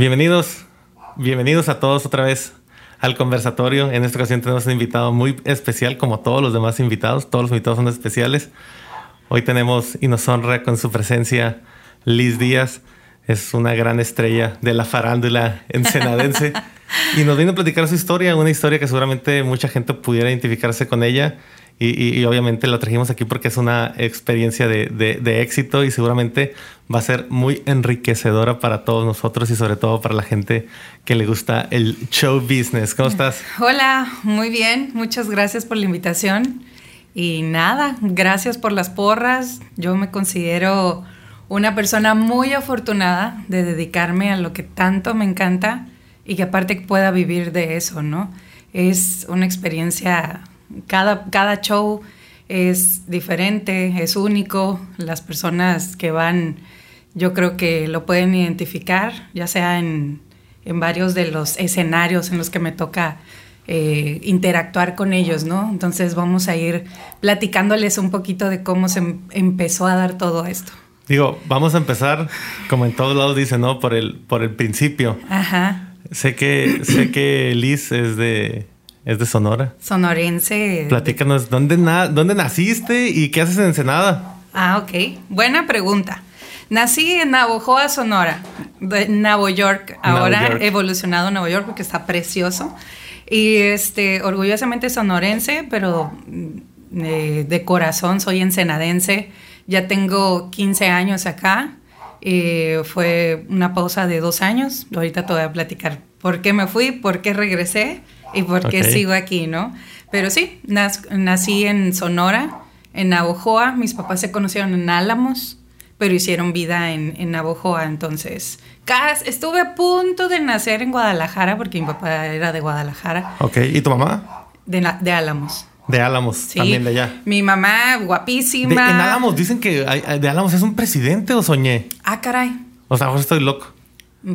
Bienvenidos, bienvenidos a todos otra vez al conversatorio. En esta ocasión tenemos un invitado muy especial, como todos los demás invitados. Todos los invitados son especiales. Hoy tenemos y nos honra con su presencia Liz Díaz. Es una gran estrella de la farándula ensenadense. y nos viene a platicar su historia, una historia que seguramente mucha gente pudiera identificarse con ella. Y, obviamente la trajimos aquí porque es una experiencia de, éxito y seguramente va a ser muy enriquecedora para todos nosotros y sobre todo para la gente que le gusta el show business. ¿Cómo estás? Hola, muy bien. Muchas gracias por la invitación. Y nada, gracias por las porras. Yo me considero una persona muy afortunada de dedicarme a lo que tanto me encanta y que aparte pueda vivir de eso, ¿no? Es una experiencia cada, cada show es diferente, es único. Las personas que van, yo creo que lo pueden identificar, ya sea en, varios de los escenarios en los que me toca eh, interactuar con ellos, ¿no? Entonces vamos a ir platicándoles un poquito de cómo se em, empezó a dar todo esto. Digo, vamos a empezar, como en todos lados dice, ¿no? Por el, por el principio. Ajá. Sé que, sé que Liz es de, es de Sonora. Sonorense. Platícanos, ¿dónde, ¿dónde naciste y qué haces en Ensenada? Ah, ok. Buena pregunta. Nací en Navojoa, Sonora, de Nueva York. Ahora evolucionado a Nueva York porque está precioso. Y este, orgullosamente sonorense, pero mm, eh, de corazón soy ensenadense. Ya tengo 15 años acá. Eh, fue una pausa de dos años. Ahorita te voy a platicar por qué me fui, por qué regresé y por qué sigo aquí, ¿no? Pero sí, nací en Sonora, en Navojoa. Mis papás se conocieron en Álamos, pero hicieron vida en, en Navojoa. Entonces, estuve a punto de nacer en Guadalajara porque mi papá era de Guadalajara. Ok, ¿y tu mamá? De, de Álamos. De Álamos, también de allá. Mi mamá, guapísima. en Álamos dicen que de Álamos es un presidente o soñé. Ah, caray. O sea, ahora estoy loco.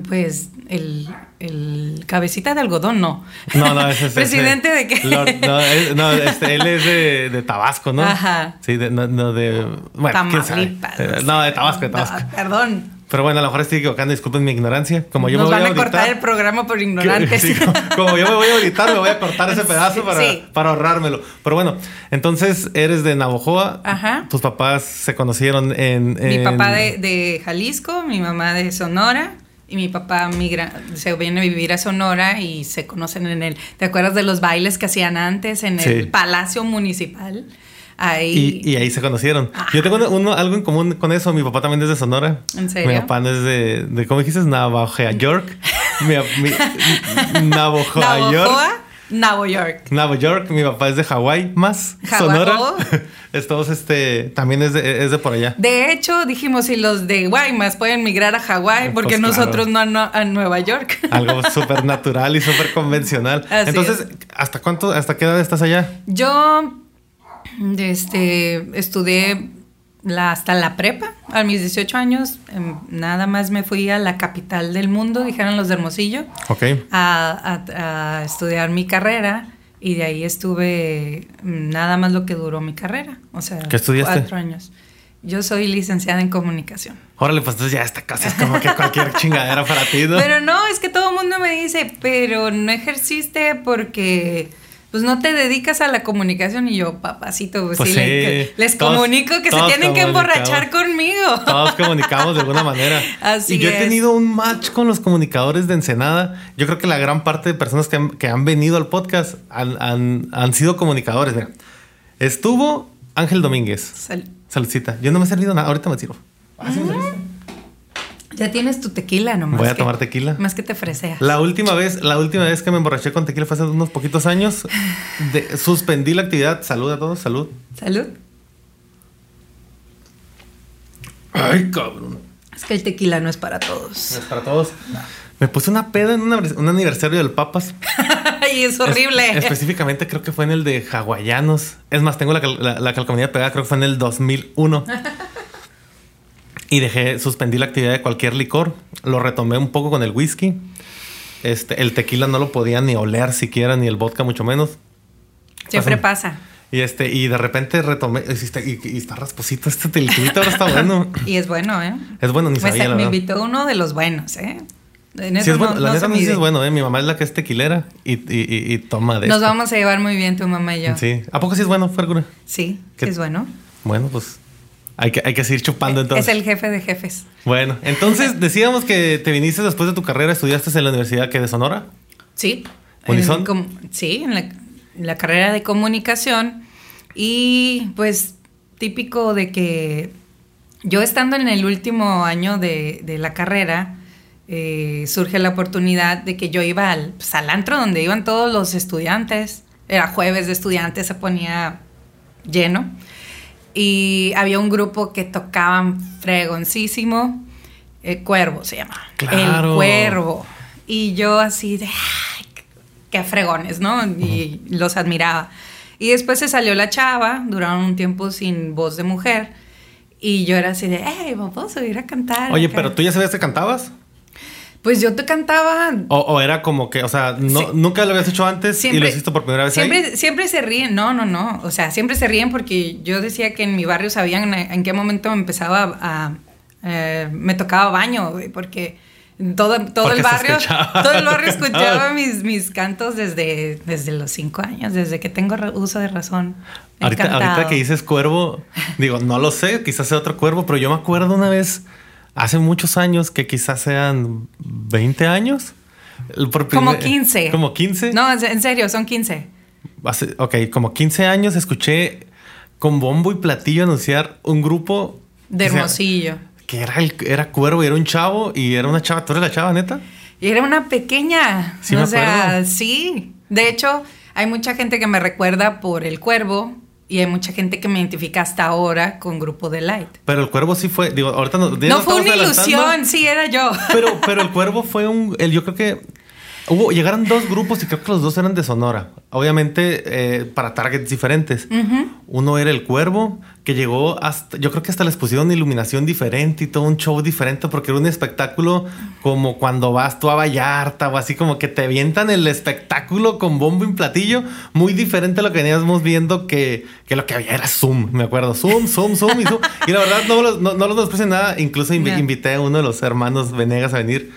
Pues el, el, cabecita de algodón, no. No, no, ese es. ¿Presidente de qué? no, este, él es de, de, Tabasco, ¿no? Ajá. Sí, de, no, de. Bueno, Tamaulipas. Eh, no, de Tabasco, de Tabasco. perdón. Pero bueno, a lo mejor estoy equivocando, disculpen mi ignorancia. Como yo Nos me voy van a, cortar el programa por ignorantes. como yo me voy a auditar, me voy a cortar ese pedazo para, para ahorrármelo. Pero bueno, entonces eres de Navojoa. Ajá. Tus papás se conocieron en. Mi papá de, de Jalisco, mi mamá de Sonora y mi papá migra, se viene a vivir a Sonora y se conocen en el. ¿Te acuerdas de los bailes que hacían antes en el Palacio Municipal? Ahí. Y, ahí se conocieron. Yo tengo uno, algo en común con eso. Mi papá también es de Sonora. ¿En serio? Mi papá es de, de ¿cómo dijiste? Navajo York. mi, mi, York. Nueva York. Nueva York, mi papá es de Hawái, más Sonora. es todos este, también es de, es de por allá. De hecho, dijimos si los de Guaymas pueden migrar a Hawái, pues porque nosotros no a, Nueva York. Algo súper natural y súper convencional. Entonces, ¿hasta cuánto, hasta qué edad estás allá? Yo este, estudié hasta la prepa, a mis 18 años, em, nada más me fui a la capital del mundo, dijeron los de Hermosillo, a, estudiar mi carrera y de ahí estuve mm, nada más lo que duró mi carrera, o sea, ¿Qué estudiaste? cuatro años. Yo soy licenciada en comunicación. Órale, pues entonces ya esta casa es como que cualquier chingadera para ti, ¿no? Pero no, es que todo el mundo me dice, pero no ejerciste porque pues no te dedicas a la comunicación y yo, papacito, pues, pues sí, les, comunico que se tienen que emborrachar conmigo. Todos comunicamos de alguna manera. Así y yo he tenido un match con los comunicadores de Ensenada. Yo creo que la gran parte de personas que han, venido al podcast han, sido comunicadores. Estuvo Ángel Domínguez. Salud. Saludcita. Yo no me he servido nada, ahorita me sirvo. Ah, ya tienes tu tequila nomás. Voy a tomar tequila. Más que te freseas. La última vez, la última vez que me emborraché con tequila fue hace unos poquitos años. suspendí la actividad. Salud a todos, salud. Salud. Ay, cabrón. Es que el tequila no es para todos. No es para todos. Me puse una peda en un aniversario del Papas. Ay, es horrible. específicamente creo que fue en el de Hawaianos. Es más, tengo la, la, la calcomanía pegada, creo que fue en el 2001. Y dejé, suspendí la actividad de cualquier licor. Lo retomé un poco con el whisky. Este, el tequila no lo podía ni oler siquiera, ni el vodka mucho menos. Siempre pasa. Y este, y de repente retomé, y, está rasposito este tequilito, ahora está bueno. y es bueno, ¿eh? Es bueno, ni sabía, Me invitó uno de los buenos, ¿eh? En sí es bueno. la neta no es bueno, ¿eh? Mi mamá es la que es tequilera y, y, y, toma de Nos vamos a llevar muy bien tu mamá y yo. Sí. ¿A poco sí es bueno, Fergura? Sí, sí es bueno. Bueno, pues hay que, hay que seguir chupando entonces. Es el jefe de jefes. Bueno, entonces decíamos que te viniste después de tu carrera, estudiaste en la Universidad que de Sonora. Sí. ¿Unison? sí, en la, carrera de comunicación. Y pues típico de que yo estando en el último año de, la carrera, eh, surge la oportunidad de que yo iba al, pues, al antro donde iban todos los estudiantes. Era jueves de estudiantes, se ponía lleno y había un grupo que tocaban fregoncísimo. El Cuervo se llama. El Cuervo. Y yo así de, ay, qué fregones, ¿no? Y los admiraba. Y después se salió la chava, duraron un tiempo sin voz de mujer. Y yo era así de, hey, vamos a ir a cantar. Oye, pero tú ya sabías que cantabas. Pues yo te cantaba. O, era como que, o sea, no, nunca lo habías hecho antes y lo hiciste por primera vez. Siempre, siempre se ríen. No, no, no. O sea, siempre se ríen porque yo decía que en mi barrio sabían en, qué momento me empezaba a. Eh, me tocaba baño, güey, porque todo, todo el barrio. Todo el barrio escuchaba mis, mis cantos desde, desde los cinco años, desde que tengo uso de razón. Ahorita, ahorita que dices cuervo, digo, no lo sé, quizás sea otro cuervo, pero yo me acuerdo una vez hace muchos años, que quizás sean 20 años. como 15. Como 15. No, en serio, son 15. ok, como 15 años escuché con bombo y platillo anunciar un grupo. De Hermosillo. que era, el, era cuervo y era un chavo y era una chava. ¿Tú eres la chava, neta? Y era una pequeña. Sí, o sea, sí. De hecho, hay mucha gente que me recuerda por el cuervo y hay mucha gente que me identifica hasta ahora con Grupo de Light. Pero el cuervo sí fue, digo, ahorita no. No fue una ilusión, sí era yo. Pero, pero el cuervo fue un, el, yo creo que Hubo, llegaron dos grupos y creo que los dos eran de Sonora. Obviamente eh, para targets diferentes. Uno era El Cuervo, que llegó hasta, yo creo que hasta les pusieron iluminación diferente y todo un show diferente porque era un espectáculo como cuando vas tú a Vallarta o así como que te avientan el espectáculo con bombo y platillo, muy diferente a lo que veníamos viendo que, que lo que había era Zoom, me acuerdo. Zoom, Zoom, Zoom y Zoom. Y la verdad no, no, no los desprecio nada. Incluso invité a uno de los hermanos Venegas a venir.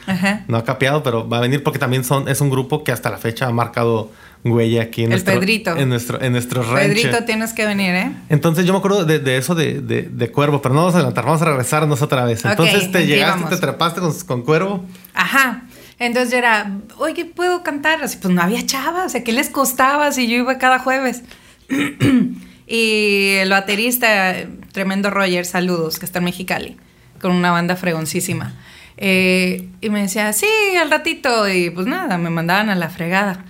No ha capeado, pero va a venir porque también son es un grupo que hasta la fecha ha marcado huella aquí en el nuestro, Pedrito. En nuestro, en nuestro rancho. Pedrito, tienes que venir, ¿eh? Entonces yo me acuerdo de, eso de, de, Cuervo, pero no vamos a adelantar, vamos a regresarnos otra vez. Entonces te llegaste, te trepaste con, Cuervo. Ajá. Entonces yo era, oye, ¿puedo cantar? Así, pues no había chavas, o sea, ¿qué les costaba si yo iba cada jueves? y el baterista, tremendo Roger, saludos, que está en Mexicali, con una banda fregoncísima. Eh, y me decía, sí, al ratito. Y pues nada, me mandaban a la fregada.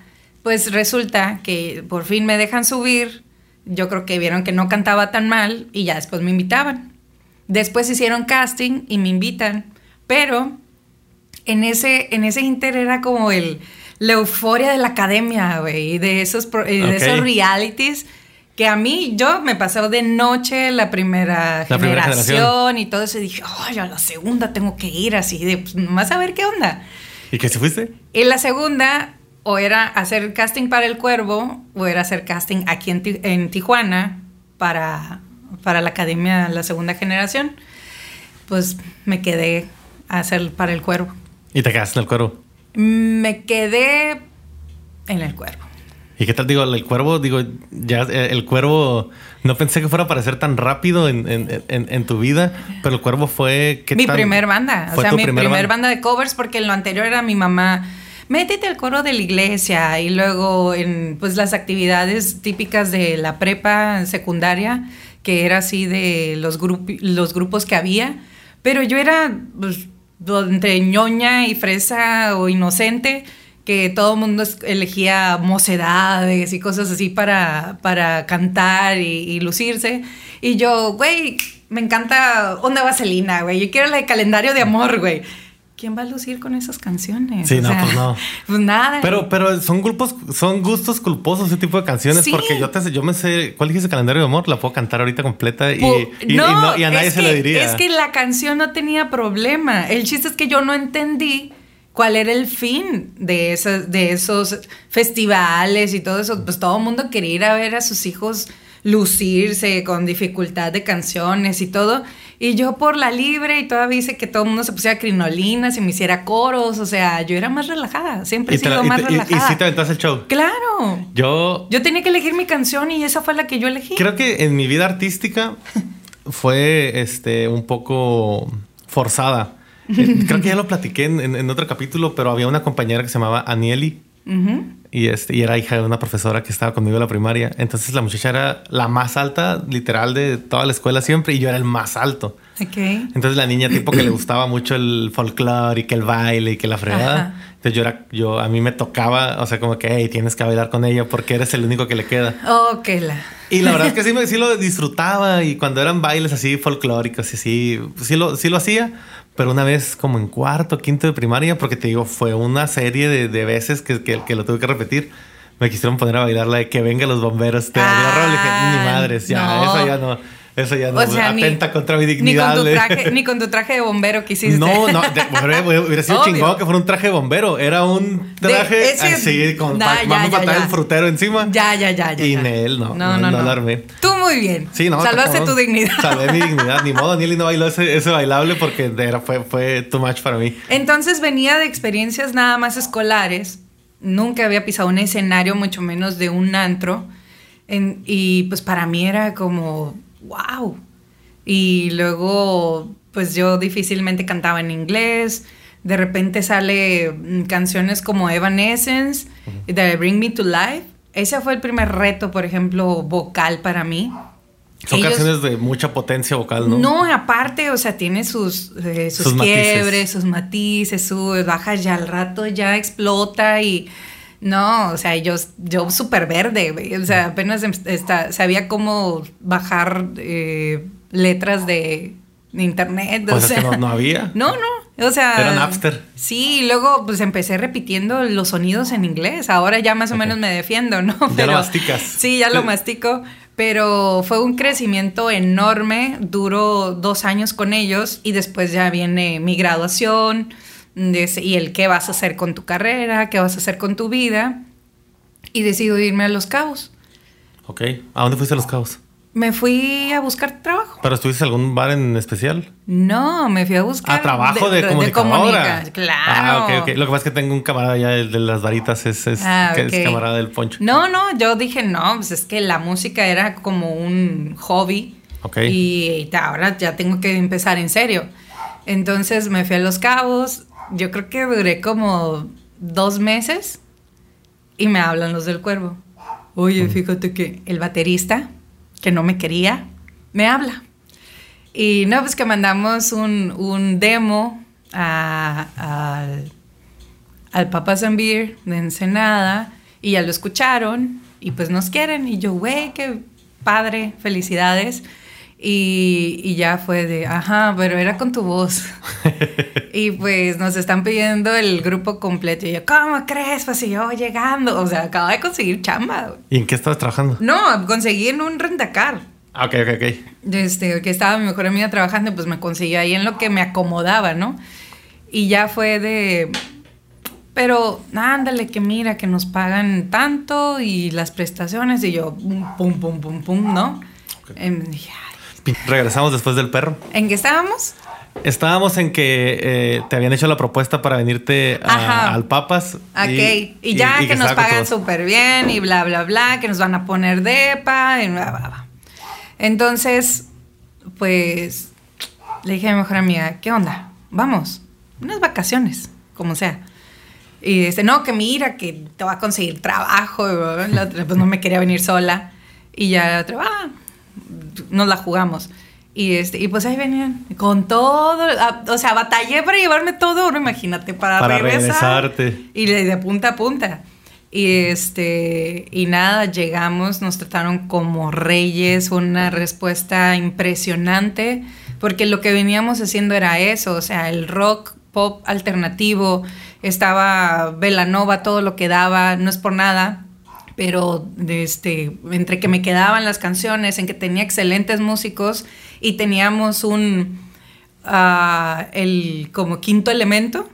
Pues resulta que por fin me dejan subir. Yo creo que vieron que no cantaba tan mal y ya después me invitaban. Después hicieron casting y me invitan. Pero en ese, en ese inter era como el, la euforia de la academia, güey, de esos, de esos realities que a mí, yo me pasó de noche la primera, generación, y todo eso, y dije, oh, yo a la segunda tengo que ir así, de, pues, más a ver qué onda. ¿Y qué se fuiste? Y la segunda, o era hacer casting para El Cuervo, o era hacer casting aquí en, Tijuana para, para la academia, la segunda generación. Pues me quedé a hacer para El Cuervo. ¿Y te quedaste en El Cuervo? Me quedé en El Cuervo. ¿Y qué tal? Digo, el cuervo, digo, ya eh, el cuervo, no pensé que fuera a aparecer tan rápido en, tu vida, pero el cuervo fue... mi primer banda, o sea, mi primer banda? de covers, porque en lo anterior era mi mamá, métete al coro de la iglesia y luego en pues las actividades típicas de la prepa secundaria, que era así de los, los grupos que había, pero yo era pues, entre ñoña y fresa o inocente que todo el mundo elegía mocedades y cosas así para, para cantar y, lucirse. Y yo, güey, me encanta Onda Vaselina, güey. Yo quiero de calendario de amor, güey. ¿Quién va a lucir con esas canciones? Sí, no, pues no. Pues nada. Pero, pero son grupos, son gustos culposos ese tipo de canciones. Porque yo te yo me sé, ¿cuál es ese calendario de amor? La puedo cantar ahorita completa y, y, a nadie se le diría. Es que la canción no tenía problema. El chiste es que yo no entendí cuál era el fin de, esos, de esos festivales y todo eso. Pues todo el mundo quería ir a ver a sus hijos lucirse con dificultad de canciones y todo. Y yo por la libre y todavía hice que todo el mundo se pusiera crinolinas y me hiciera coros. O sea, yo era más relajada. Siempre he sido más relajada. Y, y, sí te aventaste el show. Claro. Yo. Yo tenía que elegir mi canción y esa fue la que yo elegí. Creo que en mi vida artística fue este un poco forzada. Eh, creo que ya lo platiqué en, otro capítulo, pero había una compañera que se llamaba Anieli. Y, este, y era hija de una profesora que estaba conmigo en la primaria. Entonces la muchacha era la más alta, literal, de toda la escuela siempre, y yo era el más alto. Entonces la niña tipo que le gustaba mucho el folclore y que el baile y que la fregada. Entonces yo era, yo, a mí me tocaba, o sea, como que, hey, tienes que bailar con ella porque eres el único que le queda. Oh, que la. Y la verdad es que sí, sí lo disfrutaba y cuando eran bailes así folclóricos y así, sí lo, sí lo hacía. Pero una vez como en cuarto, quinto de primaria, porque te digo, fue una serie de, de veces que, que, que, lo tuve que repetir. Me quisieron poner a bailar la de que venga los bomberos. Te ah, dije, ni madres, ya, eso ya no. Eso ya no atenta contra mi dignidad. Ni con, tu traje, ni con tu traje de bombero que hiciste. No, no, hubiera sido chingón que fuera un traje de bombero. Era un traje así, con nah, ya, ya, ya. frutero encima. Ya, ya, ya. ya y en él, no, no, no, no, no. Tú muy bien. Sí, no. Salvaste tu dignidad. Salvé mi dignidad. Ni modo, Daniel no bailó ese, ese bailable porque era, fue, fue too much para mí. Entonces venía de experiencias nada más escolares. Nunca había pisado un escenario, mucho menos de un antro. En, y pues para mí era como, wow y luego, pues yo difícilmente cantaba en inglés. De repente sale mm, canciones como Evanescence, de Bring Me to Life. Ese fue el primer reto, por ejemplo, vocal para mí. Son canciones de mucha potencia vocal, ¿no? No, aparte, o sea, tiene sus, eh, sus, quiebres, sus matices, sus bajas ya al rato ya explota y no, o sea, yo, yo súper verde, o sea, apenas em, sabía cómo bajar eh, letras de, internet. O, sea, que no, había. No, no. O sea. Era Napster. Sí, luego pues empecé repitiendo los sonidos en inglés. Ahora ya más o menos me defiendo, ¿no? ya lo masticas. Sí, ya lo mastico. Pero fue un crecimiento enorme. Duró dos años con ellos y después ya viene mi graduación y el qué vas a hacer con tu carrera, qué vas a hacer con tu vida. Y decido irme a Los Cabos. Ok. ¿A dónde fuiste a Los Cabos? Me fui a buscar trabajo. ¿Pero estuviste en algún bar en especial? No, me fui a buscar. ¿A trabajo de, de comunicadora? claro. Ah, ok, ok. Lo que pasa es que tengo un camarada ya de las varitas, es, es, ah, es camarada del poncho. No, no, yo dije no, pues es que la música era como un hobby. Ok. Y, ahora ya tengo que empezar en serio. Entonces me fui a Los Cabos. Yo creo que duré como dos meses y me hablan los del cuervo. Oye, fíjate que el baterista que no me quería, me habla. Y no, pues que mandamos un, un demo al, al Papa Zambir de Ensenada y ya lo escucharon y pues nos quieren. Y yo, güey, qué padre, felicidades. Y, y, ya fue de, ajá, pero era con tu voz. y pues nos están pidiendo el grupo completo. Y yo, ¿cómo crees? Pues yo llegando. O sea, acabo de conseguir chamba. ¿Y en qué estabas trabajando? No, conseguí en un rentacar. Ah, ok, ok, ok. Este, que estaba mi mejor amiga trabajando, pues me conseguí ahí en lo que me acomodaba, ¿no? Y ya fue de, pero ándale, que mira, que nos pagan tanto y las prestaciones. Y yo, pum, pum, pum, pum, ¿no? Em, Regresamos después del perro. ¿En qué estábamos? Estábamos en que eh, te habían hecho la propuesta para venirte al Papas. Ok, y, ya que, nos pagan súper bien y bla, bla, bla, que nos van a poner depa y bla, bla, bla. Entonces, pues le dije a mi mejor amiga, ¿qué onda? Vamos, unas vacaciones, como sea. Y dice, no, que mira, que te va a conseguir trabajo. pues no me quería venir sola. Y ya la otra, ah, nos la jugamos. Y, este, y pues ahí venían con todo, o sea, batallé para llevarme todo, no imagínate, para, para regresarte. Y de punta a punta. Y este, y nada, llegamos, nos trataron como reyes, una respuesta impresionante, porque lo que veníamos haciendo era eso, o sea, el rock pop alternativo, estaba Velanova, todo lo que daba, no es por nada, pero este, entre que me quedaban las canciones, en que tenía excelentes músicos y teníamos un, uh, el como quinto elemento,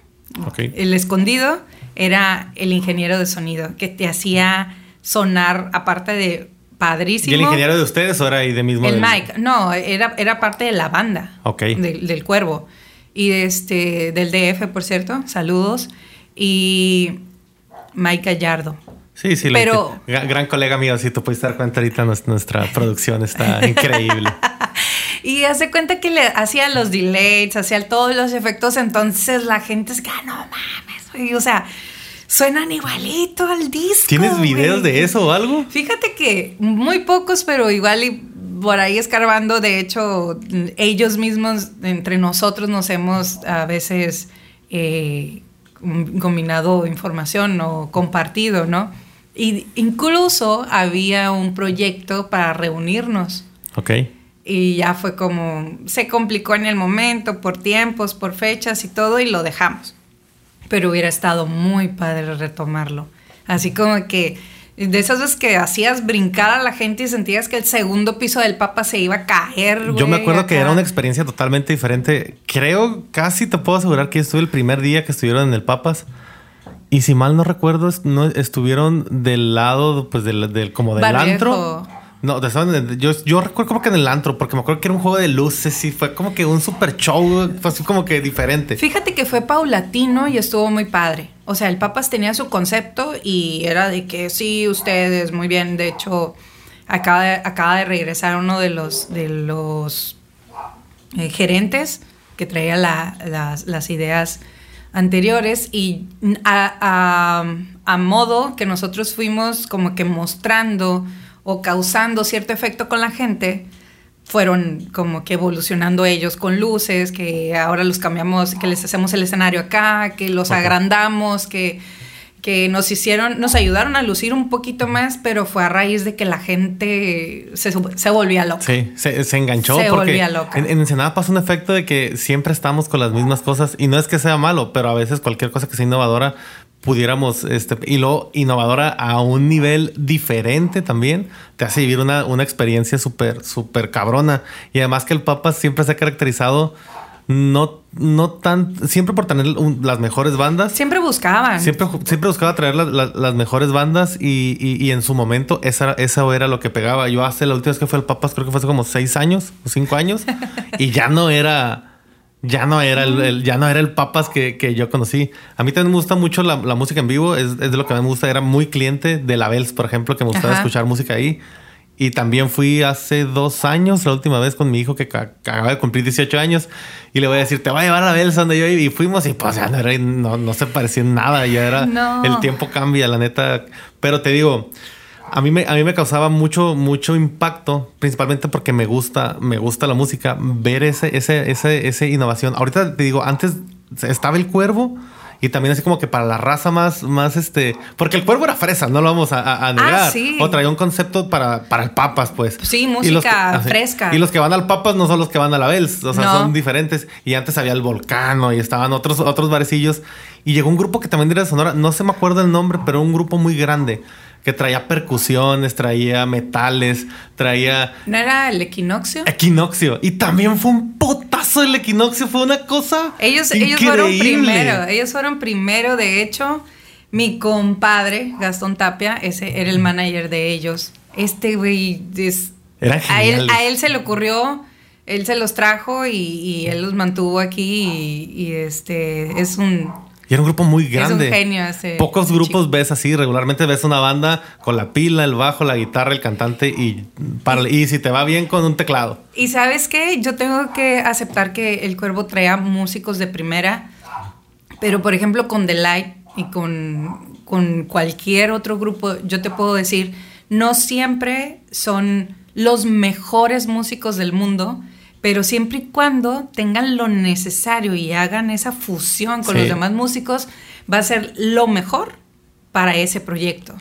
el escondido, era el ingeniero de sonido, que te hacía sonar, aparte de padrísimo. ¿Y el ingeniero de ustedes o era ahí de mismo? El Mike, no, era, era parte de la banda. Del Cuervo. Y este, del DF, por cierto, saludos. Y Mike Gallardo. Sí, sí, pero gran, colega mío, si tú puedes dar cuenta ahorita nuestra producción está increíble. y hace cuenta que le hacía los delays, hacía todos los efectos, entonces la gente es que, ah, no mames, o sea, suenan igualito al disco. ¿Tienes videos de eso o algo? Fíjate que muy pocos, pero igual y por ahí escarbando, de hecho, ellos mismos, entre nosotros nos hemos a veces eh, combinado información o compartido, ¿no? Y incluso había un proyecto para reunirnos. Ok. Y ya fue como, se complicó en el momento, por tiempos, por fechas y todo, y lo dejamos. Pero hubiera estado muy padre retomarlo. Así como que de esas veces que hacías brincar a la gente y sentías que el segundo piso del Papa se iba a caer. Yo me acuerdo que era una experiencia totalmente diferente. Creo, casi te puedo asegurar que estuve el primer día que estuvieron en el Papas. Y si mal no recuerdo, no estuvieron del lado, pues, del, como del antro. No, yo, yo recuerdo como que en el antro, porque me acuerdo que era un juego de luces y fue como que un super show, fue así como que diferente. Fíjate que fue paulatino y estuvo muy padre. O sea, el Papas tenía su concepto y era de que sí, ustedes, muy bien. De hecho, acaba de, acaba de regresar uno de los, de los eh, gerentes que traía las, las ideas anteriores y a, modo que nosotros fuimos como que mostrando o causando cierto efecto con la gente, fueron como que evolucionando ellos con luces, que ahora los cambiamos, que les hacemos el escenario acá, que los agrandamos, que que nos hicieron, nos ayudaron a lucir un poquito más, pero fue a raíz de que la gente se, se volvía loca. Sí, se, enganchó. Se volvía loca. En, en, Ensenada pasa un efecto de que siempre estamos con las mismas cosas y no es que sea malo, pero a veces cualquier cosa que sea innovadora pudiéramos, este, y lo innovadora a un nivel diferente también, te hace vivir una, una experiencia súper, súper cabrona. Y además que el Papa siempre se ha caracterizado no, no tan, siempre por tener las mejores bandas. Siempre buscaban. Siempre, siempre buscaba traer las mejores bandas y, y, en su momento esa, esa era lo que pegaba. Yo hace la última vez que fue el Papas, creo que fue hace como seis años o cinco años y ya no era... Ya no era el, ya no era el Papas que, que, yo conocí. A mí también me gusta mucho la, la música en vivo. Es, es, de lo que a mí me gusta. Era muy cliente de la Bells, por ejemplo, que me gustaba escuchar música ahí. Y también fui hace dos años, la última vez con mi hijo que acaba de cumplir 18 años. Y le voy a decir, te voy a llevar a Belsa donde yo y fuimos. Y pues ya no, era, no, se parecía en nada. Ya era. El tiempo cambia, la neta. Pero te digo, a mí me, a mí me causaba mucho, mucho impacto, principalmente porque me gusta, me gusta la música, ver ese, ese, ese, esa innovación. Ahorita te digo, antes estaba el cuervo y también así como que para la raza más, más este, porque el cuervo era fresa, no lo vamos a, negar. Ah, sí. O traía un concepto para, para el papas, pues. Sí, música fresca. Y los que van al papas no son los que van a la Bells, o sea, son diferentes. Y antes había el volcano y estaban otros, otros barecillos. Y llegó un grupo que también era de Sonora, no se me acuerdo el nombre, pero un grupo muy grande que traía percusiones, traía metales, traía... ¿No era el equinoccio? Equinoccio. Y también fue un potazo el equinoccio, fue una cosa... Ellos, ellos fueron primero, ellos fueron primero, de hecho, mi compadre, Gastón Tapia, ese era el manager de ellos. Este güey es... Era a él, a él se le ocurrió, él se los trajo y, él los mantuvo aquí y este es un y era un grupo muy grande. Es un genio ese. Pocos grupos ves así. Regularmente ves una banda con la pila, el bajo, la guitarra, el cantante y, para, y si te va bien con un teclado. Y sabes qué? Yo tengo que aceptar que el cuervo traía músicos de primera. Pero por ejemplo con The Light y con, con cualquier otro grupo, yo te puedo decir, no siempre son los mejores músicos del mundo pero siempre y cuando tengan lo necesario y hagan esa fusión con los demás músicos, va a ser lo mejor para ese proyecto.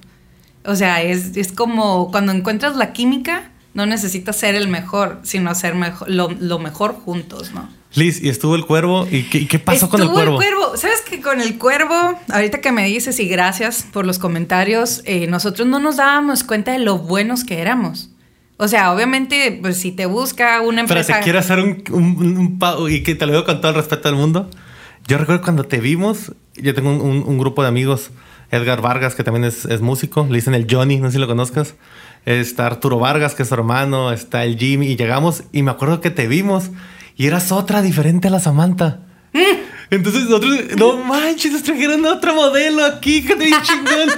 O sea, es, es como cuando encuentras la química, no necesitas ser el mejor, sino hacer lo, lo, mejor juntos, ¿no? Liz, ¿y estuvo el cuervo? ¿Y qué, pasó con el cuervo? el cuervo. ¿Sabes que con el cuervo, ahorita que me dices y gracias por los comentarios, eh, nosotros no nos dábamos cuenta de lo buenos que éramos. O sea, obviamente, pues si te busca una empresa. Pero te quiero hacer un, un, y que te lo digo con todo el respeto del mundo. Yo recuerdo cuando te vimos yo tengo un, grupo de amigos, Edgar Vargas, que también es, es, músico, le dicen el Johnny, no sé si lo conozcas. Está Arturo Vargas, que es su hermano, está el Jimmy, y llegamos y me acuerdo que te vimos y eras otra diferente a la Samantha. Mm. Entonces nosotros, no manches, nos trajeron otro modelo aquí, que te chingón.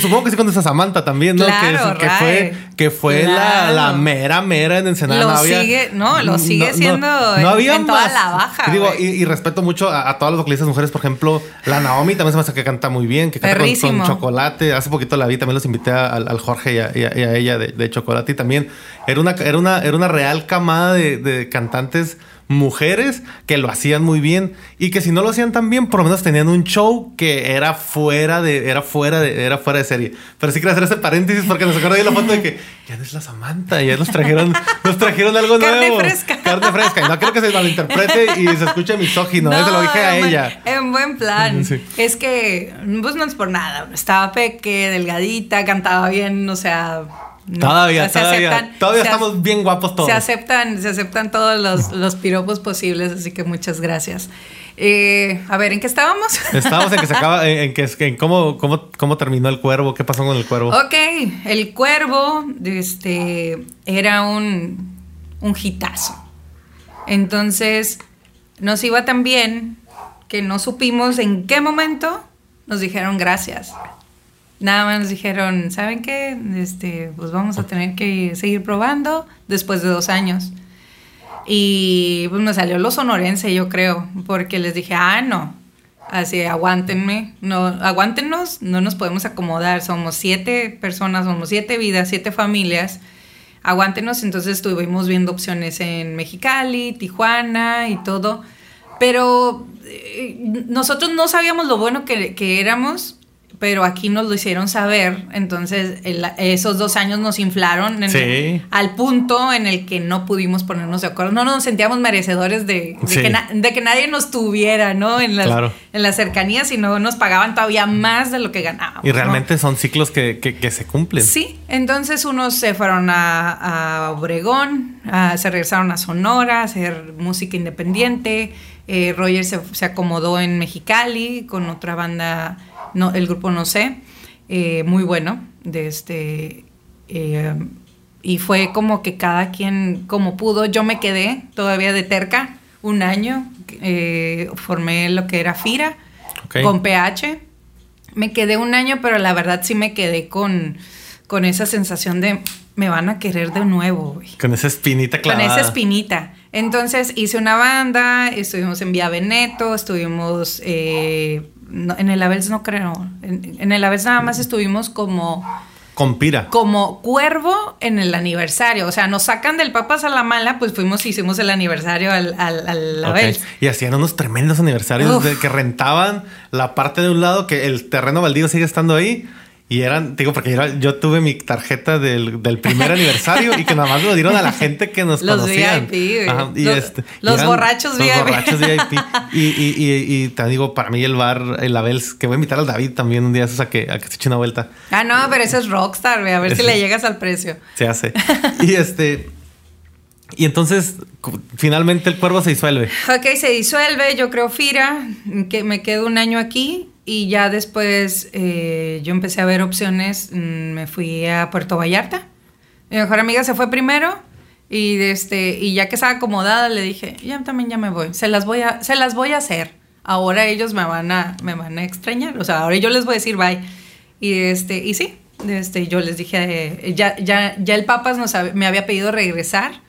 supongo que sí con esa Samantha también, ¿no? Claro, que, fue, que fue la, la, mera, mera en Ensenada. Lo no sigue, no, lo sigue siendo no, había en, toda la baja. Digo, y, respeto mucho a, todas las vocalistas mujeres, por ejemplo, la Naomi también se me hace que canta muy bien, que canta con, chocolate. Hace poquito la vi, también los invité al, Jorge y a, ella de, de, chocolate. Y también era una, era una, era una real camada de, de cantantes mujeres que lo hacían muy bien y que si no lo hacían tan bien, por lo menos tenían un show que era fuera de, era fuera de, era fuera de serie. Pero sí quiero hacer ese paréntesis porque nos acuerdo de la foto de que ya no es la Samantha, ya nos trajeron, nos trajeron algo Carne nuevo. Fresca. Carne fresca. Y no quiero que se malinterprete y se escuche misógino. No, se lo dije a ella. En buen plan. Es que, pues no es por nada. Estaba peque, delgadita, cantaba bien, o sea todavía, todavía, todavía estamos bien guapos todos. Se aceptan, se aceptan todos los, los piropos posibles, así que muchas gracias. Eh, a ver, ¿en qué estábamos? Estábamos en que se acaba, en, que, en cómo, cómo, cómo, terminó el cuervo, qué pasó con el cuervo. Ok, el cuervo, este, era un, un hitazo. Entonces, nos iba tan bien que no supimos en qué momento nos dijeron gracias. Nada más nos dijeron, ¿saben qué? Este, pues vamos a tener que seguir probando después de dos años. Y pues me salió lo sonorense, yo creo, porque les dije, ah, no, así, aguántenme, no, aguántenos, no nos podemos acomodar, somos siete personas, somos siete vidas, siete familias, aguántenos, entonces estuvimos viendo opciones en Mexicali, Tijuana y todo, pero eh, nosotros no sabíamos lo bueno que, que éramos pero aquí nos lo hicieron saber, entonces esos dos años nos inflaron al punto en el que no pudimos ponernos de acuerdo, no nos sentíamos merecedores de, que, nadie nos tuviera, ¿no? En las, en las cercanías, sino nos pagaban todavía más de lo que ganábamos. Y realmente son ciclos que, se cumplen. Sí, entonces unos se fueron a, Obregón, se regresaron a Sonora a hacer música independiente, eh, Roger se, se acomodó en Mexicali con otra banda no, el grupo No sé, eh, muy bueno, de este, eh, y fue como que cada quien como pudo, yo me quedé todavía de terca un año, eh, formé lo que era FIRA con PH, me quedé un año, pero la verdad sí me quedé con, con esa sensación de me van a querer de nuevo. Con esa espinita clavada. Con esa espinita. Entonces hice una banda, estuvimos en Vía Veneto, estuvimos en el Abels no creo. En, el Abels nada más estuvimos como... Con Pira. Como cuervo en el aniversario. O sea, nos sacan del Papas a la Mala, pues fuimos y hicimos el aniversario al, al, Y hacían unos tremendos aniversarios de que rentaban la parte de un lado, que el terreno baldío sigue estando ahí y eran, digo, porque yo, tuve mi tarjeta del, primer aniversario y que nada más lo dieron a la gente que nos los conocían. VIP, y los, este, los borrachos VIP. Los borrachos VIP. y, y, y, te digo, para mí el bar, el Abels, que voy a invitar al David también un día a que, a que se eche una vuelta. Ah, no, pero ese es Rockstar, a ver si le llegas al precio. Se hace. y este. Y entonces, finalmente el cuervo se disuelve. Ok, se disuelve, yo creo Fira, que me quedo un año aquí y ya después eh, yo empecé a ver opciones, mm, me fui a Puerto Vallarta. Mi mejor amiga se fue primero y, este, y ya que estaba acomodada le dije, ya también ya me voy, se las voy a, se las voy a hacer. Ahora ellos me van a, me van a extrañar, o sea, ahora yo les voy a decir bye. Y, este, y sí, este, yo les dije, eh, ya, ya, ya el Papas me había pedido regresar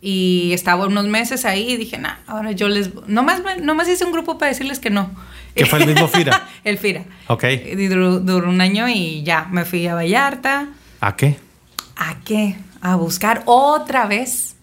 y estaba unos meses ahí y dije, nah, ahora yo les... Nomás, nomás hice un grupo para decirles que no. ¿Que fue el mismo FIRA? el FIRA. Ok. Duró, duró, un año y ya, me fui a Vallarta. ¿A qué? ¿A qué? A buscar otra vez.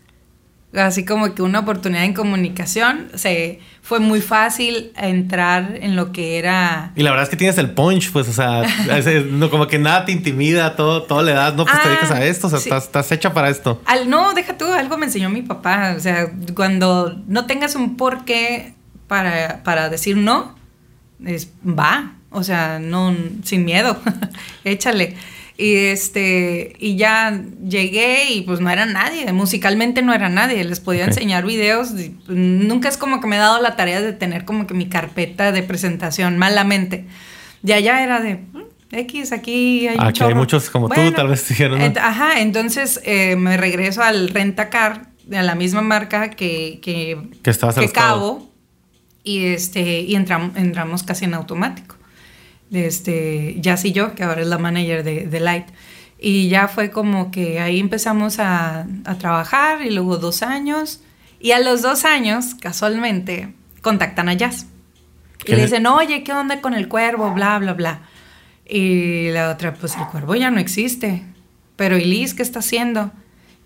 Así como que una oportunidad en comunicación. Se, fue muy fácil entrar en lo que era... Y la verdad es que tienes el punch, pues, o sea, no, como que nada te intimida, todo, todo le das, no, pues te dedicas a ah, esto, o sea, estás, estás, hecha para esto. Al, no, deja tú, algo me enseñó mi papá, o sea, cuando no tengas un porqué para, para decir no, es, va, o sea, no, sin miedo, échale. Y este, y ya llegué y pues no era nadie, musicalmente no era nadie, les podía enseñar videos. nunca es como que me he dado la tarea de tener como que mi carpeta de presentación malamente. Ya ya era de mm, X, aquí hay, aquí hay muchos como tú, tal vez dijeron. ajá, entonces eh, me regreso al Rentacar, de la misma marca que, que, que, que Cabo, y, este, y entramos, entramos casi en automático este, Jazz y yo, que ahora es la manager de, Light. Y ya fue como que ahí empezamos a, trabajar y luego dos años. Y a los dos años, casualmente, contactan a Jazz. Y le dicen, oye, ¿qué onda con el cuervo? Bla, bla, bla. Y la otra, pues el cuervo ya no existe. Pero ¿y Liz qué está haciendo?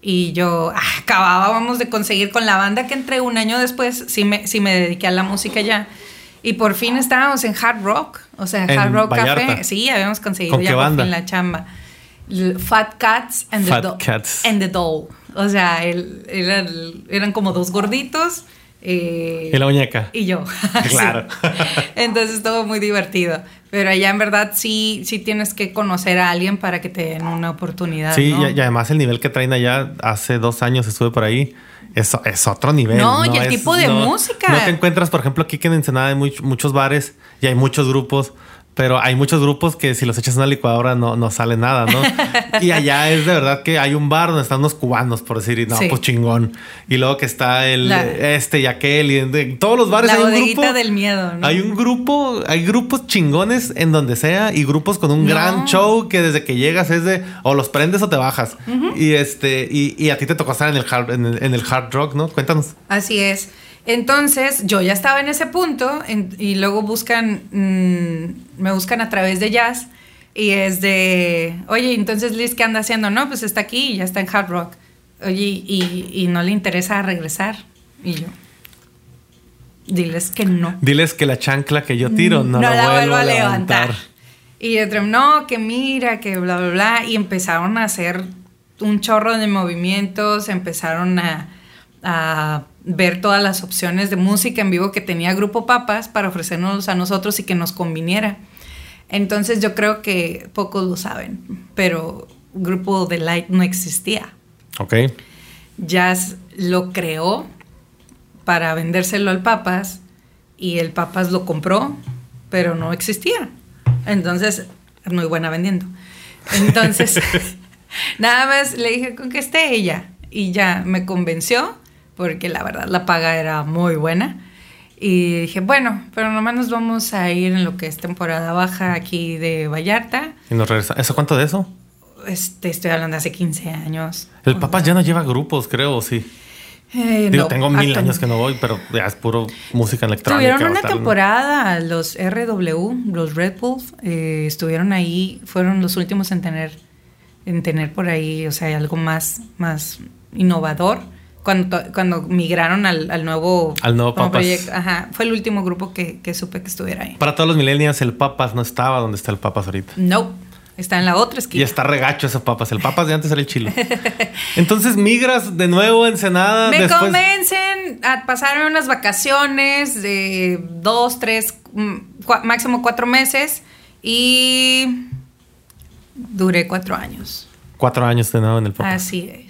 Y yo ah, acabábamos de conseguir con la banda que entré un año después, sí me, sí me dediqué a la música ya. Y por fin estábamos en Hard Rock, o sea, Hard Rock Café. Sí, habíamos conseguido ya por fin la chamba. Fat Cats and, the, Cats. and the Doll. O sea, eran, como dos gorditos. Eh, y la muñeca. Y yo. Claro. Entonces estuvo muy divertido. Pero allá en verdad sí, sí tienes que conocer a alguien para que te den una oportunidad. Sí, y, además el nivel que traen allá, hace dos años estuve por ahí es, es otro nivel. No, y el tipo de música. No te encuentras, por ejemplo, aquí que en Ensenada hay muchos bares y hay muchos grupos pero hay muchos grupos que si los echas en una licuadora no, no sale nada, ¿no? y allá es de verdad que hay un bar donde están unos cubanos, por decir, no, pues chingón. Y luego que está el este y aquel y todos los bares hay un grupo, del miedo, ¿no? Hay un grupo, hay grupos chingones en donde sea y grupos con un gran show que desde que llegas es de o los prendes o te bajas. Y este y, a ti te tocó estar en el hard, en el, en el hard rock, ¿no? Cuéntanos. Así es. Entonces yo ya estaba en ese punto y luego buscan, mm, me buscan a través de jazz y es de, oye, entonces Liz, ¿qué anda haciendo? No, pues está aquí y ya está en Hard Rock. Oye, y, no le interesa regresar. Y yo, diles que no. Diles que la chancla que yo tiro no, la, vuelvo a levantar. Y otro, no, que mira, que bla, bla, bla. Y empezaron a hacer un chorro de movimientos, empezaron a a ver todas las opciones de música en vivo que tenía Grupo Papas para ofrecernos a nosotros y que nos conviniera. Entonces yo creo que pocos lo saben, pero Grupo de Light no existía. Ok. Jazz lo creó para vendérselo al Papas y el Papas lo compró, pero no existía. Entonces, es muy buena vendiendo. Entonces, nada más le dije con que esté ella y ya me convenció porque la verdad la paga era muy buena. Y dije, bueno, pero nomás nos vamos a ir en lo que es temporada baja aquí de Vallarta. Y nos regresa. ¿Eso cuánto de eso? Este, estoy hablando de hace 15 años. El papá ya no lleva grupos, creo, sí. Eh, Digo, tengo mil años que no voy, pero ya es puro música electrónica. Tuvieron una temporada, los RW, los Red Bulls, eh, estuvieron ahí, fueron los últimos en tener, en tener por ahí, o sea, algo más, más innovador cuando, cuando migraron al, al nuevo, al nuevo Papas. Ajá, fue el último grupo que, que, supe que estuviera ahí. Para todos los millennials, el Papas no estaba donde está el Papas ahorita. No. Está en la otra esquina. Y está regacho ese papas. El papas de antes era el chilo. Entonces migras de nuevo a Ensenada. Me convencen a pasar unas vacaciones de dos, tres, mm, máximo cuatro meses. Y duré cuatro años. Cuatro años de nuevo en el papas. Así es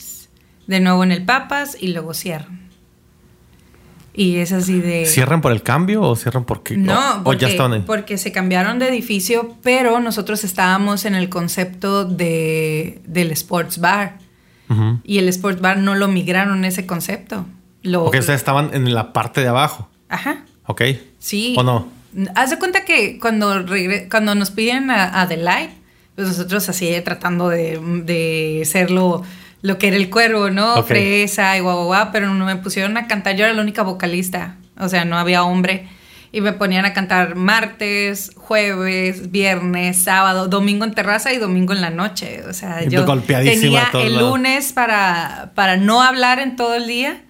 de nuevo en el Papas y luego cierran. Y es así de... ¿Cierran por el cambio o cierran porque... No, porque, ya estaban porque se cambiaron de edificio, pero nosotros estábamos en el concepto de, del sports bar. Y el sports bar no lo migraron ese concepto. Lo, porque ustedes estaban en la parte de abajo. Ajá. Ok. Sí. ¿O no? Haz de cuenta que cuando, cuando nos piden a, a The Light, pues nosotros así tratando de, de lo que era el cuervo, ¿no? Fresa y guau, guau, pero no me pusieron a cantar, yo era la única vocalista, o sea, no había hombre. Y me ponían a cantar martes, jueves, viernes, sábado, domingo en terraza y domingo en la noche. O sea, yo tenía el lunes para, para no hablar en todo el día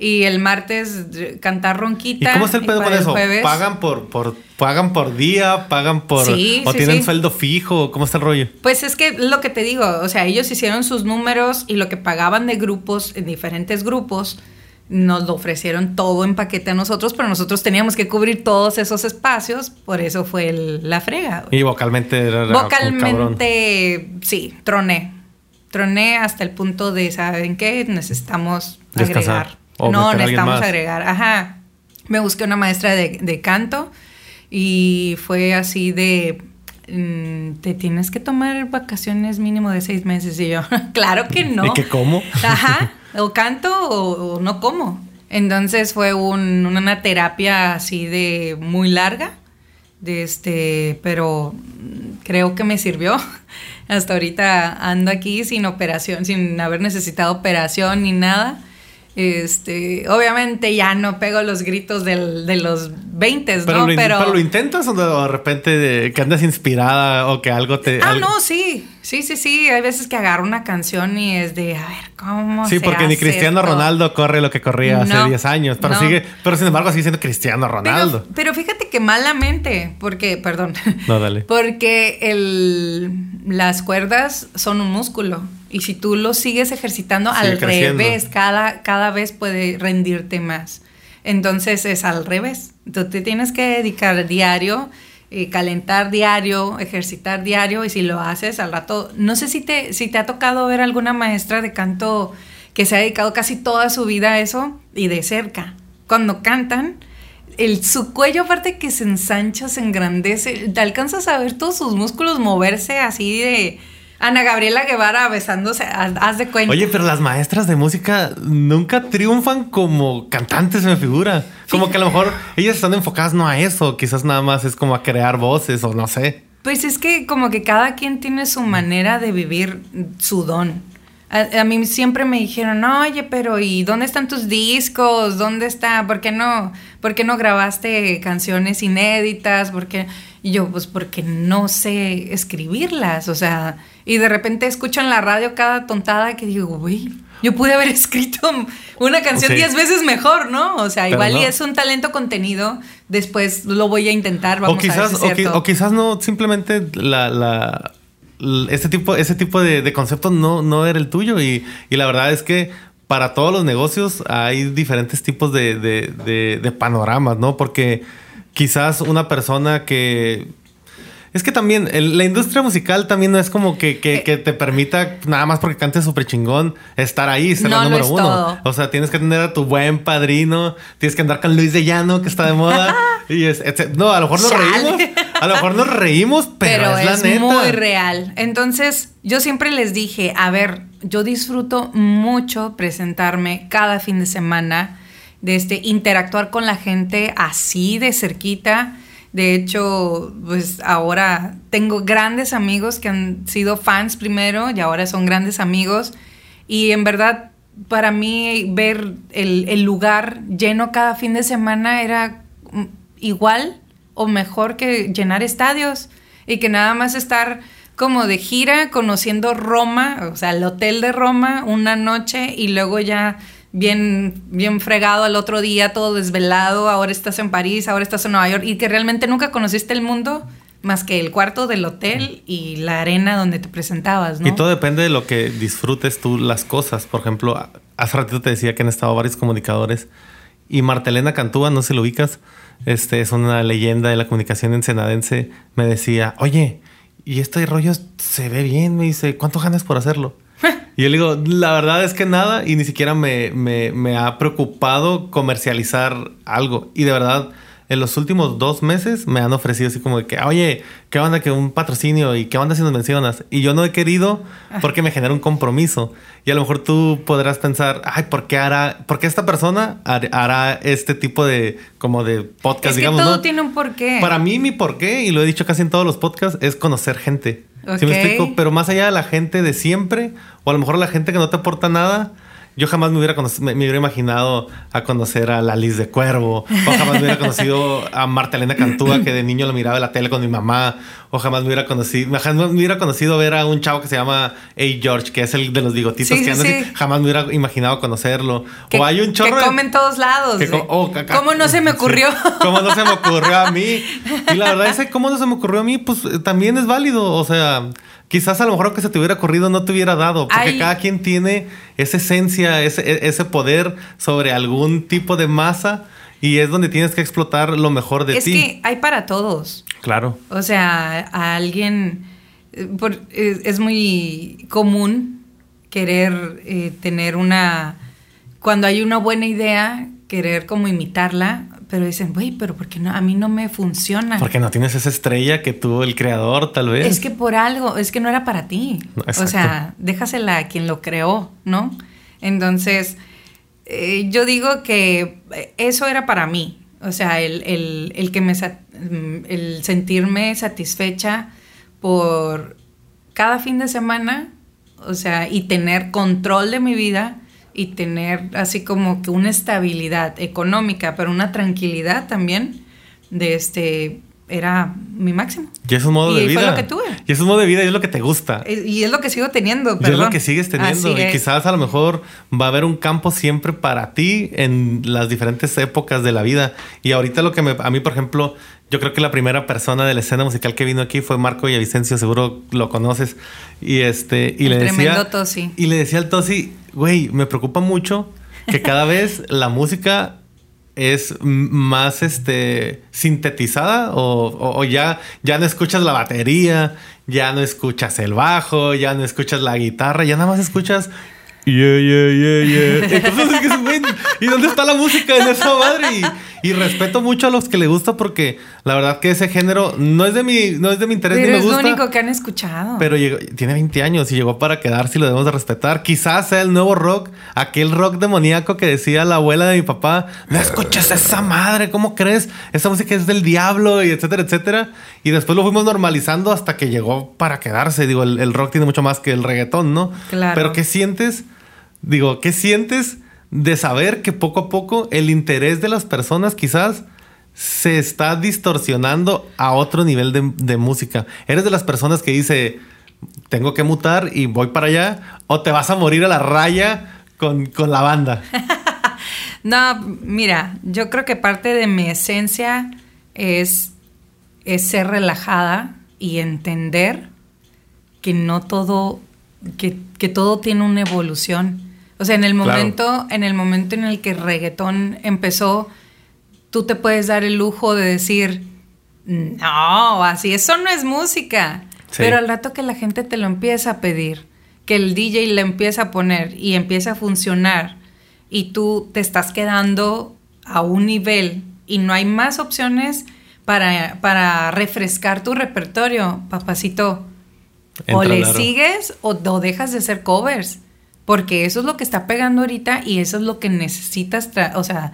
y el martes cantar ronquita. ¿Y cómo está el pedo con eso? ¿Pagan por, por, pagan por día? ¿Pagan por o tienen sueldo fijo? ¿Cómo está el rollo? Pues es que lo que te digo, o sea, ellos hicieron sus números y lo que pagaban de grupos, en diferentes grupos, nos lo ofrecieron todo en paquete a nosotros, pero nosotros teníamos que cubrir todos esos espacios, por eso fue la frega. Y vocalmente era Vocalmente, sí, troné. Troné hasta el punto de, ¿saben qué? Necesitamos agregar. No, necesitamos agregar. Ajá. Me busqué una maestra de, canto y fue así de mm, te tienes que tomar vacaciones mínimo de seis meses. Y yo, claro que no. ¿Y que cómo? Ajá o canto o, no como. Entonces fue una terapia así de muy larga, de este, pero creo que me sirvió. Hasta ahorita ando aquí sin operación, sin haber necesitado operación ni nada. Este, obviamente ya no pego los gritos de los 20, ¿no? Pero, pero, lo intentas o de repente que andas inspirada o que algo te. Ah, no, sí. Sí, sí, sí. Hay veces que agarro una canción y es de, a ver, ¿cómo Sí, porque ni Cristiano Ronaldo corre lo que corría hace 10 años. Pero sigue, pero sin embargo sigue siendo Cristiano Ronaldo. Pero, fíjate que malamente, porque, perdón. No, dale. Porque el, las cuerdas son un músculo. Y si tú lo sigues ejercitando al revés, cada, cada vez puede rendirte más. Entonces es al revés. Tú te tienes que dedicar diario, eh, calentar diario, ejercitar diario, y si lo haces al rato, no sé si te, si te ha tocado ver alguna maestra de canto que se ha dedicado casi toda su vida a eso y de cerca. Cuando cantan, el, su cuello aparte que se ensancha, se engrandece, te alcanzas a ver todos sus músculos moverse así de Ana Gabriela Guevara besándose, haz de cuenta. Oye, pero las maestras de música nunca triunfan como cantantes, me figura. Como que a lo mejor ellas están enfocadas no a eso, quizás nada más es como a crear voces o no sé. Pues es que como que cada quien tiene su manera de vivir su don. A, mí siempre me dijeron, oye, pero ¿y dónde están tus discos? ¿Dónde está? ¿Por qué no, por qué no grabaste canciones inéditas? ¿Por qué? Y yo, pues porque no sé escribirlas, o sea, y de repente escucho en la radio cada tontada que digo, güey, yo pude haber escrito una canción diez veces mejor, ¿no? O sea, igual y es un talento contenido, después lo voy a intentar, vamos o quizás, a ver o, quizás no, simplemente la, la este tipo, ese tipo de, de concepto no, no era el tuyo y, y la verdad es que para todos los negocios hay diferentes tipos de, de, de, panoramas, ¿no? Porque quizás una persona que es que también la industria musical también no es como que, que, eh. te permita, nada más porque cantes súper chingón, estar ahí, ser la número uno. O sea, tienes que tener a tu buen padrino, tienes que andar con Luis de Llano, que está de moda. y es, no, a lo mejor nos reímos. A lo mejor nos reímos, pero, es, la neta. muy real. Entonces, yo siempre les dije, a ver, yo disfruto mucho presentarme cada fin de semana, de este, interactuar con la gente así de cerquita de hecho, pues ahora tengo grandes amigos que han sido fans primero y ahora son grandes amigos. Y en verdad, para mí ver el, lugar lleno cada fin de semana era igual o mejor que llenar estadios y que nada más estar como de gira conociendo Roma, o sea, el hotel de Roma una noche y luego ya bien, bien fregado al otro día, todo desvelado, ahora estás en París, ahora estás en Nueva York y que realmente nunca conociste el mundo más que el cuarto del hotel y la arena donde te presentabas, ¿no? Y todo depende de lo que disfrutes tú las cosas. Por ejemplo, hace ratito te decía que han estado varios comunicadores y Martelena Cantúa, no se lo ubicas, este es una leyenda de la comunicación ensenadense, me decía, oye, y este rollo se ve bien, me dice, ¿cuánto ganas por hacerlo? Y yo le digo, la verdad es que nada y ni siquiera me, me, me, ha preocupado comercializar algo. Y de verdad, en los últimos dos meses me han ofrecido así como de que, oye, ¿qué onda que un patrocinio y qué onda si nos mencionas? Y yo no he querido porque me genera un compromiso. Y a lo mejor tú podrás pensar, ay, ¿por qué hará, por qué esta persona hará este tipo de, como de podcast, es digamos? Que todo tiene un porqué. Para mí, mi porqué, y lo he dicho casi en todos los podcasts, es conocer gente. ¿Sí me explico? Pero más allá de la gente de siempre, o a lo mejor la gente que no te aporta nada, yo jamás me hubiera, me, hubiera imaginado a conocer a la Liz de Cuervo, o jamás me hubiera conocido a Marta Elena Cantúa, que de niño lo miraba en la tele con mi mamá, o jamás me hubiera conocido, jamás me hubiera conocido ver a un chavo que se llama A. George, que es el de los bigotitos que anda así, jamás me hubiera imaginado conocerlo. o hay un chorro. Que come en todos lados. Oh, ¿Cómo no se me ocurrió? ¿Cómo no se me ocurrió a mí? Y la verdad es que cómo no se me ocurrió a mí, pues también es válido. O sea, quizás a lo mejor que se te hubiera ocurrido no te hubiera dado, porque cada quien tiene esa esencia, ese, e, ese poder sobre algún tipo de masa y es donde tienes que explotar lo mejor de ti. Es que hay para todos. Claro. O sea, a alguien eh, es, muy común querer eh, tener una cuando hay una buena idea querer como imitarla pero dicen, güey, pero ¿por qué no? A mí no me funciona. Porque no tienes esa estrella que tuvo el creador, tal vez. Es que por algo, es que no era para ti. o sea, déjasela a quien lo creó, ¿no? Entonces, eh, yo digo que eso era para mí. O sea, el, que me el sentirme satisfecha por cada fin de semana, o sea, y tener control de mi vida y tener así como que una estabilidad económica, pero una tranquilidad también de este era mi máximo. Y es un modo de vida. Y fue lo que tuve. Y es un modo de vida y es lo que te gusta. Y es lo que sigo teniendo, Y es lo que sigues teniendo. y quizás a lo mejor va a haber un campo siempre para ti en las diferentes épocas de la vida. Y ahorita lo que me, a mí, por ejemplo, yo creo que la primera persona de la escena musical que vino aquí fue Marco Villavicencio, seguro lo conoces. Y este, y le tremendo Tosi. Y le decía al Tosi, güey, me preocupa mucho que cada vez la música es más este sintetizada o, ya, ya no escuchas la batería, ya no escuchas el bajo, ya no escuchas la guitarra, ya nada más escuchas Yeah, yeah, yeah, yeah. Entonces, ¿y dónde está la música en esa madre? Y, respeto mucho a los que le gusta porque la verdad que ese género no es de mi, no es de mi interés pero ni me es gusta. Es lo único que han escuchado. Pero tiene 20 años y llegó para quedarse y lo debemos de respetar. Quizás sea el nuevo rock, aquel rock demoníaco que decía la abuela de mi papá, no escuches esa madre, ¿cómo crees? Esa música es del diablo y etcétera, etcétera. Y después lo fuimos normalizando hasta que llegó para quedarse. Digo, el, el rock tiene mucho más que el reggaetón, ¿no? Claro. Pero ¿qué sientes? Digo, ¿qué sientes de saber que poco a poco el interés de las personas quizás se está distorsionando a otro nivel de, música? ¿Eres de las personas que dice, tengo que mutar y voy para allá? ¿O te vas a morir a la raya con, con la banda? no, mira, yo creo que parte de mi esencia es, es ser relajada y entender que no todo, que, que todo tiene una evolución o sea, en el momento, en el momento en el que reggaetón empezó, tú te puedes dar el lujo de decir, no, así, eso no es música. Pero al rato que la gente te lo empieza a pedir, que el DJ le empieza a poner y empieza a funcionar, y tú te estás quedando a un nivel y no hay más opciones para, para refrescar tu repertorio, papacito. o le sigues o, o dejas de hacer covers porque eso es lo que está pegando ahorita y eso es lo que necesitas, o sea,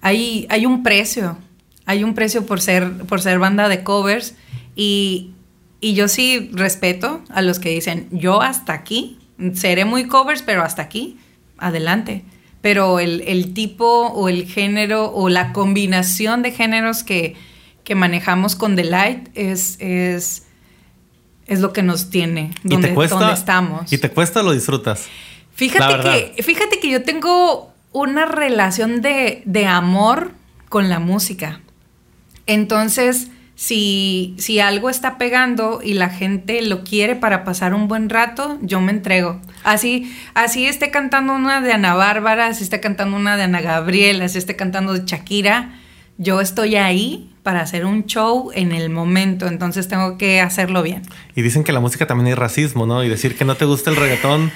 hay, hay un precio, hay un precio por ser, por ser banda de covers y, yo sí respeto a los que dicen, yo hasta aquí, seré muy covers, pero hasta aquí, adelante. Pero el, tipo o el género o la combinación de géneros que, manejamos con Delight es, es, es lo que nos tiene, donde, donde estamos. Y te cuesta, lo disfrutas. Fíjate que, fíjate que yo tengo una relación de, amor con la música. Entonces, si, si, algo está pegando y la gente lo quiere para pasar un buen rato, yo me entrego. Así, así esté cantando una de Ana Bárbara, así esté cantando una de Ana Gabriela, así esté cantando de Shakira, yo estoy ahí para hacer un show en el momento, entonces tengo que hacerlo bien. Y dicen que la música también es racismo, ¿no? Y decir que no te gusta el reggaetón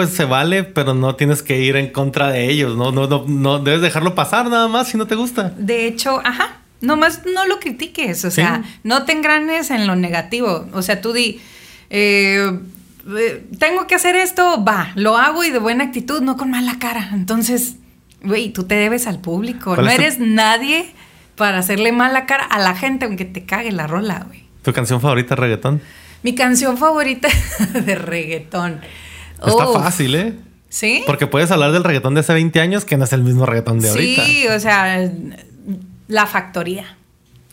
pues se vale, pero no tienes que ir en contra de ellos, ¿no? No, no, no debes dejarlo pasar nada más si no te gusta. De hecho, ajá, nomás no lo critiques, o sea, no te engranes en lo negativo, o sea, tú di, eh, eh, tengo que hacer esto, va, lo hago y de buena actitud, no con mala cara. Entonces, güey, tú te debes al público, no eres nadie para hacerle mala cara a la gente aunque te cague la rola, güey. ¿Tu canción favorita reggaetón? Mi canción favorita de reggaetón. Está fácil, ¿eh? Sí. Porque puedes hablar del reggaetón de hace 20 años que no es el mismo reggaetón de ahorita. Sí, o sea, la factoría.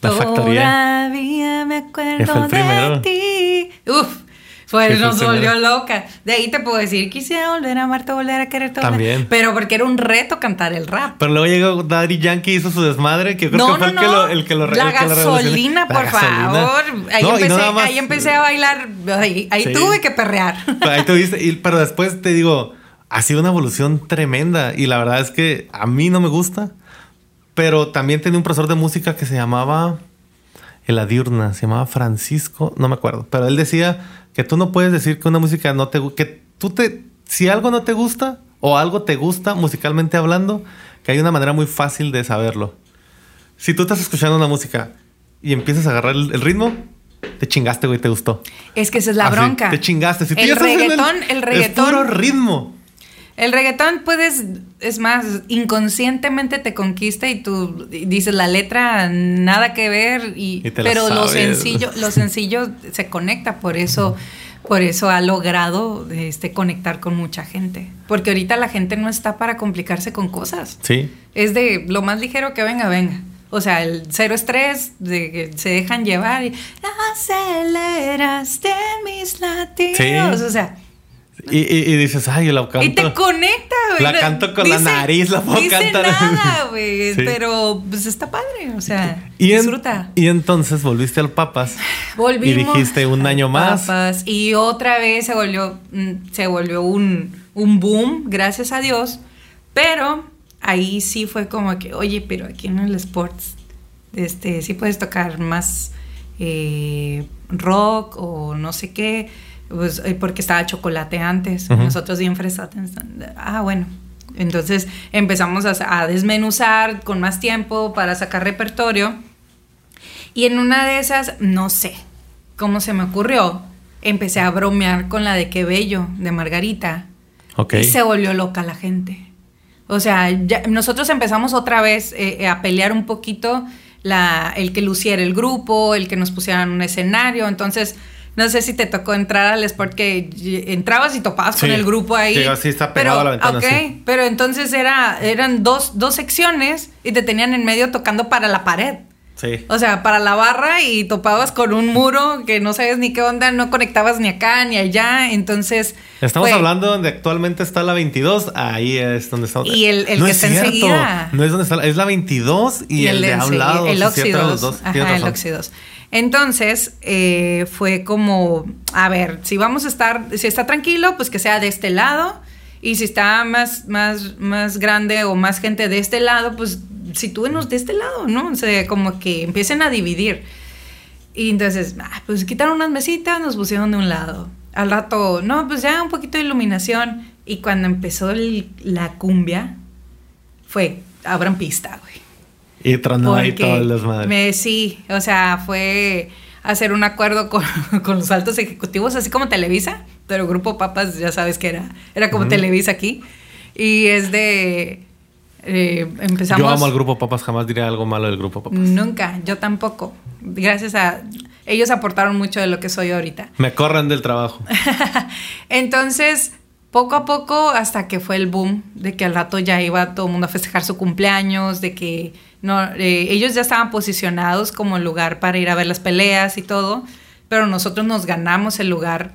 La factoría. Todavía me acuerdo de ti. Uf. Pues nos volvió loca. De ahí te puedo decir, quisiera volver a amarte, volver a querer todo. También. Pero porque era un reto cantar el rap. Pero luego llegó Daddy Yankee hizo su desmadre, que creo que fue el, que lo, el que lo La gasolina, por favor. Ahí, empecé, ahí, empecé, a bailar. Ahí, tuve que perrear. Pero ahí tuviste, pero después te digo, ha sido una evolución tremenda y la verdad es que a mí no me gusta, pero también tenía un profesor de música que se llamaba en la diurna, se llamaba Francisco, no me acuerdo, pero él decía que tú no puedes decir que una música no te que tú te si algo no te gusta o algo te gusta musicalmente hablando, que hay una manera muy fácil de saberlo. Si tú estás escuchando una música y empiezas a agarrar el, ritmo, te chingaste, güey, te gustó. Es que esa es la bronca. Te chingaste. Si el, reggaetón, el, reggaetón, es puro ritmo. El reggaetón puedes, es más, inconscientemente te conquista y tú dices la letra nada que ver, y, pero lo sencillo, lo sencillo se conecta, por eso, por eso ha logrado este, conectar con mucha gente. Porque ahorita la gente no está para complicarse con cosas. Sí. Es de lo más ligero que venga, venga. O sea, el cero estrés, de que se dejan llevar y aceleraste mis latidos. O sea, y, y, dices, ay, yo la canto. Y te conecta, güey. La canto con la nariz, la puedo dice cantar. nada, güey. Pero pues está padre, o sea, disfruta. y entonces volviste al Papas. Volvimos. Y dijiste un año más. Papas. Y otra vez se volvió, mm, se volvió un, un boom, gracias a Dios. Pero ahí sí fue como que, oye, pero aquí en el sports, este, sí puedes tocar más eh, rock o no sé qué pues, eh, porque estaba chocolate antes, nosotros bien fresa. Ah, bueno. Entonces empezamos a, a, desmenuzar con más tiempo para sacar repertorio. Y en una de esas, no sé cómo se me ocurrió, empecé a bromear con la de Qué Bello, de Margarita. Okay. Y se volvió loca la gente. O sea, nosotros empezamos otra vez eh, a pelear un poquito la, el que luciera el grupo, el que nos pusieran un escenario. Entonces, no sé si te tocó entrar al sport que entrabas y topabas con el grupo ahí. Sí, así está pegado pero, a la ventana. Ok, pero entonces era, eran dos, dos secciones y te tenían en medio tocando para la pared. Sí. O sea, para la barra y topabas con un muro que no sabes ni qué onda, no conectabas ni acá ni allá, entonces... Estamos hablando donde actualmente está la 22, ahí es donde está... Y el, el que está enseguida. No es donde está, es la 22 y, el, de a un lado. El óxidos. Ajá, el óxidos. Entonces eh, fue como, a ver, si vamos a estar, si está tranquilo, pues que sea de este lado. Y si está más, más, más grande o más gente de este lado, pues sitúenos de este lado, ¿no? O sea, como que empiecen a dividir. Y entonces, ah, pues quitaron unas mesitas, nos pusieron de un lado. Al rato, no, pues ya un poquito de iluminación. Y cuando empezó la cumbia, fue, abran pista, güey. Y tronó ahí todas las madres. sí, o sea, fue hacer un acuerdo con, los altos ejecutivos, así como Televisa, pero Grupo Papas ya sabes que era, era como Televisa aquí. Y es de... Eh, empezamos... Yo amo al Grupo Papas, jamás diré algo malo del Grupo Papas. Nunca, yo tampoco. Gracias a... Ellos aportaron mucho de lo que soy ahorita. Me corren del trabajo. Entonces, poco a poco, hasta que fue el boom, de que al rato ya iba todo el mundo a festejar su cumpleaños, de que no, eh, ellos ya estaban posicionados como lugar para ir a ver las peleas y todo, pero nosotros nos ganamos el lugar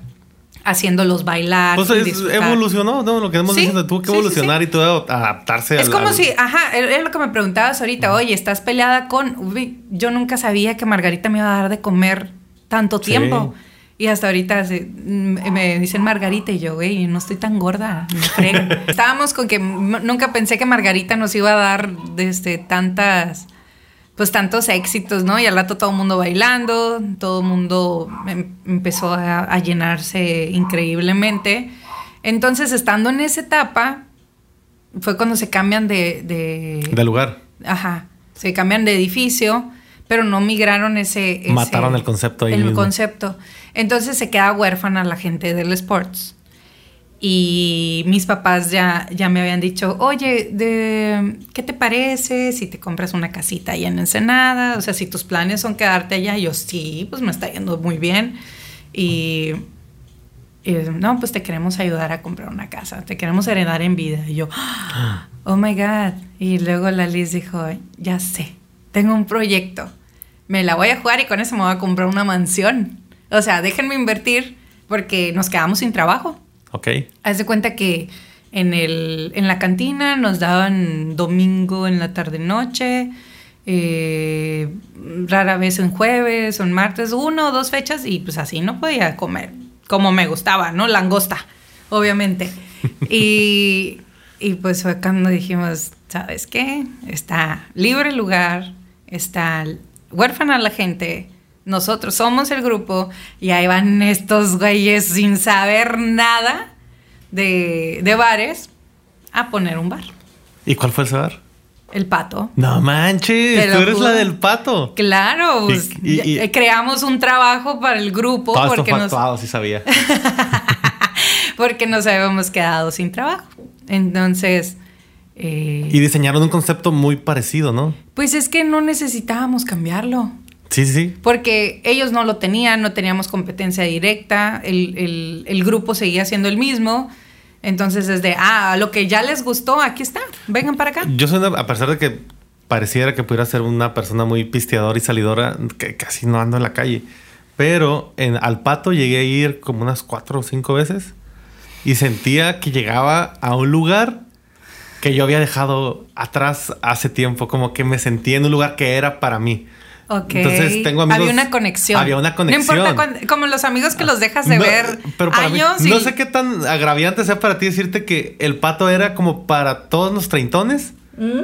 haciéndolos bailar. Pues evolucionó, ¿no? Lo que hemos dicho, tuvo que evolucionar y todo adaptarse Es como si, ajá, es lo que me preguntabas ahorita, oye, estás peleada con. yo nunca sabía que Margarita me iba a dar de comer tanto tiempo. Y hasta ahorita me dicen Margarita y yo, güey, no estoy tan gorda, Estábamos con que nunca pensé que Margarita nos iba a dar desde tantas, pues tantos éxitos, ¿no? Y al rato todo el mundo bailando, todo el mundo em, empezó a, llenarse increíblemente. Entonces, estando en esa etapa, fue cuando se cambian de... De, de lugar. Ajá, se cambian de edificio, pero no migraron ese... Mataron el concepto ahí. El concepto. Entonces se queda huérfana la gente del sports. Y mis papás ya, ya me habían dicho, oye, de, ¿qué te parece si te compras una casita allá en Ensenada? O sea, si tus planes son quedarte allá, yo sí, pues me está yendo muy bien. Y, no, pues te queremos ayudar a comprar una casa, te queremos heredar en vida. Y yo, oh my God. Y luego la Liz dijo, ya sé, tengo un proyecto, me la voy a jugar y con eso me voy a comprar una mansión. O sea, déjenme invertir porque nos quedamos sin trabajo. Ok. Haz de cuenta que en, el, en la cantina nos daban domingo en la tarde-noche, eh, rara vez en jueves o en martes, uno o dos fechas y pues así no podía comer como me gustaba, ¿no? Langosta. obviamente. y, y pues fue cuando dijimos, ¿sabes qué? Está libre el lugar, está huérfana la gente, nosotros somos el grupo y ahí van estos güeyes sin saber nada de, de bares a poner un bar. ¿Y cuál fue ese bar? El pato. No manches, tú eres la del pato. Claro, pues, y, creamos un trabajo para el grupo. Todo porque esto nos... sí sabía. porque nos habíamos quedado sin trabajo. Entonces. Eh, y diseñaron un concepto muy parecido, ¿no? Pues es que no necesitábamos cambiarlo. Sí, sí. Porque ellos no lo tenían, no teníamos competencia directa, el, el grupo seguía siendo el mismo. Entonces, desde, ah, lo que ya les gustó, aquí está, vengan para acá. Yo soy, a pesar de que pareciera que pudiera ser una persona muy pisteadora y salidora, que casi no ando en la calle. Pero en, al pato llegué a ir como unas cuatro o cinco veces y sentía que llegaba a un lugar que yo había dejado atrás hace tiempo, como que me sentía en un lugar que era para mí. Entonces tengo amigos. Había una conexión. Había una conexión. No importa, como los amigos que los dejas de ver pero años. No sé qué tan agraviante sea para ti decirte que el pato era como para todos los treintones. Mm.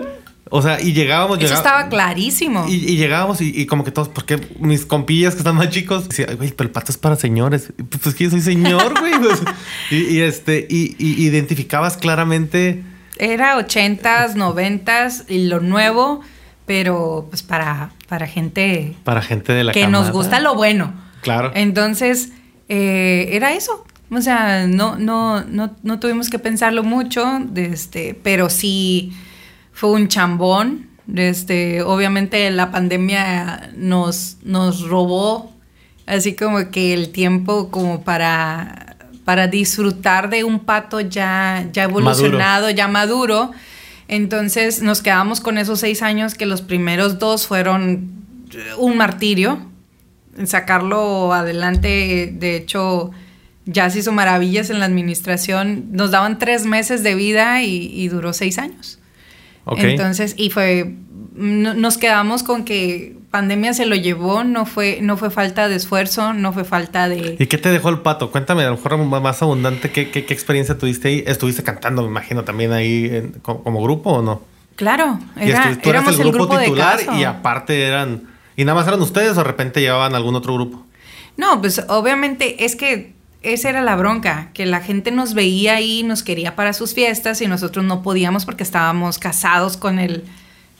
O sea, y llegábamos. Eso estaba clarísimo. Y, llegábamos y, como que todos, porque mis compillas que están más chicos, decían, güey, pero el pato es para señores. Pues que yo soy señor, güey. Pues, y, este, y, identificabas claramente. Era ochentas, noventas y lo nuevo pero pues para, para gente... Para gente de la Que nos gusta lo bueno. Claro. Entonces, eh, era eso. O sea, no, no, no, no tuvimos que pensarlo mucho, este, pero sí fue un chambón. Este, obviamente la pandemia nos, nos robó así como que el tiempo como para, para disfrutar de un pato ya, ya evolucionado, ya maduro entonces nos quedamos con esos seis años que los primeros dos fueron un martirio. Sacarlo adelante, de hecho, ya se hizo maravillas en la administración. Nos daban tres meses de vida y, duró seis años. Entonces, y fue, nos quedamos con que pandemia se lo llevó, no fue, no fue falta de esfuerzo, no fue falta de... ¿Y qué te dejó el pato? Cuéntame, a lo mejor más abundante, ¿qué, qué, experiencia tuviste ahí? ¿Estuviste cantando, me imagino, también ahí como, grupo o no? Claro, era, tú éramos el grupo, titular y aparte eran... ¿Y nada más eran ustedes o de repente llevaban algún otro grupo? No, pues obviamente es que esa era la bronca, que la gente nos veía ahí, nos quería para sus fiestas y nosotros no podíamos porque estábamos casados con el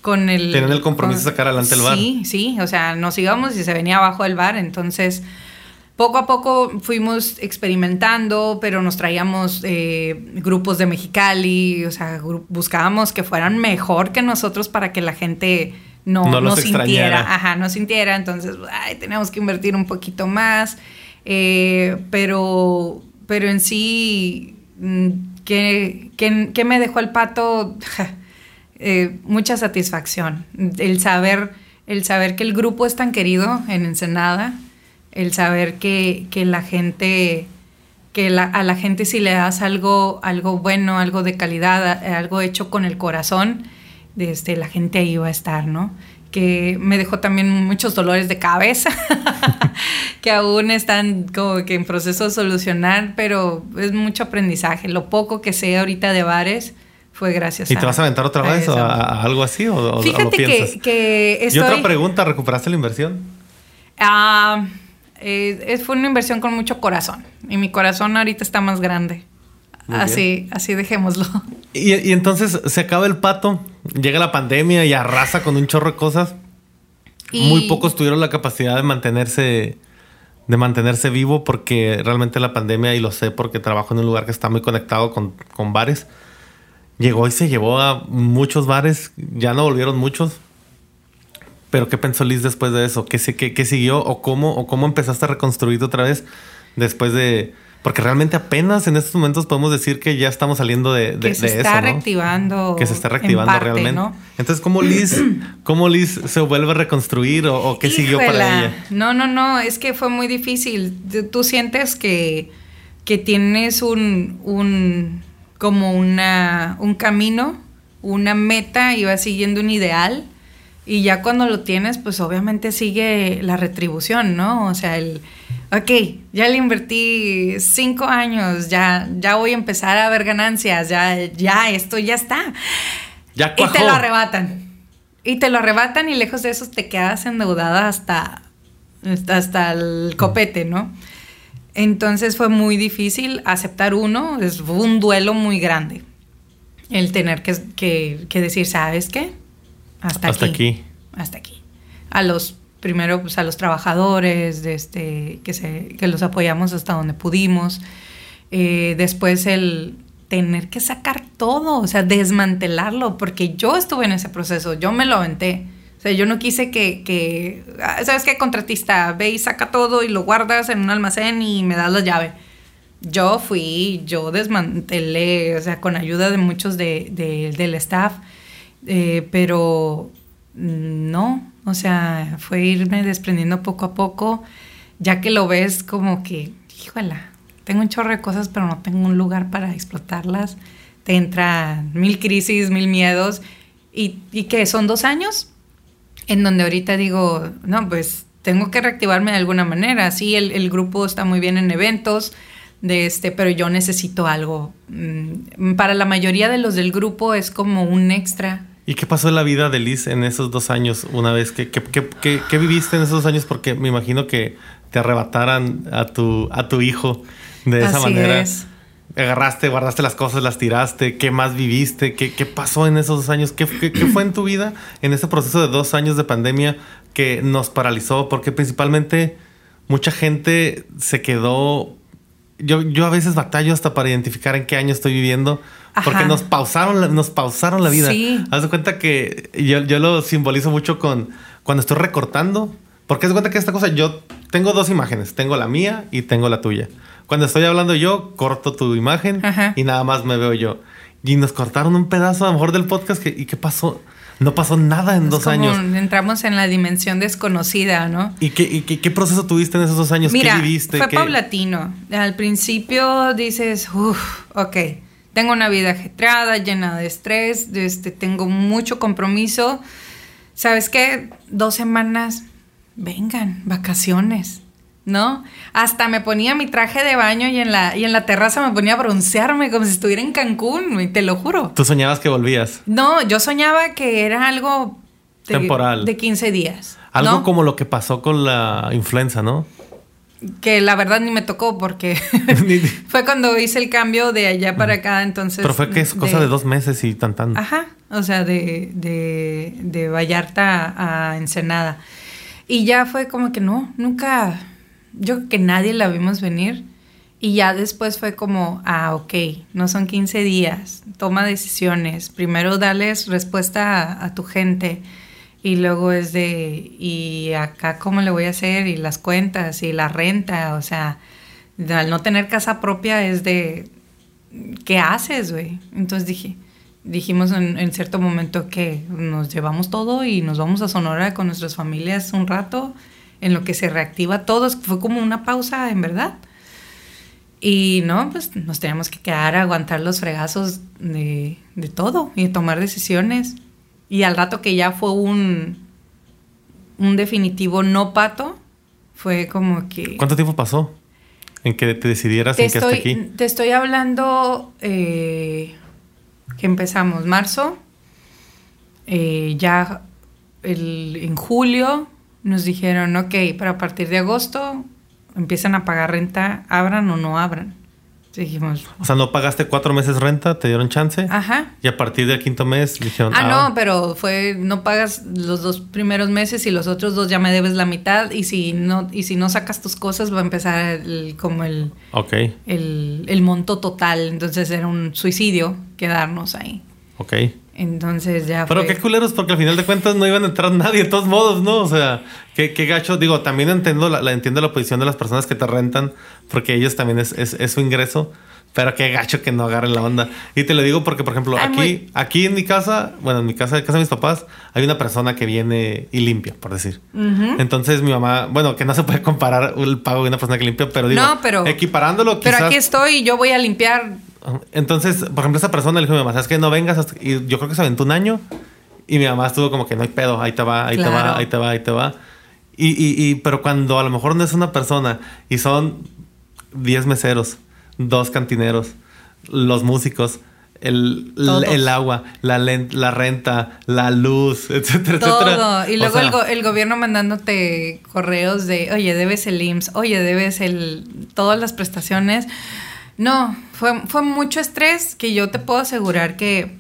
con el... Tenían el compromiso de sacar adelante el bar. Sí, sí, o sea, nos íbamos y se venía abajo del bar, entonces poco a poco fuimos experimentando, pero nos traíamos eh, grupos de Mexicali, o sea, buscábamos que fueran mejor que nosotros para que la gente no, no, sintiera, ajá, no sintiera, entonces, ay, tenemos que invertir un poquito más, eh, pero, pero en sí, mm, ¿qué, me dejó el pato? Eh, mucha satisfacción. El saber, el saber que el grupo es tan querido en Ensenada, el saber que, la gente, que a la gente si le das algo, algo bueno, algo de calidad, algo hecho con el corazón, desde la gente ahí va a estar, ¿no? Que me dejó también muchos dolores de cabeza, que aún están como que en proceso de solucionar, pero es mucho aprendizaje. Lo poco que sé ahorita de bares, fue gracias ¿Y te vas a aventar otra vez a, algo así o, Fíjate Que, que Y otra pregunta, ¿recuperaste la inversión? Ah, eh, fue una inversión con mucho corazón y mi corazón ahorita está más grande. Así, así dejémoslo. Y, y, entonces se acaba el pato, llega la pandemia y arrasa con un chorro de cosas. Muy pocos tuvieron la capacidad de mantenerse de mantenerse vivo porque realmente la pandemia, y lo sé porque trabajo en un lugar que está muy conectado con, con bares, llegó y se llevó a muchos bares, ya no volvieron muchos. Pero ¿qué pensó Liz después de eso? ¿Qué, qué, qué siguió o cómo, o cómo empezaste a reconstruir otra vez después de... Porque realmente apenas en estos momentos podemos decir que ya estamos saliendo de, de, que se está reactivando. Que se está reactivando realmente. Entonces, ¿cómo Liz, ¿cómo Liz se vuelve a reconstruir o, qué siguió para ella? No, no, no, es que fue muy difícil. Tú sientes que, que tienes un, un como una, un camino, una meta, iba siguiendo un ideal Y ya cuando lo tienes, pues obviamente sigue la retribución, ¿no? O sea, el, ok, ya le invertí cinco años, ya, ya voy a empezar a ver ganancias, ya, ya, esto ya está. Ya y te lo arrebatan. Y te lo arrebatan y lejos de eso te quedas endeudada hasta, hasta el copete, ¿no? Entonces fue muy difícil aceptar uno, es, fue un duelo muy grande. El tener que, decir, ¿sabes qué? Hasta, hasta aquí. Hasta aquí. A los, primero, pues a los trabajadores, de este, que, se, que los apoyamos hasta donde pudimos. Eh, después el tener que sacar todo, o sea, desmantelarlo, porque yo estuve en ese proceso, yo me lo aventé. O sea, yo no quise que, que ah, ¿sabes qué? Contratista, ve y saca todo y lo guardas en un almacén y me das la llave. Yo fui, yo desmantelé, o sea, con ayuda de muchos de, del staff, eh, pero no, o sea, fue irme desprendiendo poco a poco, ya que lo ves como que, híjola, tengo un chorro de cosas, pero no tengo un lugar para explotarlas. Te entra mil crisis, mil miedos. ¿Y, y qué? ¿Son dos años? en donde ahorita digo, no, pues tengo que reactivarme de alguna manera. Sí, el, grupo está muy bien en eventos, de este, pero yo necesito algo. Mm, para la mayoría de los del grupo es como un extra. ¿Y qué pasó en la vida de Liz en esos dos años? Una vez que, ¿qué viviste en esos dos años? Porque me imagino que te arrebataran a tu, a tu hijo de esa manera. Es agarraste, guardaste las cosas, las tiraste, qué más viviste, qué, qué pasó en esos dos años, ¿Qué, ¿Qué, fue en tu vida en ese proceso de dos años de pandemia que nos paralizó, porque principalmente mucha gente se quedó, yo, yo a veces batallo hasta para identificar en qué año estoy viviendo, porque nos pausaron, nos pausaron la vida. Sí. Haz de cuenta que yo, yo lo simbolizo mucho con cuando estoy recortando, porque haz de cuenta que esta cosa, yo tengo dos imágenes, tengo la mía y tengo la tuya. Cuando estoy hablando yo, corto tu imagen y nada más me veo yo. Y nos cortaron un pedazo a lo mejor del podcast. ¿Y qué pasó? No pasó nada en dos años. Entramos en la dimensión desconocida, ¿no? ¿Y qué, qué, proceso tuviste en esos dos años? ¿Qué viviste? Fue paulatino. Al principio dices, uff, ok, tengo una vida ajetreada, llena de estrés, este, tengo mucho compromiso. ¿Sabes qué? Dos semanas, vengan, vacaciones. ¿No? Hasta me ponía mi traje de baño y en la, y en la terraza me ponía a broncearme como si estuviera en Cancún, te lo juro. ¿Tú soñabas que volvías? No, yo soñaba que era algo temporal. De 15 días. Algo como lo que pasó con la influenza, ¿no? Que la verdad ni me tocó porque fue cuando hice el cambio de allá para acá, entonces... Pero fue que es cosa de, dos meses y tan tan. Ajá, o sea, de, de, de Vallarta a Ensenada. Y ya fue como que no, nunca, yo creo que nadie la vimos venir. Y ya después fue como, ah, ok, no son 15 días, toma decisiones. Primero dales respuesta a, tu gente y luego es de, ¿y acá cómo le voy a hacer? Y las cuentas y la renta, o sea, al no tener casa propia es de, ¿qué haces, güey? Entonces dije, dijimos en, en, cierto momento que nos llevamos todo y nos vamos a Sonora con nuestras familias un rato en lo que se reactiva todo. Fue como una pausa, en verdad. Y no, pues nos teníamos que quedar a aguantar los fregazos de, de todo y tomar decisiones. Y al rato que ya fue un, un definitivo no pato, fue como que... ¿Cuánto tiempo pasó en que te decidieras en que hasta aquí? Te estoy hablando eh, que empezamos marzo, eh, ya el, en julio nos dijeron, ok, pero a partir de agosto empiezan a pagar renta, abran o no abran. Dijimos. O sea, no pagaste cuatro meses renta, te dieron chance. Ajá. Y a partir del quinto mes dijeron. Ah, no, pero fue, no pagas los dos primeros meses y los otros dos ya me debes la mitad. Y si no, y si no sacas tus cosas, va a empezar como el. Ok. El, el monto total. Entonces era un suicidio quedarnos ahí. Ok. Entonces ya. Pero qué culeros, porque al final de cuentas no iban a entrar nadie, de todos modos, ¿no? O sea, qué, qué gacho. Digo, también entiendo la, entiendo la posición de las personas que te rentan, porque ellos también es, es, su ingreso. Pero qué gacho que no agarren la onda. Y te lo digo porque, por ejemplo, aquí, aquí en mi casa, bueno, en mi casa, en casa de mis papás, hay una persona que viene y limpia, por decir. Entonces mi mamá, bueno, que no se puede comparar el pago de una persona que limpia, pero digo, no, pero, equiparándolo Pero aquí estoy y yo voy a limpiar entonces, por ejemplo, esa persona le dijo a mi mamá, ¿sabes qué? No vengas. Y yo creo que se aventó un año Y mi mamá estuvo como que no hay pedo, ahí te va, ahí te va, ahí te va, ahí te va. Y, y, y, pero cuando a lo mejor no es una persona y son 10 meseros, dos cantineros, los músicos, el, el, agua, la, la, renta, la luz, etcétera, Todo. etcétera. Y luego el, gobierno mandándote correos de, oye, debes el IMSS, oye, debes el todas las prestaciones. No, fue, fue mucho estrés que yo te puedo asegurar que,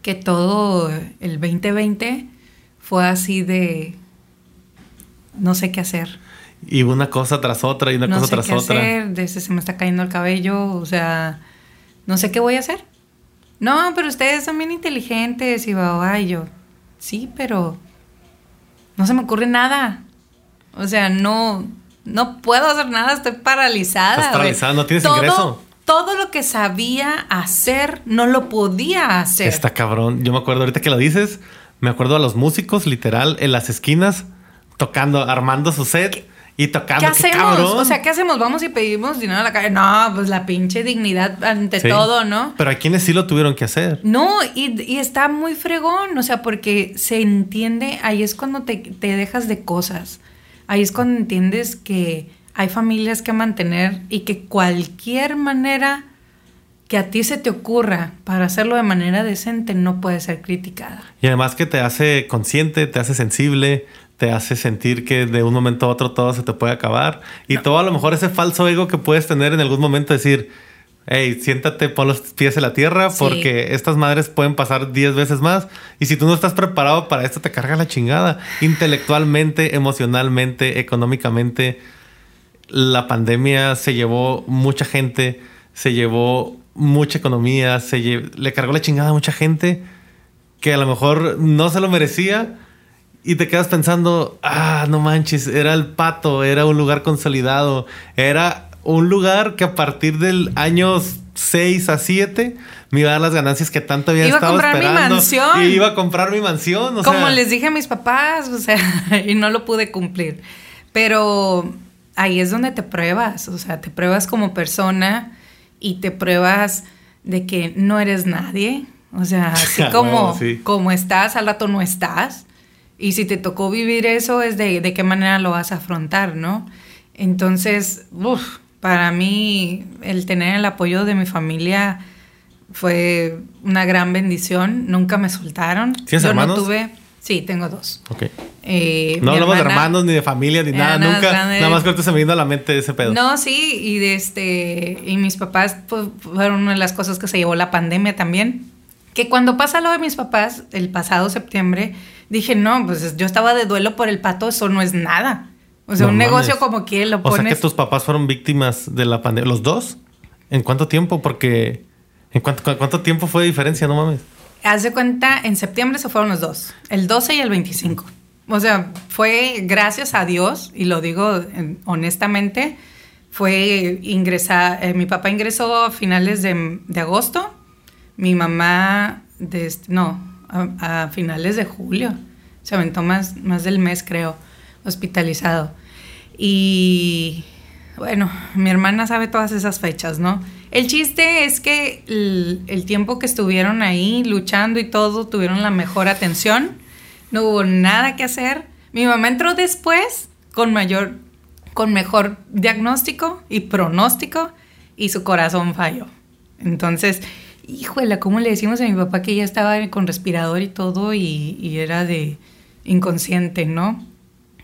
que todo el 2020 fue así de no sé qué hacer. Y una cosa tras otra y una cosa tras otra. Hacer, desde se me está cayendo el cabello, o sea, no sé qué voy a hacer. No, pero ustedes son bien inteligentes y va, y yo, sí, pero no se me ocurre nada. O sea, no, no puedo hacer nada, estoy paralizada. Estás paralizada, no tienes ingreso. Todo lo que sabía hacer, no lo podía hacer. Está cabrón. Yo me acuerdo ahorita que lo dices, me acuerdo a los músicos, literal, en las esquinas, tocando, armando su set. Y tocando. ¿Qué hacemos? o sea, ¿qué hacemos? Vamos y pedimos dinero a la calle. No, pues la pinche dignidad ante todo, ¿no? Pero a quienes sí lo tuvieron que hacer. No, y, y, está muy fregón, o sea, porque se entiende, ahí es cuando te, te dejas de cosas. Ahí es cuando entiendes que hay familias que mantener y que cualquier manera que a ti se te ocurra para hacerlo de manera decente no puede ser criticada. Y además que te hace consciente, te hace sensible, te hace sentir que de un momento a otro todo se te puede acabar. Y todo a lo mejor ese falso ego que puedes tener en algún momento, decir, hey, siéntate, pon los pies en la tierra, porque estas madres pueden pasar 10 veces más. Y si tú no estás preparado para esto, te carga la chingada. Intelectualmente, emocionalmente, económicamente, la pandemia se llevó mucha gente, se llevó mucha economía, se le cargó la chingada a mucha gente que a lo mejor no se lo merecía y te quedas pensando, ah, no manches, era el pato, era un lugar consolidado, era un lugar que a partir del año 6 a 7 me iba a dar las ganancias que tanto había estado esperando. Y iba a comprar mi mansión. Como les dije a mis papás, o sea, y no lo pude cumplir. Pero ahí es donde te pruebas, o sea, te pruebas como persona y te pruebas de que no eres nadie. O sea, así como, como estás, al rato no estás. Y si te tocó vivir eso, es de, de qué manera lo vas a afrontar, ¿no? Entonces, uff, para mí el tener el apoyo de mi familia fue una gran bendición. Nunca me soltaron. ¿Tienes Yo hermanos? no tuve. Sí, tengo dos. Ok. Eh, no hablamos de hermanos ni de familia ni nada, nunca. Nada más que se me vino a la mente ese pedo. No, sí, y de este. Y mis papás pues, fueron una de las cosas que se llevó la pandemia también. Que cuando pasa lo de mis papás, el pasado septiembre, dije, no, pues yo estaba de duelo por el pato, eso no es nada. O sea, un negocio como que lo pones... O sea, que tus papás fueron víctimas de la pandemia. ¿Los dos? ¿En cuánto tiempo? Porque... ¿En cuánto, cuánto tiempo fue de diferencia? No mames. Haz de cuenta, en septiembre se fueron los dos. El 12 y el 25. O sea, fue gracias a Dios, y lo digo honestamente, fue ingresar... Eh, mi papá ingresó a finales de, de agosto. Mi mamá, de, no, a, finales de julio. Se aventó más, más del mes, creo, hospitalizado. Y bueno, mi hermana sabe todas esas fechas, ¿no? El chiste es que el, tiempo que estuvieron ahí luchando y todo, tuvieron la mejor atención. No hubo nada que hacer. Mi mamá entró después con mayor, con mejor diagnóstico y pronóstico y su corazón falló. Entonces, híjole, ¿cómo le decimos a mi papá que ella estaba con respirador y todo y, era de inconsciente, ¿no?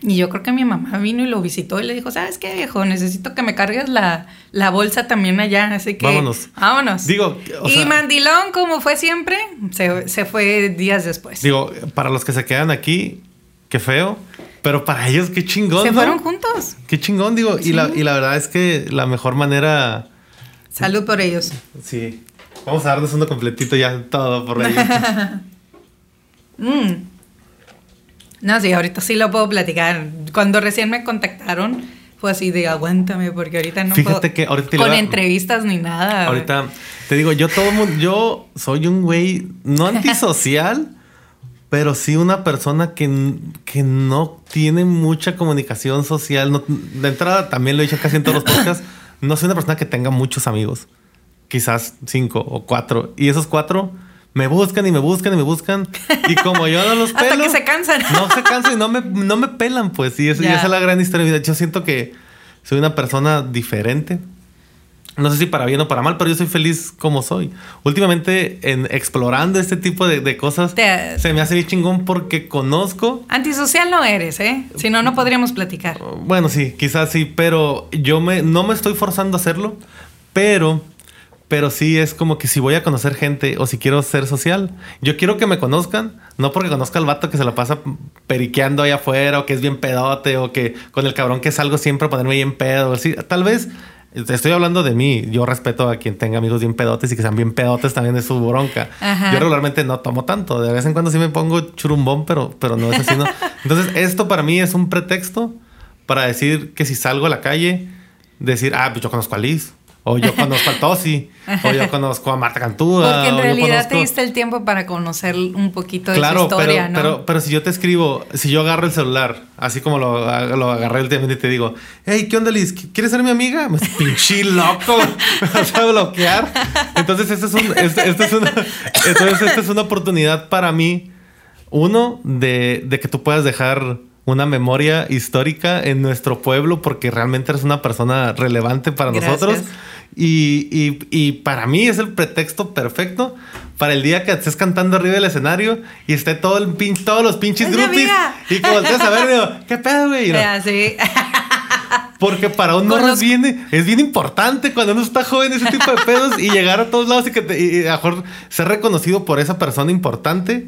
Y yo creo que mi mamá vino y lo visitó y le dijo, ¿sabes qué, viejo? Necesito que me cargues la, bolsa también allá, así que... Vámonos. Vámonos. Digo, y Mandilón, como fue siempre, se, se, fue días después. Digo, para los que se quedan aquí, qué feo, pero para ellos qué chingón. Se fueron juntos. Qué chingón, digo, y, la, y la verdad es que la mejor manera... Salud por ellos. Sí. Vamos a darnos uno completito ya, todo por ahí. Mm. No, sí, ahorita sí lo puedo platicar. Cuando recién me contactaron, fue así de aguántame, porque ahorita no Fíjate que ahorita con entrevistas ni nada. Ahorita te digo, yo todo mundo, yo soy un güey no antisocial, pero sí una persona que, que no tiene mucha comunicación social. de entrada, también lo he dicho casi en todos los podcasts, no soy una persona que tenga muchos amigos quizás cinco o cuatro. Y esos cuatro me buscan y me buscan y me buscan. Y como yo no los pelo. Hasta que se cansan. no se cansan y no me, no me pelan, pues. Y, esa es la gran historia de vida. Yo siento que soy una persona diferente. No sé si para bien o para mal, pero yo soy feliz como soy. Últimamente, en explorando este tipo de, cosas, se me hace bien chingón porque conozco. Antisocial no eres, ¿eh? Si no, no podríamos platicar. Bueno, sí, quizás sí, pero yo me, no me estoy forzando a hacerlo, pero pero sí es como que si voy a conocer gente o si quiero ser social, yo quiero que me conozcan, no porque conozca al vato que se la pasa periqueando ahí afuera o que es bien pedote o que con el cabrón que salgo siempre a ponerme bien pedo. Así, tal vez estoy hablando de mí. Yo respeto a quien tenga amigos bien pedotes y que sean bien pedotes también es su bronca. Yo regularmente no tomo tanto. De vez en cuando sí me pongo churumbón, pero, pero no es así. ¿no? Entonces, esto para mí es un pretexto para decir que si salgo a la calle, decir, ah, pues yo conozco a Liz o yo conozco a Tosi, o yo conozco a Marta Cantúa. Porque en realidad te diste el tiempo para conocer un poquito de su historia, pero, ¿no? Pero, pero si yo te escribo, si yo agarro el celular, así como lo, lo agarré el tiempo y te digo, hey, ¿qué onda, Liz? ¿Quieres ser mi amiga? Me pinche loco, me vas a bloquear. Entonces, esta es, un, es una, entonces, esta es una oportunidad para mí, uno, de, de que tú puedas dejar una memoria histórica en nuestro pueblo porque realmente eres una persona relevante para nosotros. Y, para mí es el pretexto perfecto para el día que estés cantando arriba del escenario y esté todo el pin, todos los pinches groupies. Y como estés a ver, digo, ¿qué pedo, güey? Porque para uno es bien, es bien importante cuando uno está joven ese tipo de pedos y llegar a todos lados y que te, a lo mejor ser reconocido por esa persona importante.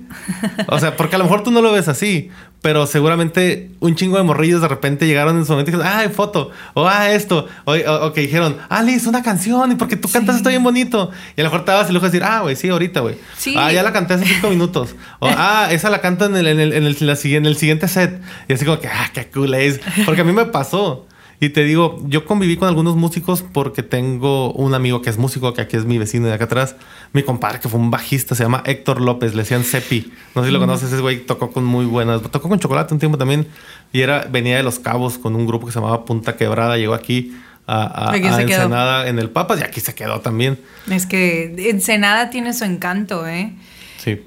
O sea, porque a lo mejor tú no lo ves así, pero seguramente un chingo de morrillos de repente llegaron en su momento y dijeron, ah, foto, o ah, esto, o, que dijeron, ah, Liz, una canción, y porque tú cantas está bien bonito. Y a lo mejor te vas y luego decir, ah, güey, sí, ahorita, güey. Ah, ya la canté hace cinco minutos. O, ah, esa la canto en el, en el, en el, en el siguiente set. Y así como que, ah, qué cool es. Porque a mí me pasó. Y te digo, yo conviví con algunos músicos porque tengo un amigo que es músico, que aquí es mi vecino de acá atrás. Mi compadre, que fue un bajista, se llama Héctor López, le decían Cepi. No sé si lo conoces, ese güey tocó con muy buenas. Tocó con Chocolate un tiempo también. Y era, venía de Los Cabos con un grupo que se llamaba Punta Quebrada. Llegó aquí a, a, Ensenada en el Papas y aquí se quedó también. Es que Ensenada tiene su encanto, ¿eh? Sí.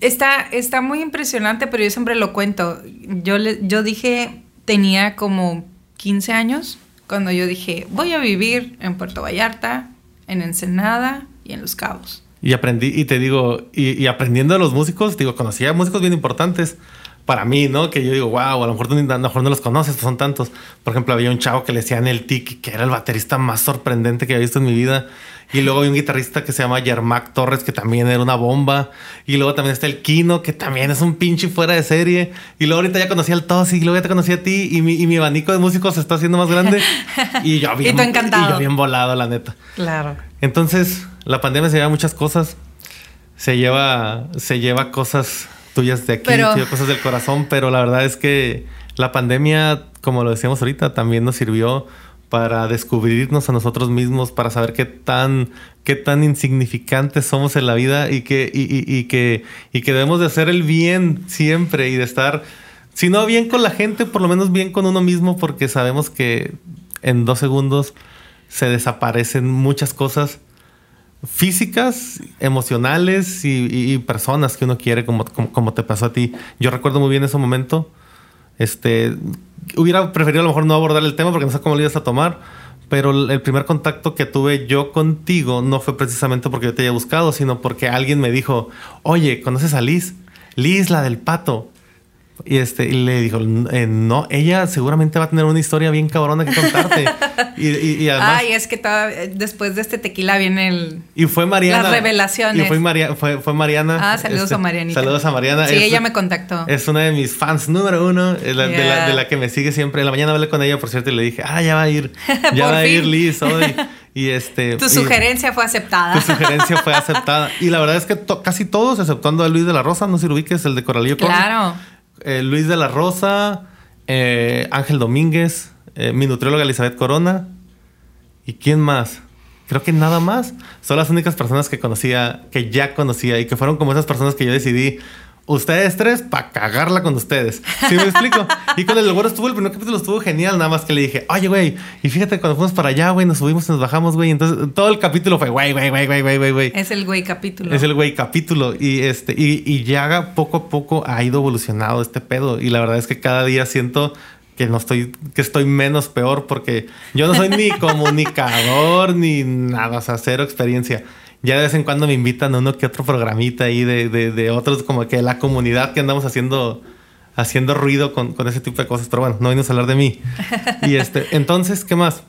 Está, está muy impresionante, pero yo siempre lo cuento. Yo, le, yo dije, tenía como 15 años, cuando yo dije, voy a vivir en Puerto Vallarta, en Ensenada y en Los Cabos. Y aprendí, y te digo, y, aprendiendo de los músicos, digo, conocía músicos bien importantes para mí, ¿no? Que yo digo, wow, a lo mejor, a lo mejor no los conoces, pues son tantos. Por ejemplo, había un chavo que le decían el Tiki, que era el baterista más sorprendente que había visto en mi vida. Y luego hay un guitarrista que se llama Yermac Torres, que también era una bomba. Y luego también está el Kino, que también es un pinche fuera de serie. Y luego ahorita ya conocí al Tosi, y luego ya te conocí a ti. Y mi, y mi abanico de músicos se está haciendo más grande. Y yo bien, encantado. Y yo bien volado, la neta. Claro. Entonces, la pandemia se lleva muchas cosas. Se lleva, se lleva cosas tuyas de aquí, cosas del corazón. Pero la verdad es que la pandemia, como lo decíamos ahorita, también nos sirvió para descubrirnos a nosotros mismos, para saber qué tan, qué tan insignificantes somos en la vida y que, y, que, y que debemos de hacer el bien siempre y de estar, si no bien con la gente, por lo menos bien con uno mismo, porque sabemos que en dos segundos se desaparecen muchas cosas físicas, emocionales y, personas que uno quiere, como, como, como, te pasó a ti. Yo recuerdo muy bien ese momento. Este, hubiera preferido a lo mejor no abordar el tema porque no sé cómo lo ibas a tomar. Pero el primer contacto que tuve yo contigo no fue precisamente porque yo te haya buscado, sino porque alguien me dijo, oye, ¿conoces a Liz? Liz, la del pato. Y este le dijo, eh, no, ella seguramente va a tener una historia bien cabrona que contarte. y, y, además, Ay, es que después de este tequila viene el... Y fue Mariana. Las revelaciones. Y fue, fue, Mariana. Ah, saludos a este, Marianita. Saludos a Mariana. Sí, ella me contactó. Es una de mis fans número uno, de, la, que me sigue siempre. En la mañana hablé con ella, por cierto, y le dije, ah, ya va a ir, ya va a ir Liz hoy. Y este, tu sugerencia fue aceptada. Tu sugerencia fue aceptada. Y la verdad es que casi todos, exceptuando a Luis de la Rosa, no sé si lo ubiques, el de Coralillo Claro. Eh, Luis de la Rosa, eh, Ángel Domínguez, eh, mi nutrióloga Elizabeth Corona. ¿Y quién más? Creo que nada más. Son las únicas personas que conocía, que ya conocía y que fueron como esas personas que yo decidí, ustedes tres para cagarla con ustedes. ¿Sí me explico? y con el güero estuvo, el primer capítulo estuvo genial, nada más que le dije, oye, güey, y fíjate cuando fuimos para allá, güey, nos subimos y nos bajamos, güey. Entonces todo el capítulo fue, güey, güey, güey, güey, güey, güey. Es el güey capítulo. Es el güey capítulo. Y este, y, y ya poco a poco ha ido evolucionado este pedo. Y la verdad es que cada día siento que no estoy, que estoy menos peor porque yo no soy ni comunicador ni nada, o sea, cero experiencia ya de vez en cuando me invitan a uno que otro programita ahí de, de, otros, como que la comunidad que andamos haciendo, haciendo ruido con, con, ese tipo de cosas. Pero bueno, no vienes a hablar de mí. Y este, entonces, ¿qué más?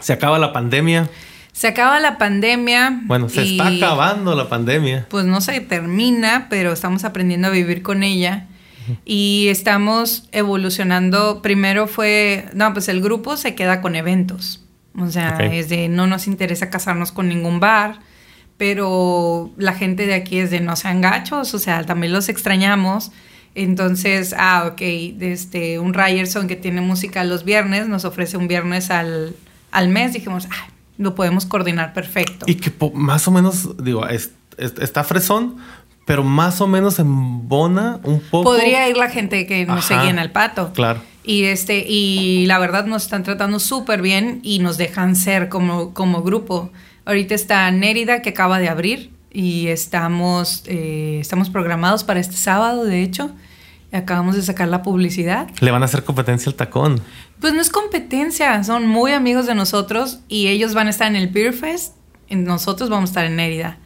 Se acaba la pandemia. Se acaba la pandemia. Bueno, se está acabando la pandemia. Pues no se termina, pero estamos aprendiendo a vivir con ella. Y estamos evolucionando. Primero fue, no, pues el grupo se queda con eventos. O sea, es de no nos interesa casarnos con ningún bar, pero la gente de aquí es de no sean gachos, o sea, también los extrañamos. Entonces, ah, ok, este, un Ryerson que tiene música los viernes nos ofrece un viernes al, al mes. Dijimos, ah, lo podemos coordinar perfecto. Y que más o menos, digo, está fresón, pero más o menos embona un poco. Podría ir la gente que nos seguía en el pato. Claro. Y, este, y la verdad nos están tratando súper bien y nos dejan ser como, como grupo. Ahorita está Nérida que acaba de abrir y estamos, eh, estamos programados para este sábado, de hecho. Acabamos de sacar la publicidad. ¿Le van a hacer competencia al tacón? Pues no es competencia, son muy amigos de nosotros y ellos van a estar en el Beer Fest y nosotros vamos a estar en Nérida.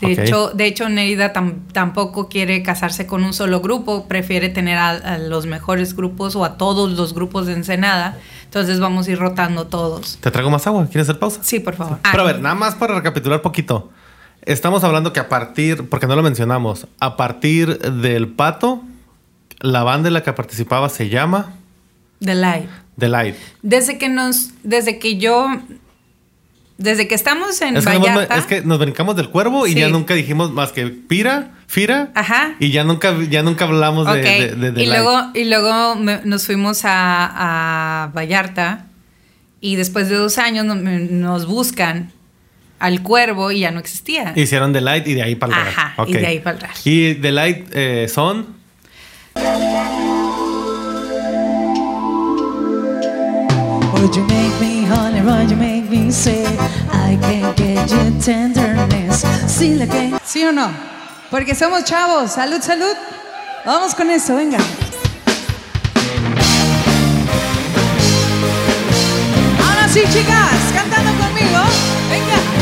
De, hecho, de hecho, Nerida tampoco quiere casarse con un solo grupo, prefiere tener a, los mejores grupos o a todos los grupos de Ensenada. Entonces vamos a ir rotando todos. ¿Te traigo más agua? ¿Quieres hacer pausa? Sí, por favor. Pero a ver, nada más para recapitular poquito. Estamos hablando que a partir, porque no lo mencionamos, a partir del pato, la banda en la que participaba se llama... The Light. The Light. Desde que nos, desde que yo desde que estamos en es Vallarta. Que es que nos brincamos del cuervo y ya nunca dijimos más que Pira, Fira. Ajá. Y ya nunca, ya nunca hablamos de, y, luego, y luego nos fuimos a, Vallarta y después de dos años nos, buscan al cuervo y ya no existía. Hicieron The Light y de ahí para el Ajá, y de ahí para el Y The Light eh, son. Would you make me honey, would you make I can't get tenderness? Sí, la que... ¿Sí o no? Porque somos chavos. Salud, salud. Vamos con eso, venga. Ahora sí, chicas, cantando conmigo. Venga.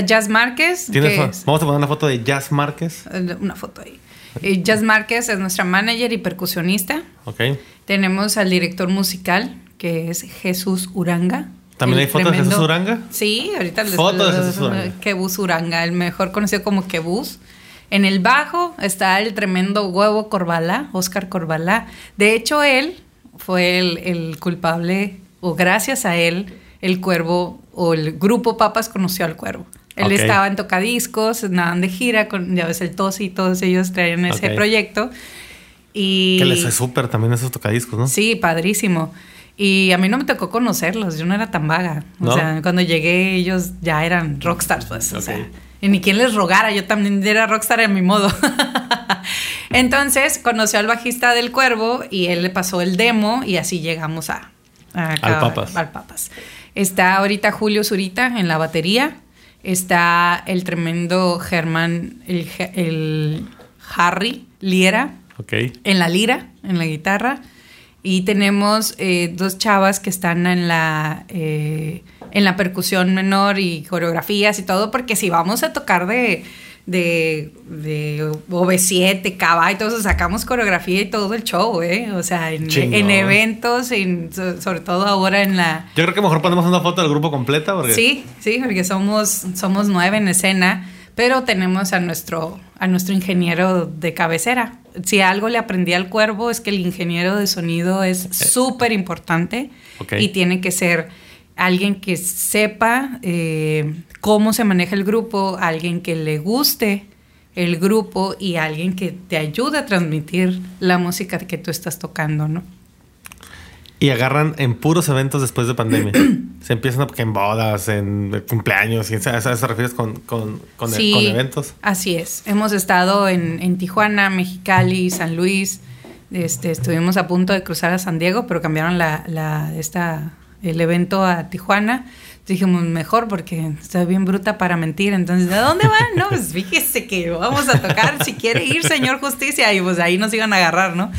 Está Jazz Márquez. Vamos a poner una foto de Jazz Márquez. Eh, una foto ahí. Eh, Jazz Márquez es nuestra manager y percusionista. Ok. Tenemos al director musical, que es Jesús Uranga. ¿También hay fotos de Jesús Uranga? Sí, ahorita les Fotos de Jesús Uranga. Kebus Uranga, el mejor conocido como Kebus. En el bajo está el tremendo huevo Corbalá, Oscar Corbalá. De hecho, él fue el, el culpable, o gracias a él, el cuervo o el grupo Papas conoció al cuervo. Él Ok. estaba en tocadiscos, andaban de gira, con, ya ves, el Tosi y todos ellos traían ese Ok. proyecto. Y, Que les fue súper también esos tocadiscos, ¿no? Sí, padrísimo. Y a mí no me tocó conocerlos, yo no era tan vaga. O ¿No? sea, cuando llegué ellos ya eran rockstars, pues. O Ok. sea, y ni quien les rogara, yo también era rockstar en mi modo. Entonces conoció al bajista del Cuervo y él le pasó el demo y así llegamos a, a acá, Al Papas. al Papas. Está ahorita Julio Zurita en la batería. Está el tremendo Germán, el, el Harry Liera Ok. en la lira, en la guitarra. Y tenemos eh, dos chavas que están en la, eh, en la percusión menor y coreografías y todo, porque si vamos a tocar de, de, de OV7, Cava y todo eso, sacamos coreografía y todo el show, ¿eh? O sea, en, eventos, en- so- sobre todo ahora en la... Yo creo que mejor ponemos una foto del grupo completa porque Sí, sí, porque somos, somos nueve en escena, pero tenemos a nuestro, a nuestro ingeniero de cabecera. Si algo le aprendí al cuervo es que el ingeniero de sonido es súper importante y tiene que ser alguien que sepa eh, cómo se maneja el grupo, alguien que le guste el grupo y alguien que te ayude a transmitir la música que tú estás tocando, ¿no? Y agarran en puros eventos después de pandemia. Se empiezan a, en bodas, en cumpleaños, y a eso te refieres con, con, con, Sí, con eventos. Así es. Hemos estado en, en Tijuana, Mexicali, San Luis. Este, estuvimos a punto de cruzar a San Diego, pero cambiaron la, la- esta, el evento a Tijuana. Dijimos, mejor porque estoy bien bruta para mentir. Entonces, ¿a dónde van? No, pues fíjese que vamos a tocar. Si quiere ir, señor Justicia. Y pues ahí nos iban a agarrar, ¿no?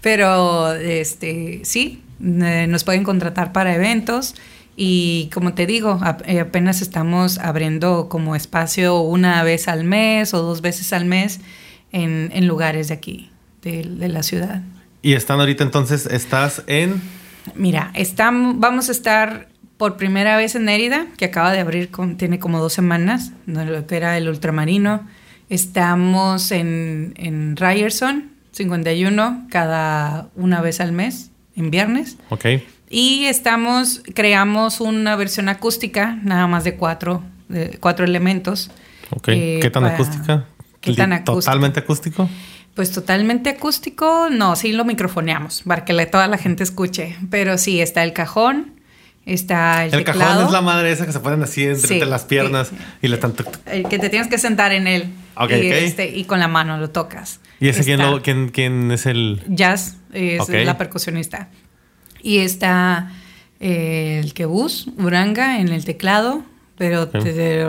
Pero, este, sí, eh, nos pueden contratar para eventos. Y como te digo, eh, apenas estamos abriendo como espacio una vez al mes o dos veces al mes en, en lugares de aquí, de, de la ciudad. Y están ahorita entonces, estás en... Mira, estamos, vamos a estar por primera vez en Mérida, que acaba de abrir, con, tiene como dos semanas, lo que era el ultramarino. Estamos en, en Ryerson, 51, cada una vez al mes, en viernes. Ok. Y estamos, creamos una versión acústica, nada más de cuatro, de cuatro elementos. Ok. eh, ¿Qué tan para- acústica? ¿Qué tan acústica? ¿Totalmente acústico? Pues totalmente acústico, no, sí lo microfoneamos para que la- toda la gente escuche. Pero sí, está el cajón, está el, El teclado. cajón es la madre esa que se ponen así entre, Sí, entre las piernas y le están... tuc, tuc. el que te tienes que sentar en él. Ok, y, ok. este, y con la mano lo tocas. ¿Y ese quién, lo- quién, quién es el...? Jazz es la percusionista. Y está eh, el quebus, Uranga, en el teclado, pero te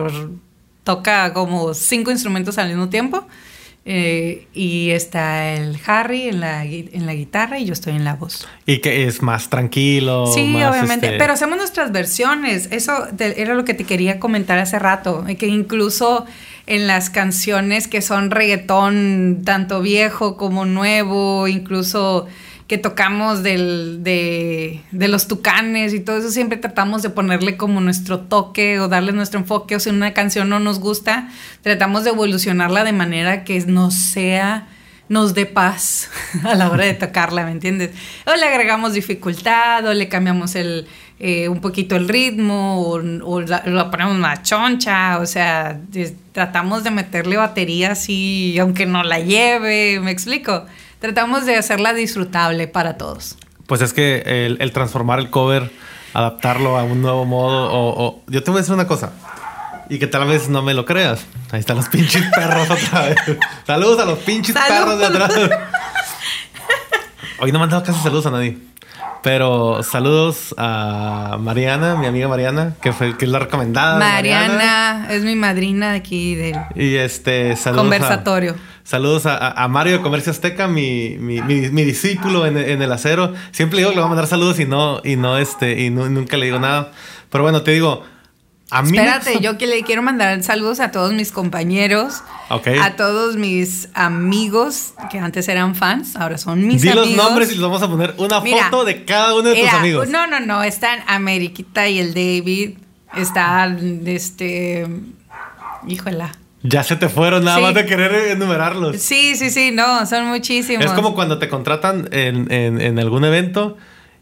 toca como cinco instrumentos al mismo tiempo. Eh, y está el Harry en la, en la guitarra y yo estoy en la voz. Y que es más tranquilo. Sí, más, obviamente. este, Pero hacemos nuestras versiones. Eso te- era lo que te quería comentar hace rato. Que incluso en las canciones que son reggaetón, tanto viejo como nuevo, incluso que tocamos del, de, los tucanes y todo eso, siempre tratamos de ponerle como nuestro toque o darle nuestro enfoque. O si una canción no nos gusta, tratamos de evolucionarla de manera que nos sea nos dé paz a la hora de tocarla, ¿me entiendes? O le agregamos dificultad, o le cambiamos el, eh, un poquito el ritmo, o, la, la ponemos más choncha, o sea, tratamos de meterle batería así, aunque no la lleve, ¿me explico? Tratamos de hacerla disfrutable para todos. Pues es que el, el transformar el cover, adaptarlo a un nuevo modo, o, o- Yo te voy a decir una cosa. Y que tal vez no me lo creas. Ahí están los pinches perros otra vez. Saludos a los pinches perros de atrás. Hoy no me han dado casi saludos a nadie. Pero saludos a Mariana, mi amiga Mariana, que fue que es la recomendada. Mariana es mi madrina aquí del Y este, saludos. a- conversatorio. Saludos a, Mario de Comercio Azteca, mi, mi, mi- mi discípulo en, en el acero. Siempre le digo que le voy a mandar saludos y no, y no, este, y nu- nunca le digo nada. Pero bueno, te digo, a mí. Espérate, yo que le quiero mandar saludos a todos mis compañeros, Ok. a todos mis amigos que antes eran fans, ahora son mis Di amigos. los nombres y les vamos a poner una Mira, foto de cada uno de tus amigos. No, no, no, están Ameriquita y el David, está este, híjola. Ya se te fueron nada Sí. más de querer enumerarlos. Sí, sí, sí, no, son muchísimos. Es como cuando te contratan en, en- en algún evento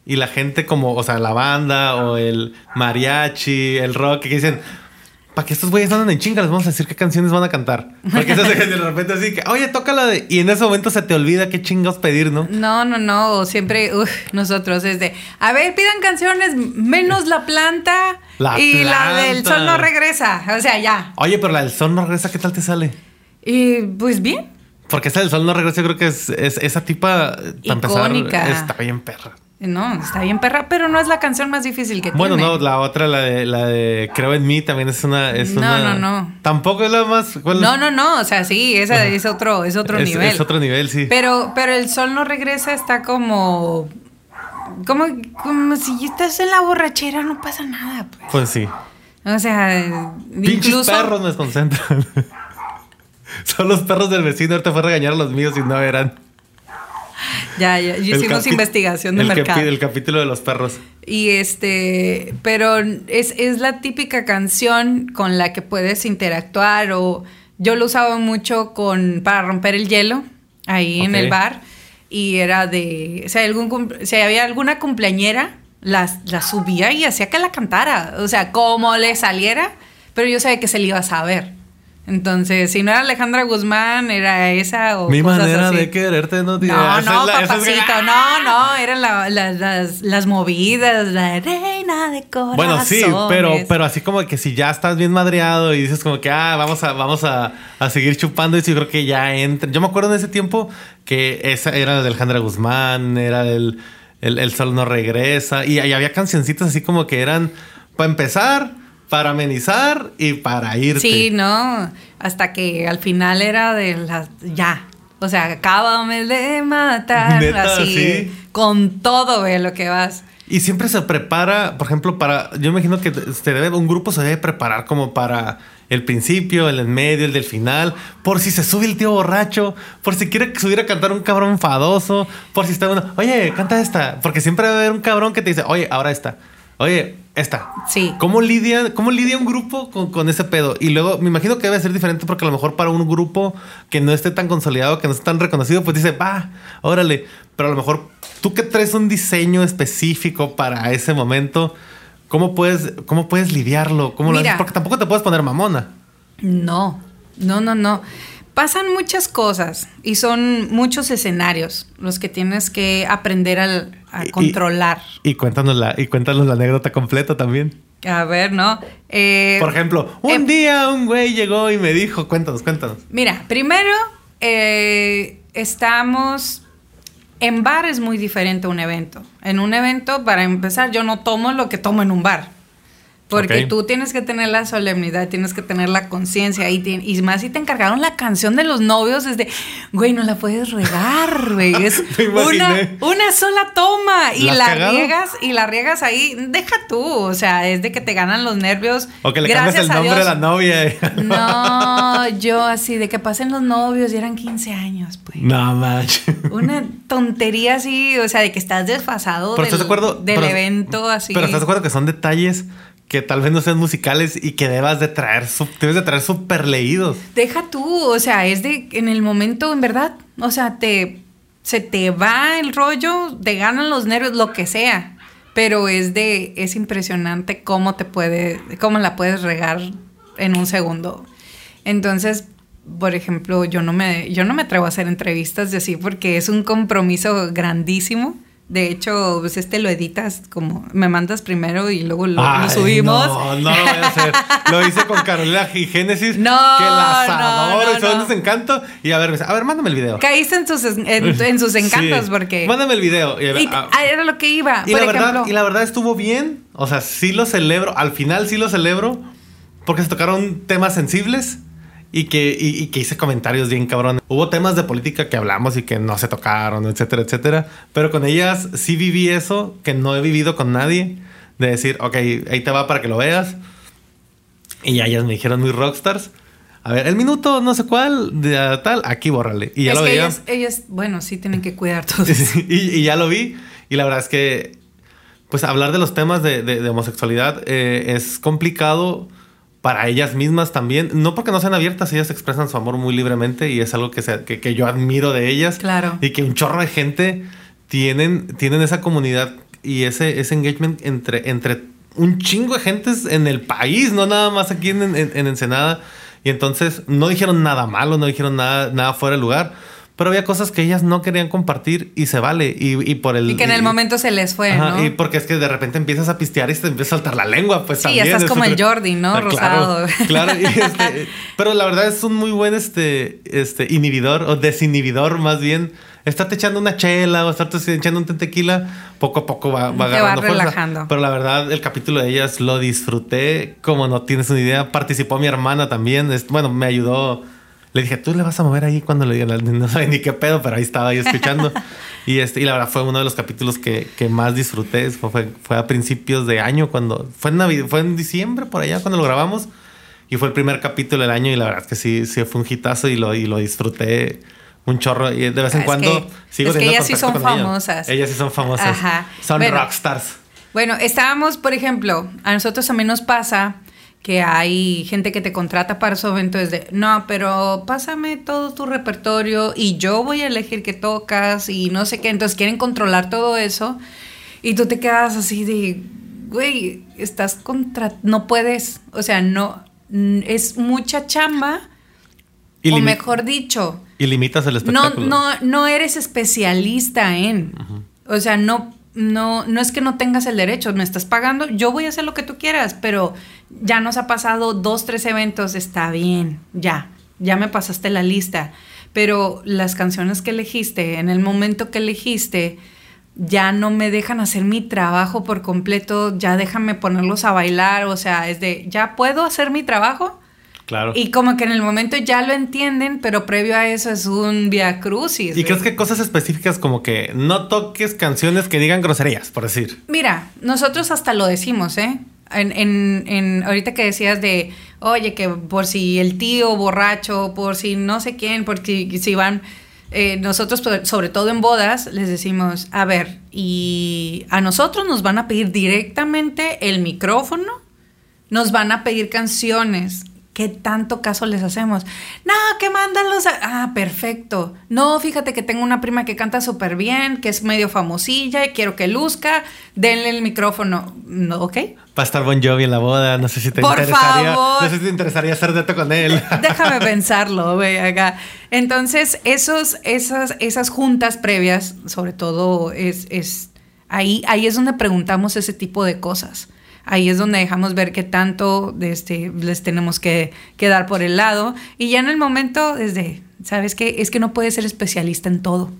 y la gente como, o sea, la banda o el mariachi, el rock, que dicen, para que estos güeyes andan en chinga, les vamos a decir qué canciones van a cantar. Porque de repente así que, oye, toca la de. Y en ese momento se te olvida qué chingados pedir, ¿no? No, no, no. Siempre, uf, nosotros es de, a ver, pidan canciones menos la planta y la del sol no regresa. O sea, ya. Oye, pero la del sol no regresa, ¿qué tal te sale? Y pues bien. Porque esa del sol no regresa, yo creo que es, esa tipa, Icónica. está bien perra. No, está bien perra, pero no es la canción más difícil que bueno, tiene. Bueno, no, la otra, la de, la de Creo en mí, también es una. Es no, no, no. Tampoco es la más. No, no, no. O sea, sí, esa es otro, es otro nivel. Es otro nivel, sí. Pero, pero el sol no regresa, está como. Como, como si estás en la borrachera, no pasa nada, pues. Pues sí. O sea, Pinches incluso. perros me desconcentran. Son los perros del vecino, ahorita fue a regañar a los míos y no eran. Ya, ya, hicimos investigación de el mercado. el capítulo de los perros. Y este, pero es, es la típica canción con la que puedes interactuar o yo lo usaba mucho con para romper el hielo ahí en el bar y era de, o sea, algún, si había alguna cumpleañera, la, la subía y hacía que la cantara, o sea, como le saliera, pero yo sabía que se le iba a saber. Entonces, si no era Alejandra Guzmán, era esa o Mi manera de quererte no tiene... No, no, papacito, no, no, eran las, las, movidas, la reina de corazón. Bueno, sí, pero, pero así como que si ya estás bien madreado y dices como que, ah, vamos a, vamos a, seguir chupando y yo creo que ya entra. Yo me acuerdo en ese tiempo que esa era de Alejandra Guzmán, era del el, Sol no regresa y, y había cancioncitas así como que eran, para empezar para amenizar y para irte. Sí, no, hasta que al final era de las ya. O sea, acábame de matar así con todo ve lo que vas. Y siempre se prepara, por ejemplo, para yo imagino que se debe un grupo se debe preparar como para el principio, el en medio, el del final, por si se sube el tío borracho, por si quiere subir a cantar un cabrón enfadoso, por si está uno, oye, canta esta, porque siempre va a haber un cabrón que te dice, oye, ahora esta. Oye, esta. Sí. ¿Cómo lidia, cómo lidia un grupo con, ese pedo? Y luego me imagino que debe ser diferente porque a lo mejor para un grupo que no esté tan consolidado, que no esté tan reconocido, pues dice, va, órale. Pero a lo mejor tú que traes un diseño específico para ese momento, ¿cómo puedes, cómo puedes lidiarlo? ¿Cómo lo haces? Porque tampoco te puedes poner mamona. No, no, no, no pasan muchas cosas y son muchos escenarios los que tienes que aprender a, controlar. Y, cuéntanos la, y cuéntanos la anécdota completa también. A ver, ¿no? Eh, Por ejemplo, un em, día un güey llegó y me dijo, cuéntanos, cuéntanos. Mira, primero eh, estamos... En bar es muy diferente a un evento. En un evento, para empezar, yo no tomo lo que tomo en un bar. Porque tú tienes que tener la solemnidad, tienes que tener la conciencia y, y más si te encargaron la canción de los novios es de, güey, no la puedes regar, güey, es una, una, sola toma y la riegas y la riegas ahí, deja tú, o sea, es de que te ganan los nervios. O que le cambias el nombre de la novia. no, yo así de que pasen los novios y eran 15 años, pues. No, más. Una tontería así, o sea, de que estás desfasado del, del evento así. Pero estás de acuerdo que son detalles que tal vez no sean musicales y que debas de traer, debes de traer súper leídos. Deja tú, o sea, es de en el momento, en verdad, o sea, te, se te va el rollo, te ganan los nervios, lo que sea, pero es de, es impresionante cómo te puede, cómo la puedes regar en un segundo. Entonces, por ejemplo, yo no me, yo no me atrevo a hacer entrevistas de así porque es un compromiso grandísimo de hecho, pues este lo editas como me mandas primero y luego lo, subimos. No, no lo voy a hacer. lo hice con Carolina y Génesis. No, que las adoro y son encanto. Y a ver, a ver, mándame el video. Caíste en sus, en, sus encantos porque. Mándame el video. Y, ah, ah, era lo que iba. Y la, verdad, y la verdad estuvo bien. O sea, sí lo celebro. Al final sí lo celebro. Porque se tocaron temas sensibles y que, y, que hice comentarios bien cabrón. Hubo temas de política que hablamos y que no se tocaron, etcétera, etcétera. Pero con ellas sí viví eso que no he vivido con nadie. De decir, ok, ahí te va para que lo veas. Y ya ellas me dijeron muy rockstars. A ver, el minuto no sé cuál, de tal, aquí bórrale. Y ya lo vi. Ellas, ellas, bueno, sí tienen que cuidar todo. y, ya lo vi. Y la verdad es que, pues hablar de los temas de, de, homosexualidad eh, es complicado para ellas mismas también. No porque no sean abiertas, ellas expresan su amor muy libremente y es algo que, que, yo admiro de ellas. Claro. Y que un chorro de gente tienen, tienen esa comunidad y ese, ese engagement entre, entre un chingo de gentes en el país, no nada más aquí en, en- en Ensenada. Y entonces no dijeron nada malo, no dijeron nada, nada fuera de lugar. Pero había cosas que ellas no querían compartir y se vale. Y, y por el. Y que en el y- momento se les fue, Ajá, ¿no? Y porque es que de repente empiezas a pistear y te empieza a saltar la lengua, pues Sí, también. ya estás es como el Jordi, ¿no? Ah, Rosado. Claro, claro. este, pero la verdad es un muy buen este, este inhibidor o desinhibidor más bien. Estarte echando una chela o estarte echando un tequila, poco a poco va, va Te va agarrando fuerza. relajando. Pero la verdad, el capítulo de ellas lo disfruté como no tienes una idea. Participó mi hermana también. Es- bueno, me ayudó. Le dije, tú le vas a mover ahí cuando le digan, no sabe ni qué pedo, pero ahí estaba ahí escuchando. y, este, y la verdad fue uno de los capítulos que, que más disfruté. Fue, fue, a principios de año, cuando fue en, Navidad, fue en diciembre por allá cuando lo grabamos. Y fue el primer capítulo del año y la verdad es que sí, sí fue un hitazo y lo, y lo disfruté un chorro. Y de vez en Es cuando que- sigo es que ellas sí son con ellas. famosas. Ellas sí son famosas. Ajá. Son Bueno. rockstars. Bueno, estábamos, por ejemplo, a nosotros también nos pasa que hay gente que te contrata para su evento desde, no, pero pásame todo tu repertorio y yo voy a elegir qué tocas y no sé qué. Entonces quieren controlar todo eso y tú te quedas así de, güey, estás contra, no puedes, o sea, no, es mucha chamba. Y o mejor dicho, Y limitas el no, espectáculo. no, no eres especialista en. O sea, no, no, no es que no tengas el derecho, me estás pagando, yo voy a hacer lo que tú quieras, pero ya nos ha pasado dos, tres eventos, está bien, ya, ya me pasaste la lista. Pero las canciones que elegiste, en el momento que elegiste, ya no me dejan hacer mi trabajo por completo, ya déjame ponerlos a bailar, o sea, es de, ya puedo hacer mi trabajo. Claro. Y como que en el momento ya lo entienden, pero previo a eso es un via crucis. ¿Y crees que cosas específicas como que no toques canciones que digan groserías, por decir? Mira, nosotros hasta lo decimos, ¿eh? En, en, en- ahorita que decías de, oye, que por si el tío borracho, por si no sé quién, por si, si van, eh, nosotros, sobre todo en bodas, les decimos, a ver, y a nosotros nos van a pedir directamente el micrófono, nos van a pedir canciones. ¿Qué tanto caso les hacemos? No, que mándalos a... Ah, perfecto. No, fíjate que tengo una prima que canta súper bien, que es medio famosilla y quiero que luzca. Denle el micrófono. No, ¿Ok? Va a estar Bon Jovi en la boda, no sé si te Por interesaría. favor. No sé si te interesaría hacer neto con él. Déjame pensarlo, güey, acá. Entonces, esos, esas, esas juntas previas, sobre todo, es, es ahí, ahí es donde preguntamos ese tipo de cosas. Ahí es donde dejamos ver qué tanto este, les tenemos que, que dar por el lado. Y ya en el momento, desde, ¿sabes qué? Es que no puedes ser especialista en todo.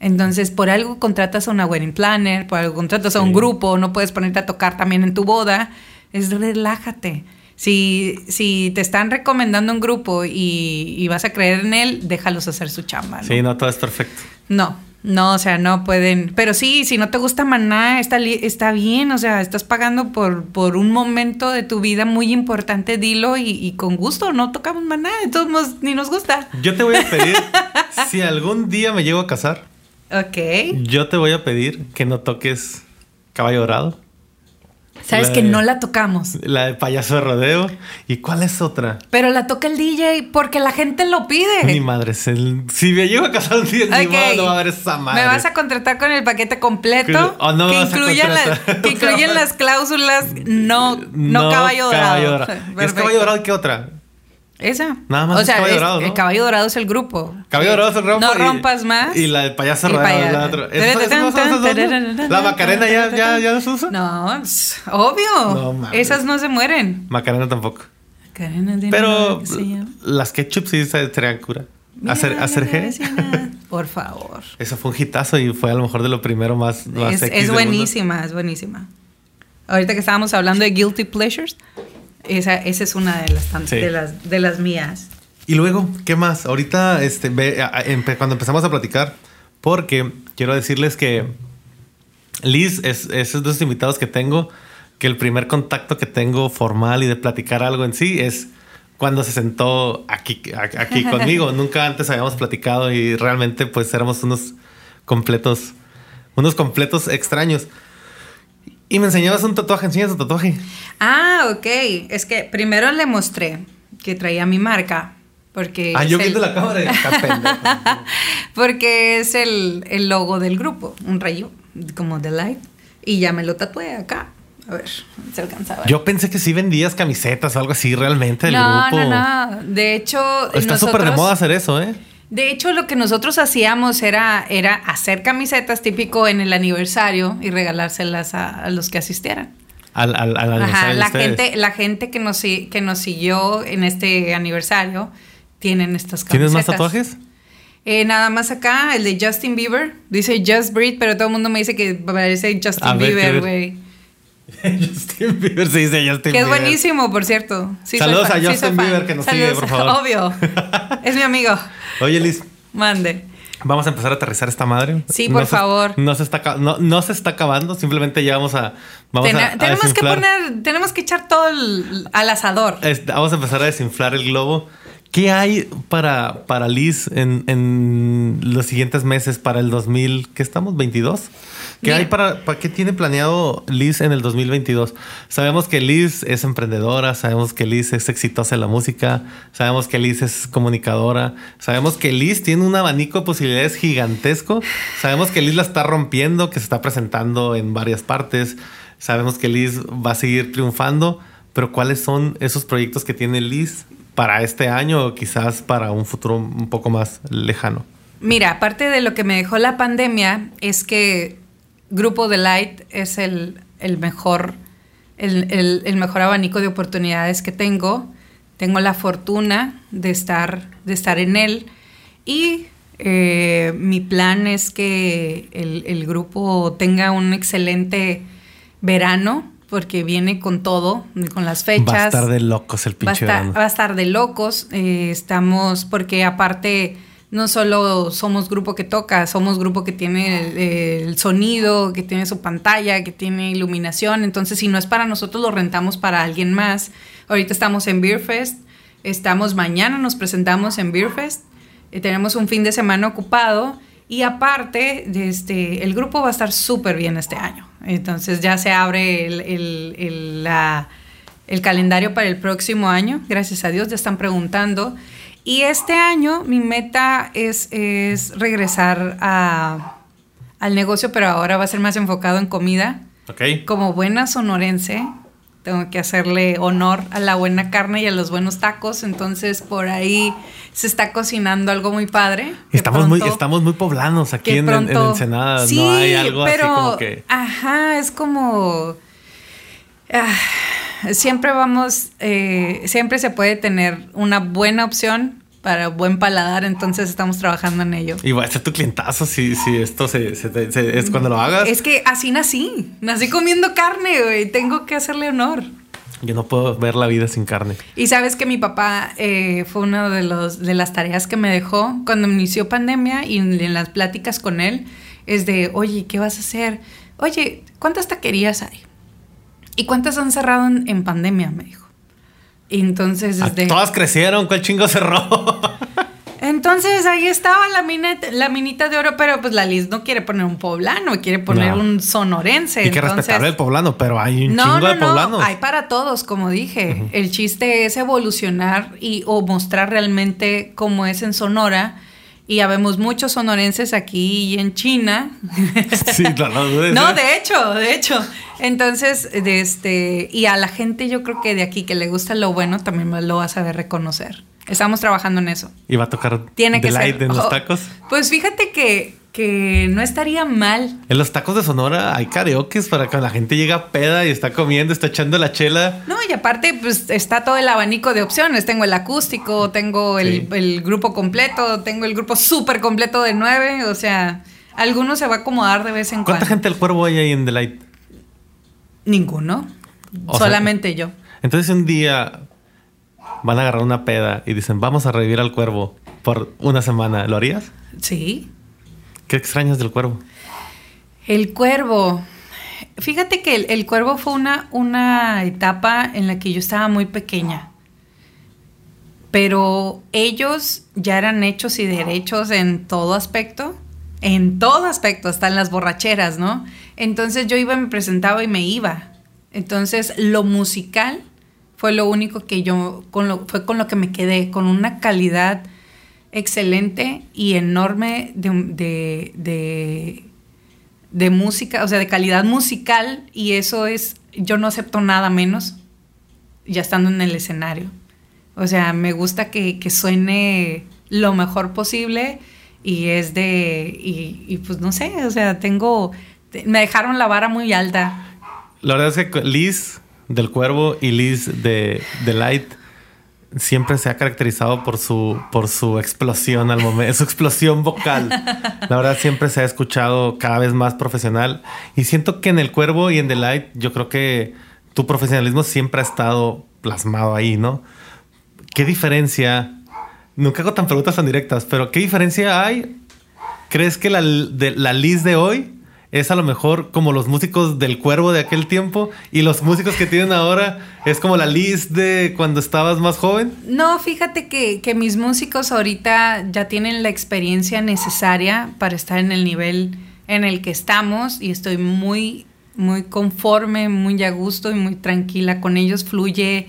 Entonces, por algo contratas a una wedding planner, por algo contratas a un Sí. grupo, no puedes ponerte a tocar también en tu boda. Es relájate. Si, si te están recomendando un grupo y, y vas a creer en él, déjalos hacer su chamba. ¿no? Sí, no, todo es perfecto. No, no, o sea, no pueden. Pero sí, si no te gusta Maná, está, li- está bien, o sea, estás pagando por, por un momento de tu vida muy importante, dilo y, y con gusto, no tocamos Maná, de todos modos ni nos gusta. Yo te voy a pedir, si algún día me llego a casar, Ok. yo te voy a pedir que no toques Caballo Dorado, Sabes La que de- no la tocamos. la de Payaso de Rodeo. ¿Y cuál es otra? Pero la toca el DJ porque la gente lo pide. Ni madre. el- Si me llego a casar un día, ni Ok. modo, no va a haber esa madre. Me vas a contratar con el paquete completo O no que, incluyan las, que incluyen las cláusulas no, no, caballo dorado. ¿Y ¿Es Perfecto. caballo dorado qué otra? Esa. Nada más O es sea, Caballo es- Dorado, ¿no? el caballo dorado es el grupo. Caballo dorado es el grupo. No y- rompas más. Y la de payaso dorado la otra. ¿Eso- eso no son esas dos, no? ¿La Macarena ya, ya, ya no se usa? No, es obvio. No mames. Esas no se mueren. Macarena tampoco. Macarena de Pero que se las ketchup sí se serían cura. Hacer, Mira, hacer G. Por favor. Eso fue un hitazo y fue a lo mejor de lo primero más, más Es, del buenísima, es buenísima. Ahorita que estábamos hablando de guilty pleasures, esa, esa es una de las, Sí. de las de las mías. Y luego, ¿qué más? Ahorita, este, ve, a- a- empe- cuando empezamos a platicar, porque quiero decirles que Liz es, es esos dos invitados que tengo, que el primer contacto que tengo formal y de platicar algo en sí es cuando se sentó aquí, aquí conmigo. Nunca antes habíamos platicado y realmente pues éramos unos completos, unos completos extraños. Y me enseñabas un tatuaje, enseñas tu tatuaje. Ah, ok. Es que primero le mostré que traía mi marca. Porque Ah, yo el- viendo la cámara. porque es el, el logo del grupo, un rayo como de light. Y ya me lo tatué acá. A ver, se alcanzaba. Yo pensé que sí vendías camisetas o algo así realmente del no, grupo. no, no. De hecho, Está súper de nosotros- moda hacer eso, ¿eh? De hecho, lo que nosotros hacíamos era, era hacer camisetas típico en el aniversario y regalárselas a, a los que asistieran. Al, al, al Ajá, aniversario de la gente, la gente que nos, que nos siguió en este aniversario tienen estas camisetas. ¿Tienes más tatuajes? Eh, nada más acá, el de Justin Bieber. Dice Just Breathe, pero todo el mundo me dice que parece Justin A Bieber, ¿qué- güey. Justin Bieber se dice Justin Que es buenísimo, por cierto. Sí Saludos a sí Justin. Bieber, que nos sigue, por favor. Obvio. Es mi amigo. Oye, Liz, Mande. vamos a empezar a aterrizar esta madre. Sí, por favor. No se, está, no, no se está acabando, simplemente ya vamos a. Vamos Ten- a, a tenemos que poner, tenemos que echar todo el- al asador. es- vamos a empezar a desinflar el globo. ¿Qué hay para, para Liz en, en los siguientes meses para el 2000? ¿Qué estamos? ¿22? ¿Qué Mira. hay para, para qué tiene planeado Liz en el 2022? Sabemos que Liz es emprendedora, sabemos que Liz es exitosa en la música, sabemos que Liz es comunicadora, sabemos que Liz tiene un abanico de posibilidades gigantesco, sabemos que Liz la está rompiendo, que se está presentando en varias partes, sabemos que Liz va a seguir triunfando, pero ¿cuáles son esos proyectos que tiene Liz para este año o quizás para un futuro un poco más lejano? Mira, aparte de lo que me dejó la pandemia, es que Grupo de Light es el, el mejor, el, el- el mejor abanico de oportunidades que tengo. Tengo la fortuna de estar, de estar en él. Y eh, mi plan es que el, el grupo tenga un excelente verano, porque viene con todo, con las fechas. Va a estar de locos el Va a pinche estar, verano. va a estar de locos. eh, estamos, porque aparte, no solo somos grupo que toca, somos grupo que tiene el, sonido, que tiene su pantalla, que tiene iluminación. Entonces, si no es para nosotros, lo rentamos para alguien más. Ahorita estamos en Beer Fest. Estamos mañana, nos presentamos en Beer Fest. eh, tenemos un fin de semana ocupado. Y aparte, este, el grupo va a estar súper bien este año. Entonces ya se abre el, el- el calendario para el próximo año. Gracias a Dios, ya están preguntando. Y este año mi meta es, es regresar a- al negocio, pero ahora va a ser más enfocado en comida. Ok. Como buena sonorense, tengo que hacerle honor a la buena carne y a los buenos tacos. Entonces por ahí se está cocinando algo muy padre. Estamos muy, estamos muy poblanos aquí en, en- Ensenada. Sí, no hay algo pero, así como que. Ajá, es como. ah, siempre vamos. eh, siempre se puede tener una buena opción para buen paladar, entonces estamos trabajando en ello. Y va a ser tu clientazo si, si esto se, se se- es cuando lo hagas. Es que así nací. Nací comiendo carne, güey. Tengo que hacerle honor. Yo no puedo ver la vida sin carne. Y sabes que mi papá eh, fue una de, los, de las tareas que me dejó cuando inició pandemia y en, en las pláticas con él es de, oye, ¿qué vas a hacer? Oye, ¿cuántas taquerías hay? ¿Y cuántas han cerrado en, en pandemia? Me dijo. Y entonces, Ah, Todas crecieron, ¿cuál chingo cerró? entonces ahí estaba la, la minita de oro, pero pues la Liz no quiere poner un poblano, quiere poner No. un sonorense. y que entonces- respetable el poblano, pero hay un no, chingo no, de no, poblanos. hay para todos, como dije. El chiste es evolucionar y o mostrar realmente cómo es en Sonora. Y habemos muchos sonorenses aquí y en China. Sí, no, no no, de hecho, de hecho. Entonces, de este, y a la gente yo creo que de aquí que le gusta lo bueno también lo va a saber reconocer. Estamos trabajando en eso. Y va a tocar Tiene que ser. en los Oh, tacos. Pues fíjate que, que no estaría mal En los tacos de Sonora hay karaokes para cuando la gente llega peda y está comiendo, está echando la chela. No, y aparte, pues está todo el abanico de opciones. Tengo el acústico, tengo el, Sí. el grupo completo, tengo el grupo súper completo de nueve. O sea, alguno se va a acomodar de vez en ¿Cuánta cuando. gente del cuervo hay ahí en Delight? Ninguno. O sea- Solamente yo. Entonces un día van a agarrar una peda y dicen, vamos a revivir al cuervo por una semana. ¿Lo harías? Sí. ¿Qué extrañas del cuervo? El cuervo. Fíjate que el, el cuervo fue una, una etapa en la que yo estaba muy pequeña. Pero ellos ya eran hechos y derechos en todo aspecto. En todo aspecto, hasta en las borracheras, ¿no? Entonces yo iba, me presentaba y me iba. Entonces lo musical fue lo único que yo, con lo, fue con lo que me quedé, con una calidad excelente y enorme de, de, de, música, o sea, de calidad musical, y eso es yo no acepto nada menos ya estando en el escenario. O sea, me gusta que, que suene lo mejor posible y es de, y, y, pues no sé, o sea, tengo, me dejaron la vara muy alta. La verdad es que Liz del Cuervo y Liz de, de Light siempre se ha caracterizado por su, por su explosión al momento, su explosión vocal. La verdad siempre se ha escuchado cada vez más profesional y siento que en el Cuervo y en The Light yo creo que tu profesionalismo siempre ha estado plasmado ahí, ¿no? ¿Qué diferencia? Nunca hago tan preguntas tan directas, pero ¿qué diferencia hay? ¿Crees que la, de, la Liz de hoy es a lo mejor como los músicos del cuervo de aquel tiempo y los músicos que tienen ahora es como la list de cuando estabas más joven? No, fíjate que, que, mis músicos ahorita ya tienen la experiencia necesaria para estar en el nivel en el que estamos y estoy muy, muy conforme, muy a gusto y muy tranquila con ellos, fluye.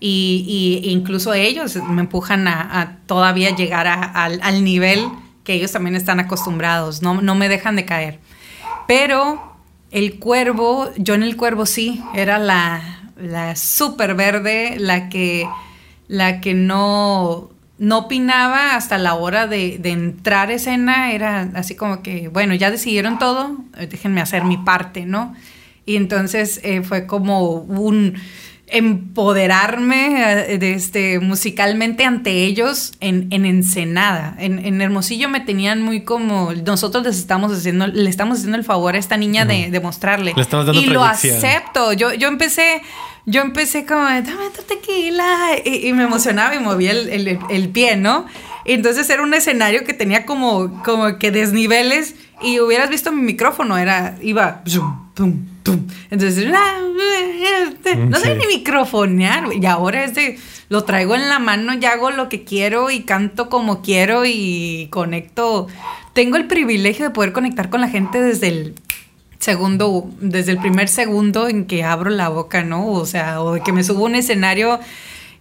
Y, y incluso ellos me empujan a, todavía llegar a, al nivel que ellos también están acostumbrados, no, no me dejan de caer. Pero el cuervo, yo en el cuervo sí, era la, la súper verde, la que, la que no, no opinaba hasta la hora de, de, entrar a escena, era así como que, bueno, ya decidieron todo, déjenme hacer mi parte, ¿no? Y entonces eh, fue como un empoderarme eh, de este, musicalmente ante ellos en, en Ensenada. En, en, Hermosillo me tenían muy como, nosotros les estamos haciendo, le estamos haciendo el favor a esta niña uh -huh. de, de, mostrarle. Le estamos dando y lo acepto. Yo, yo empecé, yo empecé como, dame tu tequila. Y, y, me emocionaba y movía el, el, el, pie, ¿no? Entonces era un escenario que tenía como, como que desniveles y hubieras visto mi micrófono, era, iba, zoom, pum, Entonces, no sé sí. ni microfonear, y ahora es de, lo traigo en la mano y hago lo que quiero y canto como quiero y conecto. Tengo el privilegio de poder conectar con la gente desde el segundo, desde el primer segundo en que abro la boca, ¿no? O sea, o de que me subo a un escenario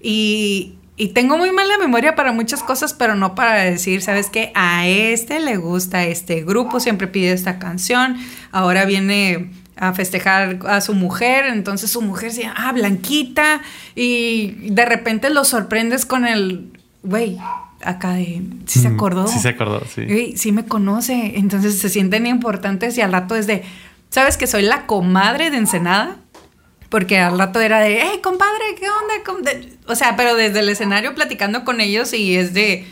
y, y tengo muy mala memoria para muchas cosas, pero no para decir, ¿sabes qué? A este le gusta este grupo, siempre pide esta canción, ahora viene a festejar a su mujer, entonces su mujer se llama, ah, Blanquita, y de repente lo sorprendes con el, güey, acá de, ¿sí se acordó? Sí se acordó, sí. Güey, sí me conoce, entonces se sienten importantes y al rato es de, ¿sabes que soy la comadre de Ensenada? Porque al rato era de, hey, compadre, ¿qué onda? O sea, pero desde el escenario platicando con ellos y es de,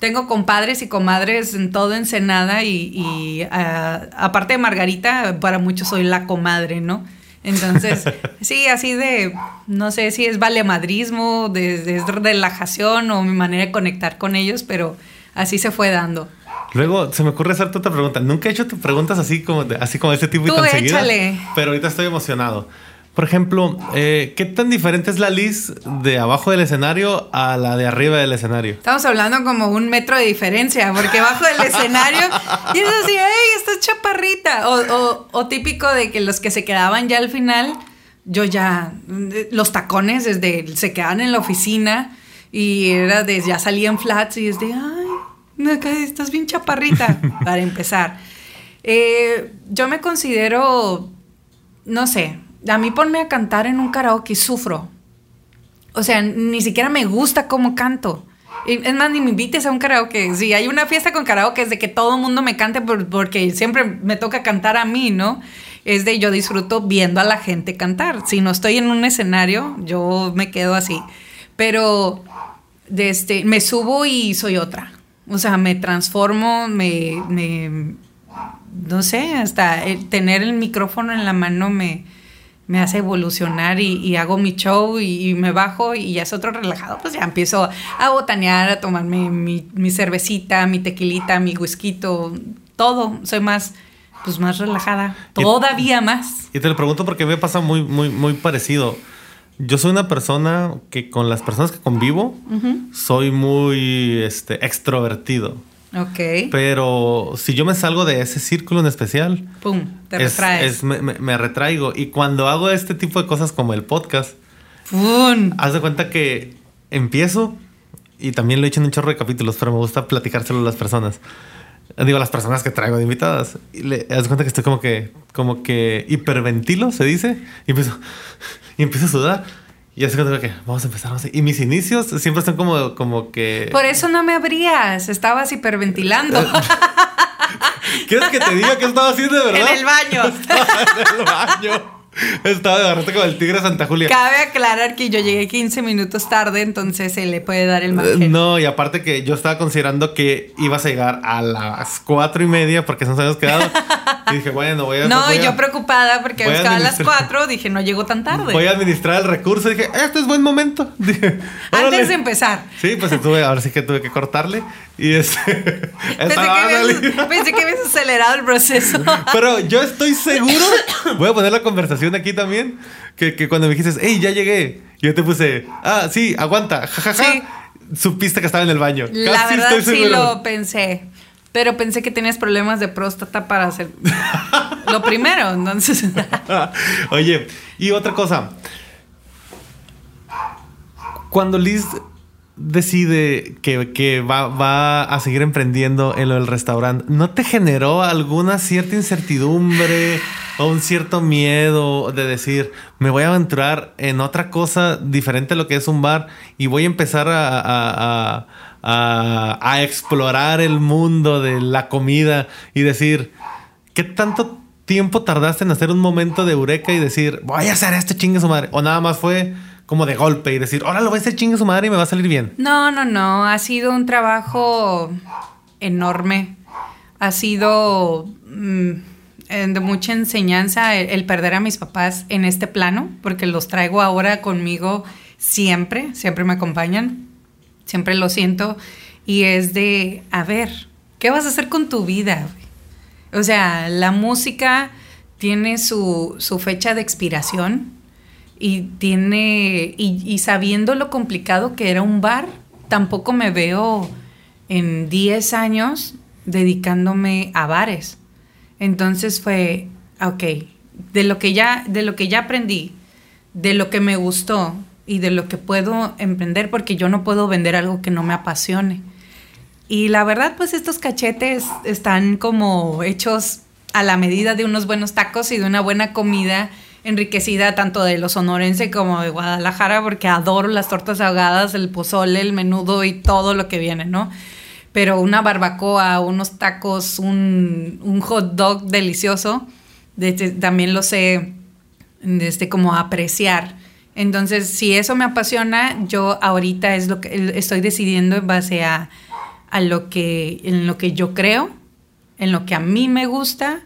tengo compadres y comadres en todo Ensenada y, y uh, aparte de Margarita, para muchos soy la comadre, ¿no? Entonces, sí, así de, no sé si es valemadrismo, de, de relajación o mi manera de conectar con ellos, pero así se fue dando. Luego se me ocurre hacerte otra pregunta. Nunca he hecho preguntas así como así como este tipo Tú y tan échale. seguidas. Pero ahorita estoy emocionado. Por ejemplo, eh, ¿qué tan diferente es la Liz de abajo del escenario a la de arriba del escenario? Estamos hablando como un metro de diferencia, porque abajo del escenario y es así, ¡ay, estás chaparrita! O, o, o, típico de que los que se quedaban ya al final, yo ya, los tacones desde, se quedaban en la oficina y era de, ya salían flats y es de, ¡ay, estás bien chaparrita! para empezar. Eh, yo me considero, no sé, a mí ponme a cantar en un karaoke sufro. O sea, ni siquiera me gusta cómo canto. Es más, ni me invites a un karaoke. Si hay una fiesta con karaoke es de que todo el mundo me cante por, porque siempre me toca cantar a mí, ¿no? Es de yo disfruto viendo a la gente cantar. Si no estoy en un escenario, yo me quedo así. Pero este, me subo y soy otra. O sea, me transformo, me, no sé, hasta tener el micrófono en la mano me, me hace evolucionar y, y hago mi show y, y, me bajo y ya es otro relajado, pues ya empiezo a botanear, a tomarme mi, mi cervecita, mi tequilita, mi whisky, todo. Soy más, pues más relajada, todavía y, más. Y te lo pregunto porque me pasa muy, muy, muy parecido. Yo soy una persona que con las personas que convivo uh -huh. soy muy este, extrovertido. Ok. Pero si yo me salgo de ese círculo en especial, ¡pum! Te retraes. Es, me, retraigo. Y cuando hago este tipo de cosas como el podcast, ¡pum! Haz de cuenta que empiezo, y también lo he hecho en un chorro de capítulos, pero me gusta platicárselo a las personas. digo, las personas que traigo de invitadas. Y le das cuenta que estoy como que, como que hiperventilo, se dice. Y empiezo, y empiezo a sudar. Y así cuenta que vamos a empezar. Vamos a... Y mis inicios siempre están como, como que. Por eso no me abrías, estabas hiperventilando. ¿Quieres que te diga qué estaba haciendo de verdad? en el baño. Estaba en el baño. Estaba de agarrarte como el tigre de Santa Julia. Cabe aclarar que yo llegué 15 minutos tarde, entonces se le puede dar el margen. Eh, No, y aparte que yo estaba considerando que ibas a llegar a las cuatro y media porque nos habíamos quedado. Y dije, bueno, voy a. No, voy y a- yo preocupada porque buscaba a las 4, dije, no llego tan tarde. Voy a administrar el recurso. Dije, este es buen momento. Dije, Antes de empezar. Sí, pues tuve, ahora sí que tuve que cortarle. Y este. Pensé que, habías, pensé que habías acelerado el proceso. Pero yo estoy seguro. Voy a poner la conversación aquí también. Que, que cuando me dijiste, hey, ya llegué. Yo te puse, ah, sí, aguanta, jajaja. Sí. Supiste que estaba en el baño. La Casi verdad estoy sí seguro. lo pensé. Pero pensé que tenías problemas de próstata para hacer lo primero. Entonces, Oye, y otra cosa. Cuando Liz decide que, que va, va a seguir emprendiendo en lo del restaurante, ¿no te generó alguna cierta incertidumbre o un cierto miedo de decir, me voy a aventurar en otra cosa diferente a lo que es un bar y voy a empezar a, a- a- a- explorar el mundo de la comida y decir, ¿qué tanto tiempo tardaste en hacer un momento de eureka y decir, voy a hacer esto chingue su madre? O nada más fue como de golpe y decir, ahora lo voy a hacer chingue su madre y me va a salir bien. no, no, no. Ha sido un trabajo enorme. Ha sido mm, de mucha enseñanza el, el perder a mis papás en este plano, porque los traigo ahora conmigo siempre, siempre me acompañan, siempre lo siento. Y es de, a ver, ¿qué vas a hacer con tu vida? O sea, la música tiene su, su fecha de expiración y tiene, y, sabiendo lo complicado que era un bar, tampoco me veo en 10 años dedicándome a bares. Entonces fue, ok, de lo que ya, de lo que ya aprendí, de lo que me gustó y de lo que puedo emprender, porque yo no puedo vender algo que no me apasione. Y la verdad, pues estos cachetes están como hechos a la medida de unos buenos tacos y de una buena comida enriquecida tanto de lo sonorense como de Guadalajara, porque adoro las tortas ahogadas, el pozole, el menudo y todo lo que viene, ¿no? Pero una barbacoa, unos tacos, un, hot dog delicioso, de- de- también lo sé este, como apreciar. Entonces, si eso me apasiona, yo ahorita es lo que estoy decidiendo en base a, a lo que, en lo que yo creo, en lo que a mí me gusta,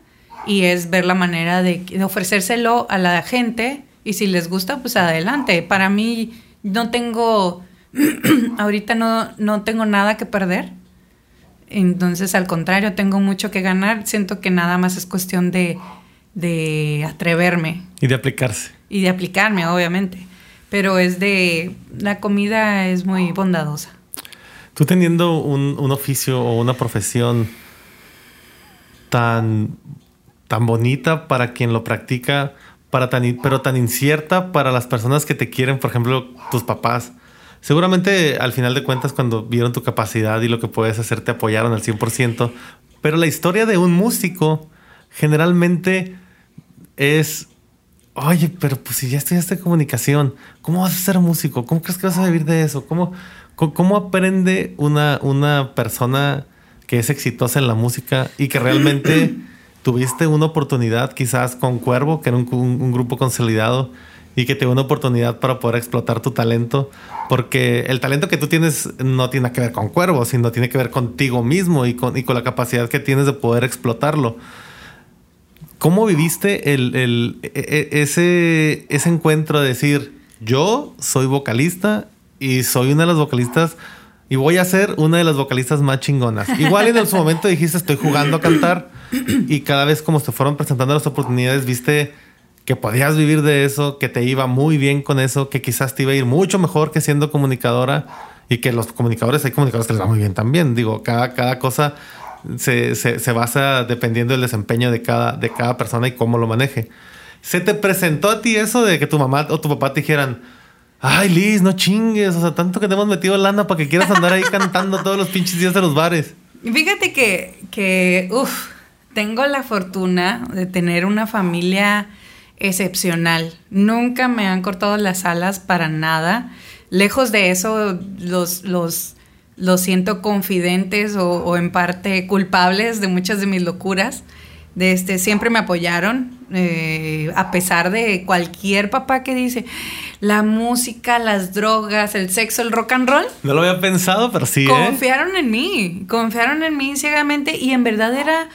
y es ver la manera de, de ofrecérselo a la gente, y si les gusta, pues adelante. Para mí, no tengo, ahorita no, no tengo nada que perder. Entonces, al contrario, tengo mucho que ganar. Siento que nada más es cuestión de, de atreverme Y de aplicarse. y de aplicarme, obviamente. Pero es de. La comida es muy bondadosa. Tú teniendo un, un oficio o una profesión tan, tan bonita para quien lo practica, para tan, pero tan incierta para las personas que te quieren, por ejemplo, tus papás. Seguramente al final de cuentas cuando vieron tu capacidad y lo que puedes hacer te apoyaron al 100%, pero la historia de un músico generalmente es, oye, pero pues si ya estudiaste comunicación, ¿cómo vas a ser músico? ¿Cómo crees que vas a vivir de eso? ¿Cómo, cómo, cómo aprende una, una persona que es exitosa en la música y que realmente tuviste una oportunidad quizás con Cuervo, que era un, grupo consolidado y que te dio una oportunidad para poder explotar tu talento? Porque el talento que tú tienes no tiene que ver con Cuervo, sino tiene que ver contigo mismo y con, y con la capacidad que tienes de poder explotarlo. ¿Cómo viviste el, el- e- e- ese, ese encuentro de decir, yo soy vocalista y soy una de las vocalistas y voy a ser una de las vocalistas más chingonas? Igual en su momento dijiste, estoy jugando a cantar y cada vez como se fueron presentando las oportunidades, viste que podías vivir de eso, que te iba muy bien con eso, que quizás te iba a ir mucho mejor que siendo comunicadora y que los comunicadores, hay comunicadores que les va muy bien también. Digo, cada, cada cosa se, se- se basa dependiendo del desempeño de cada, de cada persona y cómo lo maneje. ¿Se te presentó a ti eso de que tu mamá o tu papá te dijeran, ay Liz, no chingues, o sea, tanto que te hemos metido lana para que quieras andar ahí cantando todos los pinches días de los bares? Fíjate que, que uf, tengo la fortuna de tener una familia excepcional. Nunca me han cortado las alas para nada. Lejos de eso, los, los, los siento confidentes o, o en parte culpables de muchas de mis locuras. De este, siempre me apoyaron, eh, a pesar de cualquier papá que dice la música, las drogas, el sexo, el rock and roll. No lo había pensado, pero sí. ¿eh? Confiaron en mí, confiaron en mí ciegamente y en verdad era,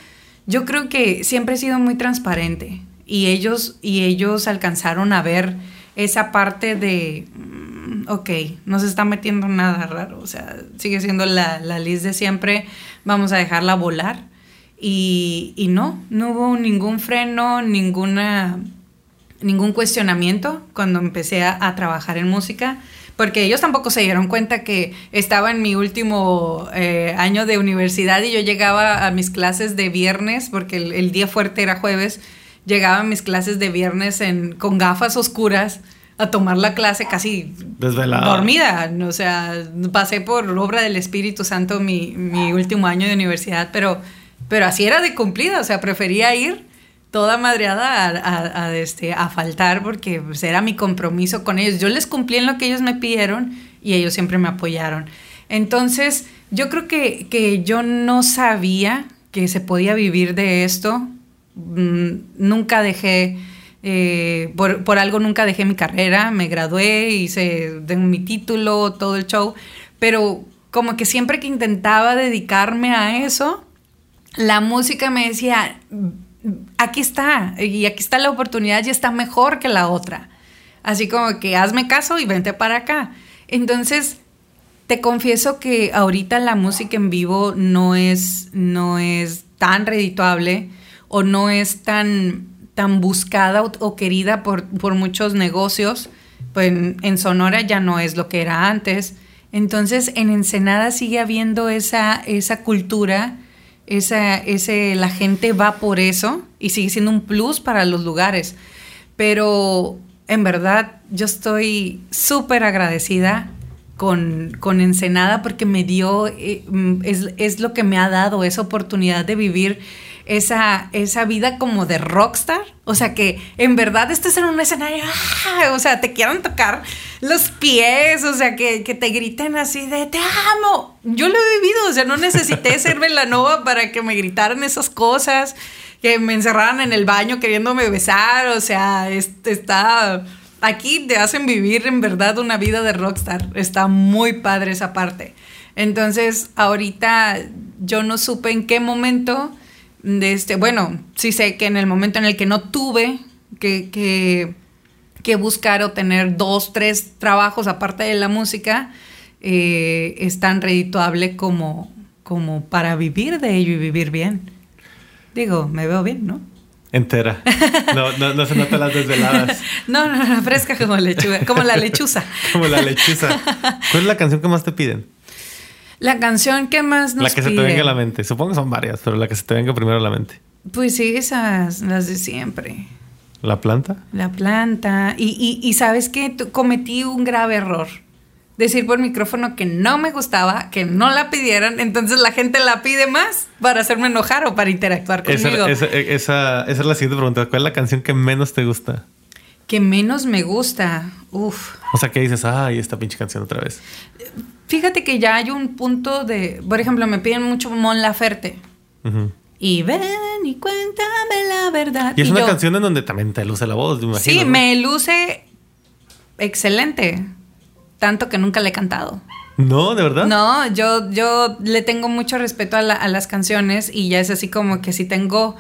yo creo que siempre he sido muy transparente y ellos, y ellos alcanzaron a ver esa parte de, mm, ok, no se está metiendo nada raro, o sea, sigue siendo la, la Liz de siempre, vamos a dejarla volar y, y, no, no hubo ningún freno, ninguna, ningún cuestionamiento cuando empecé a, a, trabajar en música, porque ellos tampoco se dieron cuenta que estaba en mi último eh, año de universidad y yo llegaba a mis clases de viernes, porque el, el, día fuerte era jueves, llegaba a mis clases de viernes en, con gafas oscuras a tomar la clase casi Desvelada. dormida. O sea, pasé por obra del Espíritu Santo mi, mi último año de universidad, pero pero así era de cumplida, o sea, prefería ir toda madreada a, a, este, a faltar porque pues, era mi compromiso con ellos. Yo les cumplí en lo que ellos me pidieron y ellos siempre me apoyaron. Entonces, yo creo que, que yo no sabía que se podía vivir de esto. Mm, nunca dejé, eh, por, por, algo nunca dejé mi carrera, me gradué, hice de mi título, todo el show, pero como que siempre que intentaba dedicarme a eso, la música me decía, aquí está, y aquí está la oportunidad y está mejor que la otra. Así como que hazme caso y vente para acá. Entonces, te confieso que ahorita la música en vivo no es, no es tan redituable o no es tan, tan buscada o, querida por, por, muchos negocios. Pues en, en Sonora ya no es lo que era antes. Entonces, en Ensenada sigue habiendo esa, esa cultura esa, ese, la gente va por eso y sigue siendo un plus para los lugares. Pero en verdad yo estoy súper agradecida con, con, Ensenada porque me dio, eh, es, es, lo que me ha dado esa oportunidad de vivir esa, esa vida como de rockstar. O sea, que en verdad estés en un escenario, ¡ah! o sea, te quieran tocar los pies, o sea, que, que, te griten así de te amo. Yo lo he vivido, o sea, no necesité ser Velanova para que me gritaran esas cosas, que me encerraran en el baño queriéndome besar, o sea, está... Aquí te hacen vivir en verdad una vida de rockstar. Está muy padre esa parte. Entonces, ahorita yo no supe en qué momento de este, bueno, sí sé que en el momento en el que no tuve que, que, que buscar o tener dos, tres trabajos aparte de la música, eh, es tan redituable como, como para vivir de ello y vivir bien. Digo, me veo bien, ¿no? Entera. No, no, no se notan las desveladas. no, no, no, fresca como lechuga, como la lechuza. como la lechuza. ¿Cuál es la canción que más te piden? La canción que más nos La que se te venga a la mente. Supongo que son varias, pero la que se te venga primero a la mente. Pues sí, esas, las de siempre. ¿La planta? La planta. Y, y, y sabes que cometí un grave error. Decir por micrófono que no me gustaba, que no la pidieran, entonces la gente la pide más para hacerme enojar o para interactuar conmigo. Esa, esa, esa, esa es la siguiente pregunta. ¿Cuál es la canción que menos te gusta? Que menos me gusta. Uf. O sea, que dices, ay, esta pinche canción otra vez. Fíjate que ya hay un punto de. Por ejemplo, me piden mucho Mon Laferte. Uh -huh. Y ven y cuéntame la verdad. Y es y una yo, canción en donde también te luce la voz, me imagino. Sí, ¿no? me luce excelente. Tanto que nunca le he cantado. No, de verdad. No, yo, yo le tengo mucho respeto a, la, a las canciones y ya es así como que si tengo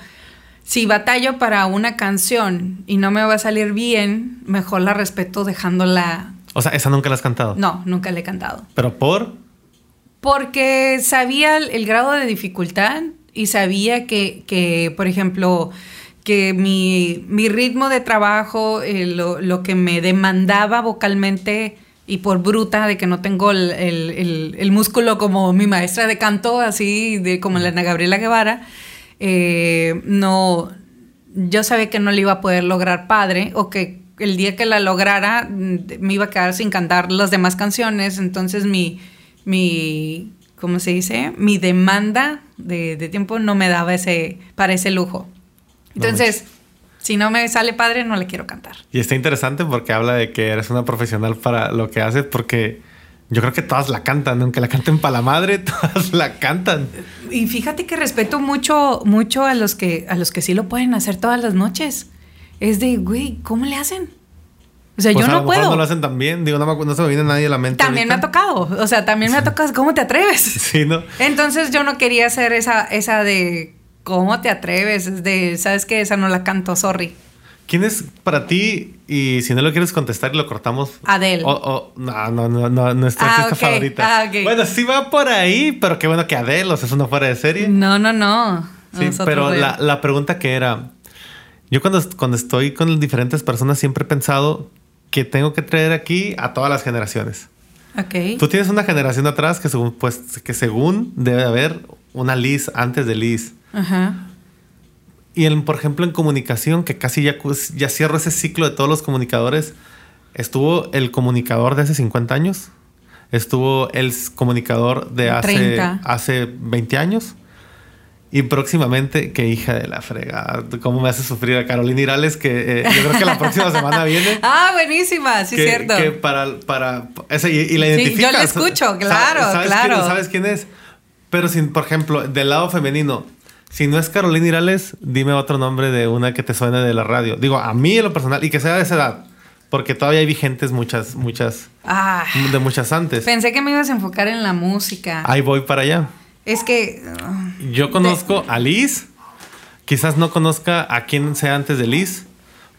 si batallo para una canción y no me va a salir bien, mejor la respeto dejándola. O sea, esa nunca la has cantado. No, nunca la he cantado. ¿Pero por? Porque sabía el, el grado de dificultad y sabía que, que por ejemplo, que mi, mi, ritmo de trabajo, eh, lo, lo, que me demandaba vocalmente y por bruta de que no tengo el, el, el músculo como mi maestra de canto, así de como la Ana Gabriela Guevara, eh, no, yo sabía que no le iba a poder lograr padre o que el día que la lograra me iba a quedar sin cantar las demás canciones, entonces mi, mi ¿cómo se dice? Mi demanda de, de tiempo no me daba ese, para ese lujo. Entonces, si no me sale padre, no le quiero cantar. Y está interesante porque habla de que eres una profesional para lo que haces, porque yo creo que todas la cantan, aunque la canten para la madre, todas la cantan. Y fíjate que respeto mucho, mucho a los que, a los que sí lo pueden hacer todas las noches. Es de, güey, ¿cómo le hacen? O sea, Pues yo a no lo mejor puedo. no lo hacen tan bien. Digo, no, no se me viene nadie a la mente. También me ha tocado. O sea, también me ha tocado. ¿Cómo te atreves? Sí, ¿no? Entonces yo no quería hacer esa, esa de ¿cómo te atreves? Es de, ¿sabes qué? Esa no la canto, sorry. ¿Quién es para ti? Y si no lo quieres contestar y lo cortamos. Adele. O, o- no, no, no, no, nuestra Ah, artista favorita. Ah, ok. Bueno, sí va por ahí, pero qué bueno que Adele, o sea, es una fuera de serie. No, no, no. Sí, pero la, la pregunta que era, yo cuando, cuando estoy con diferentes personas siempre he pensado que tengo que traer aquí a todas las generaciones. Ok. Tú tienes una generación atrás que según, pues, que según debe haber una Liz antes de Liz. Ajá. Y en, por ejemplo, en comunicación, que casi ya, ya cierro ese ciclo de todos los comunicadores, estuvo el comunicador de hace 50 años, estuvo el comunicador de hace, 30. hace 20 años. Y próximamente, qué hija de la frega, cómo me hace sufrir a Carolina Irales, que eh, yo creo que la próxima semana viene. Ah, buenísima, sí, que, cierto. que para, para, esa- y, y la Sí, yo identificas. la escucho, claro, ¿sabes claro. Quién, ¿Sabes quién es? Pero sin, por ejemplo, del lado femenino, si no es Carolina Irales, dime otro nombre de una que te suene de la radio. Digo, a mí en lo personal, y que sea de esa edad, porque todavía hay vigentes muchas, muchas, Ah, de muchas antes. pensé que me ibas a enfocar en la música. Ahí voy para allá. Es que. uh, Yo conozco a Liz, quizás no conozca a quién sea antes de Liz,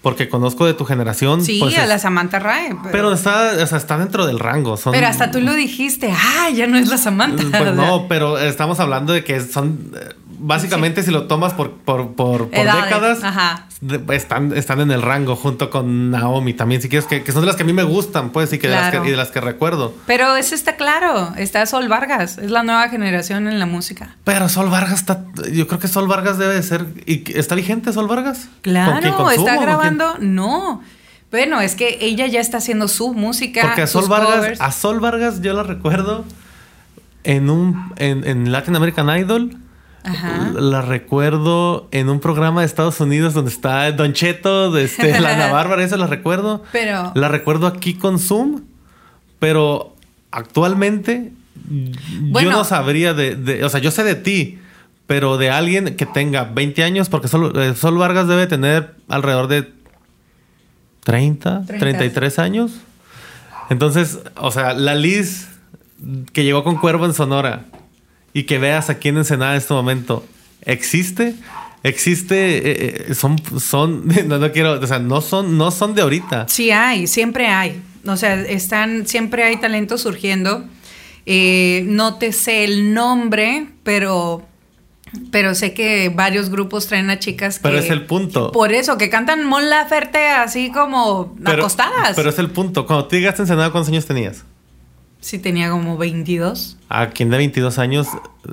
porque conozco de tu generación. sí, pues, a es- la Samantha Rae. Pero, pero está, o sea, está dentro del rango. Son, pero hasta tú lo dijiste. Ah, ya no es la Samantha. Pues no, pero estamos hablando de que son básicamente si lo tomas por, por, por, décadas, ajá. están, están en el rango junto con Naomi también, si quieres, que, que son de las que a mí me gustan, pues, y, que de las que, y de las que recuerdo. Pero eso está claro. Está Sol Vargas. Es la nueva generación en la música. Pero Sol Vargas está, yo creo que Sol Vargas debe de ser, ¿y está vigente Sol Vargas? Claro, ¿Con Sumo o está con grabando. No. Bueno, es que ella ya está haciendo su música. Porque a sus Sol Vargas, covers. a Sol Vargas yo la recuerdo en un, en, en Latin American Idol. Ajá. La recuerdo en un programa de Estados Unidos donde está Don Cheto, de este, la Ana Bárbara, eso la recuerdo. Pero- La recuerdo aquí con Zoom, pero actualmente yo no sabría de, de- O sea, yo sé de ti, pero de alguien que tenga 20 años, porque Sol, eh, Sol Vargas debe tener alrededor de 30, 30. 33 años. Entonces, o sea, la Liz que llegó con Cuervo en Sonora y que veas aquí en Ensenada en este momento, ¿existe? Existe, eh, eh, son, son, no, no quiero, o sea, no son, no son de ahorita. Sí hay, siempre hay. O sea, están, siempre hay talentos surgiendo. Eh, no te sé el nombre, pero, pero sé que varios grupos traen a chicas que... Pero es el punto. Por eso, que cantan Mon Laferte así como Pero, acostadas. pero es el punto. Cuando tú llegaste a Ensenada, ¿cuántos años tenías? Sí, tenía como 22. A quien de 22 años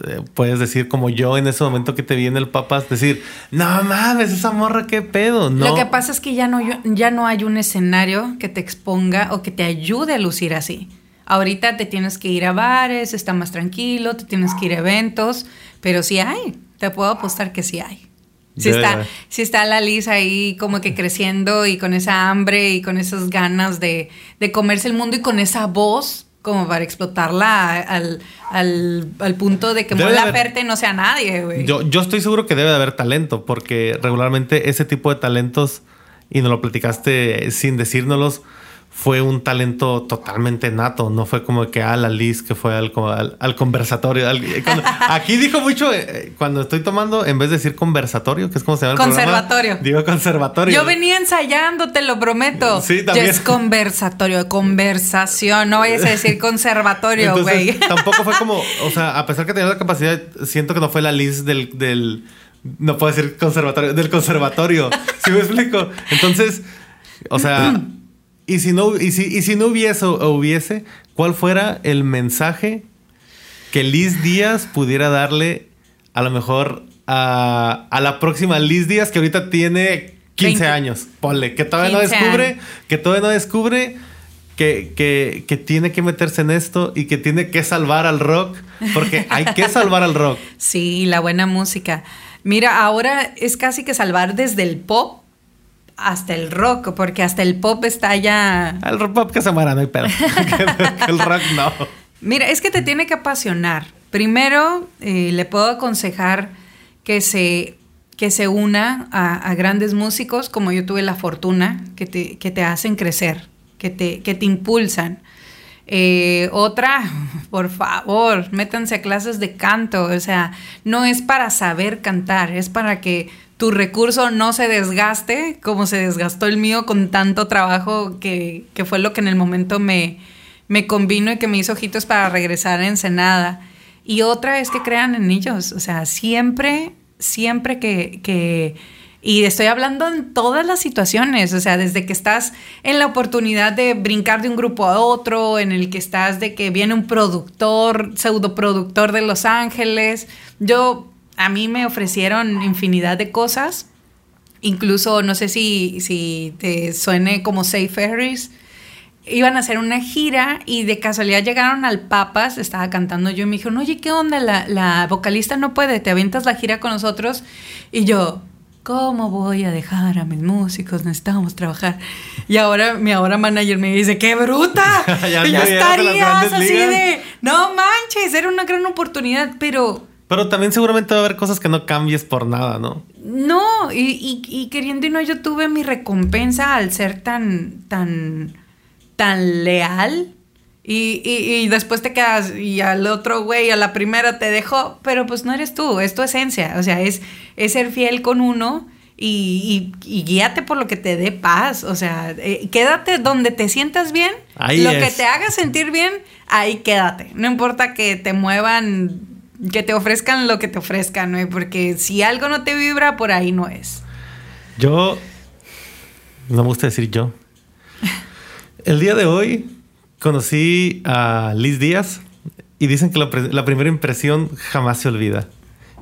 eh, puedes decir, como yo en ese momento que te vi en el Papas, decir, no mames, esa morra, qué pedo. No. Lo que pasa es que ya no, ya no hay un escenario que te exponga o que te ayude a lucir así. Ahorita te tienes que ir a bares, está más tranquilo, te tienes que ir a eventos, pero sí hay. Te puedo apostar que sí hay. Sí Debe está, sí está la Liz ahí como que creciendo y con esa hambre y con esas ganas de, de comerse el mundo y con esa voz como para explotarla al, al, al punto de que Debe haber- Laferte no sea nadie, güey. Yo, yo estoy seguro que debe de haber talento, porque regularmente ese tipo de talentos, y nos lo platicaste sin decírnoslos, fue un talento totalmente nato. No fue como que a la Liz que fue al, al- al conversatorio. al- cuando- aquí dijo mucho, eh, cuando estoy tomando, en vez de decir conversatorio, que es como se llama el programa, Conservatorio. digo conservatorio. Yo venía ensayando, te lo prometo. Sí, también. es conversatorio, conversación. No vayas a decir conservatorio, güey. tampoco fue como, o sea, a pesar que tenía la capacidad, siento que no fue la Liz del, del no puedo decir conservatorio, del conservatorio. ¿Sí me explico? Entonces, o sea, y si no, y si, y si no hubiese o hubiese, ¿cuál fuera el mensaje que Liz Díaz pudiera darle a lo mejor a, a la próxima Liz Díaz que ahorita tiene 15 20. años? Ponle, que todavía no 15 descubre, años. que todavía no descubre que, que, que, tiene que meterse en esto y que tiene que salvar al rock, porque hay que salvar al rock. Sí, la buena música. Mira, ahora es casi que salvar desde el pop hasta el rock, porque hasta el pop está ya... El pop que se muera, no hay pedo. el rock no. Mira, es que te tiene que apasionar. Primero, eh, le puedo aconsejar que se, que se una a, grandes músicos, como yo tuve la fortuna, que te, que te hacen crecer, que te, que te impulsan. Eh, otra, por favor, métanse a clases de canto. O sea, no es para saber cantar, es para que tu recurso no se desgaste como se desgastó el mío con tanto trabajo que, que fue lo que en el momento me, me convino y que me hizo ojitos para regresar a Ensenada. Y otra es que crean en ellos. O sea, siempre, siempre que, que y estoy hablando en todas las situaciones, o sea, desde que estás en la oportunidad de brincar de un grupo a otro, en el que estás de que viene un productor, pseudo productor de Los Ángeles. Yo, a mí me ofrecieron infinidad de cosas, incluso no sé si, si te suene como Safe Ferries. Iban a hacer una gira y de casualidad llegaron al Papas, estaba cantando yo y me dijeron, oye, ¿qué onda? La, la vocalista no puede, te avientas la gira con nosotros. Y yo, ¿Cómo voy a dejar a mis músicos? Necesitamos trabajar. Y ahora mi ahora manager me dice, ¡qué bruta! ya, ya estarías así de, no manches, era una gran oportunidad, pero... Pero también seguramente va a haber cosas que no cambies por nada, ¿no? No, y, y, queriendo y no, yo tuve mi recompensa al ser tan, tan, tan leal. Y, y, después te quedas y al otro güey, a la primera te dejó, pero pues no eres tú, es tu esencia, o sea, es, es ser fiel con uno y, guíate por lo que te dé paz, o sea, eh, quédate donde te sientas bien, lo que te haga sentir bien, ahí quédate, no importa que te muevan, que te ofrezcan lo que te ofrezcan, ¿no? porque si algo no te vibra, por ahí no es. Yo, no me gusta decir yo, el día de hoy conocí a Liz Díaz y dicen que la, primera impresión jamás se olvida.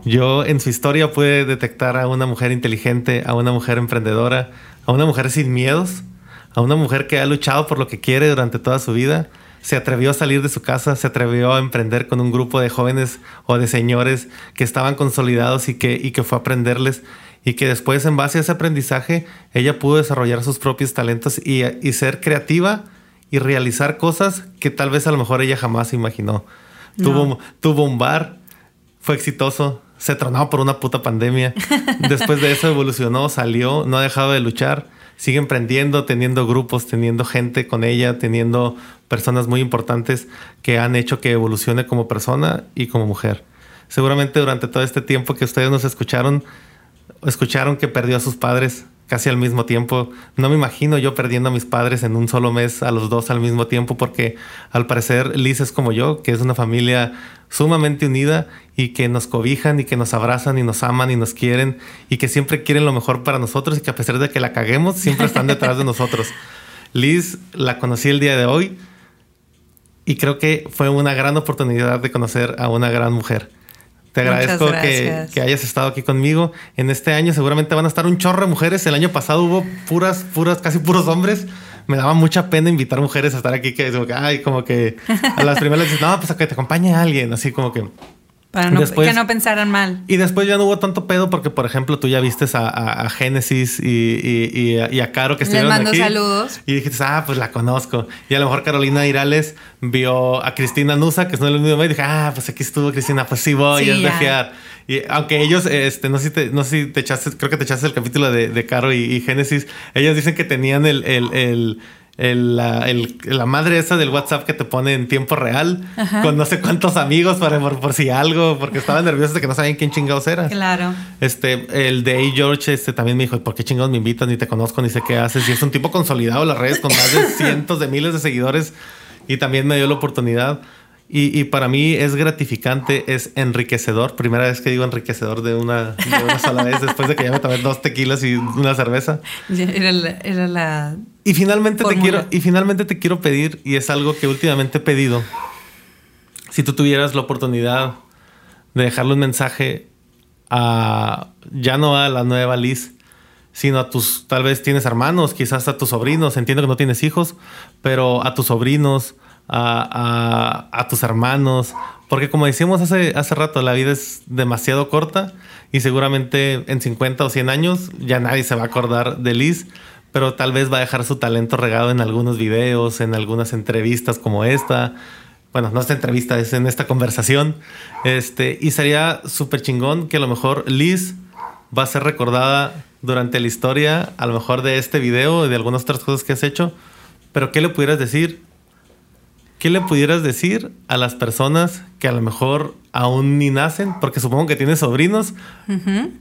Yo en su historia pude detectar a una mujer inteligente, a una mujer emprendedora, a una mujer sin miedos, a una mujer que ha luchado por lo que quiere durante toda su vida, se atrevió a salir de su casa, se atrevió a emprender con un grupo de jóvenes o de señores que estaban consolidados y que, y que fue a aprenderles y que después en base a ese aprendizaje ella pudo desarrollar sus propios talentos y, y ser creativa y realizar cosas que tal vez a lo mejor ella jamás imaginó. Tuvo, tuvo un bar, fue exitoso, se tronó por una puta pandemia. Después de eso evolucionó, salió, no ha dejado de luchar, sigue emprendiendo, teniendo grupos, teniendo gente con ella, teniendo personas muy importantes que han hecho que evolucione como persona y como mujer. Seguramente durante todo este tiempo que ustedes nos escucharon, escucharon que perdió a sus padres, casi al mismo tiempo. No me imagino yo perdiendo a mis padres en un solo mes, a los dos al mismo tiempo, porque al parecer Liz es como yo, que es una familia sumamente unida y que nos cobijan y que nos abrazan y nos aman y nos quieren y que siempre quieren lo mejor para nosotros y que a pesar de que la caguemos, siempre están detrás de nosotros. Liz la conocí el día de hoy y creo que fue una gran oportunidad de conocer a una gran mujer. Te agradezco que, que, hayas estado aquí conmigo. En este año seguramente van a estar un chorro de mujeres. El año pasado hubo puras, puras, casi puros hombres. Me daba mucha pena invitar mujeres a estar aquí, que, como que ay, como que a las primeras dices, no, pues a que te acompañe alguien, así como que para no, que no pensaran mal. Y después ya no hubo tanto pedo porque, por ejemplo, tú ya viste a, a, Génesis y, y, a Caro que estuvieron Les mando saludos. Y dijiste, ah, pues la conozco. Y a lo mejor Carolina Irales vio a Cristina Nusa, que es no el mismo, y dije, ah, pues aquí estuvo Cristina, pues sí voy, es de fiar. Y aunque ellos, este, no sé si te, no sé si te echaste, creo que te echaste el capítulo de, de Caro y, Génesis, ellos dicen que tenían el, el, el el, la, el, la, madre esa del WhatsApp que te pone en tiempo real con no sé cuántos amigos para por, si algo, porque estaban nerviosos de que no sabían quién chingados era. Claro. Este, el de A. George este, también me dijo, ¿por qué chingados me invitan? Ni te conozco, ni sé qué haces. Y es un tipo consolidado en las redes con más de cientos de miles de seguidores. Y también me dio la oportunidad. Y, para mí es gratificante, es enriquecedor. Primera vez que digo enriquecedor de una, sola vez, después de que ya me tomé dos tequilas y una cerveza. Era la, era la y finalmente te quiero, y finalmente te quiero pedir, y es algo que últimamente he pedido. Si tú tuvieras la oportunidad de dejarle un mensaje a ya no a la nueva Liz, sino a tus, tal vez tienes hermanos, quizás a tus sobrinos, entiendo que no tienes hijos, pero a tus sobrinos, a, tus hermanos, porque como decíamos hace, hace rato, la vida es demasiado corta y seguramente en 50 o 100 años ya nadie se va a acordar de Liz, pero tal vez va a dejar su talento regado en algunos videos, en algunas entrevistas como esta. Bueno, no esta entrevista, es en esta conversación. Este, y sería súper chingón que a lo mejor Liz va a ser recordada durante la historia, a lo mejor de este video y de algunas otras cosas que has hecho. Pero ¿qué le pudieras decir ¿qué le pudieras decir a las personas que a lo mejor aún ni nacen? Porque supongo que tienes sobrinos,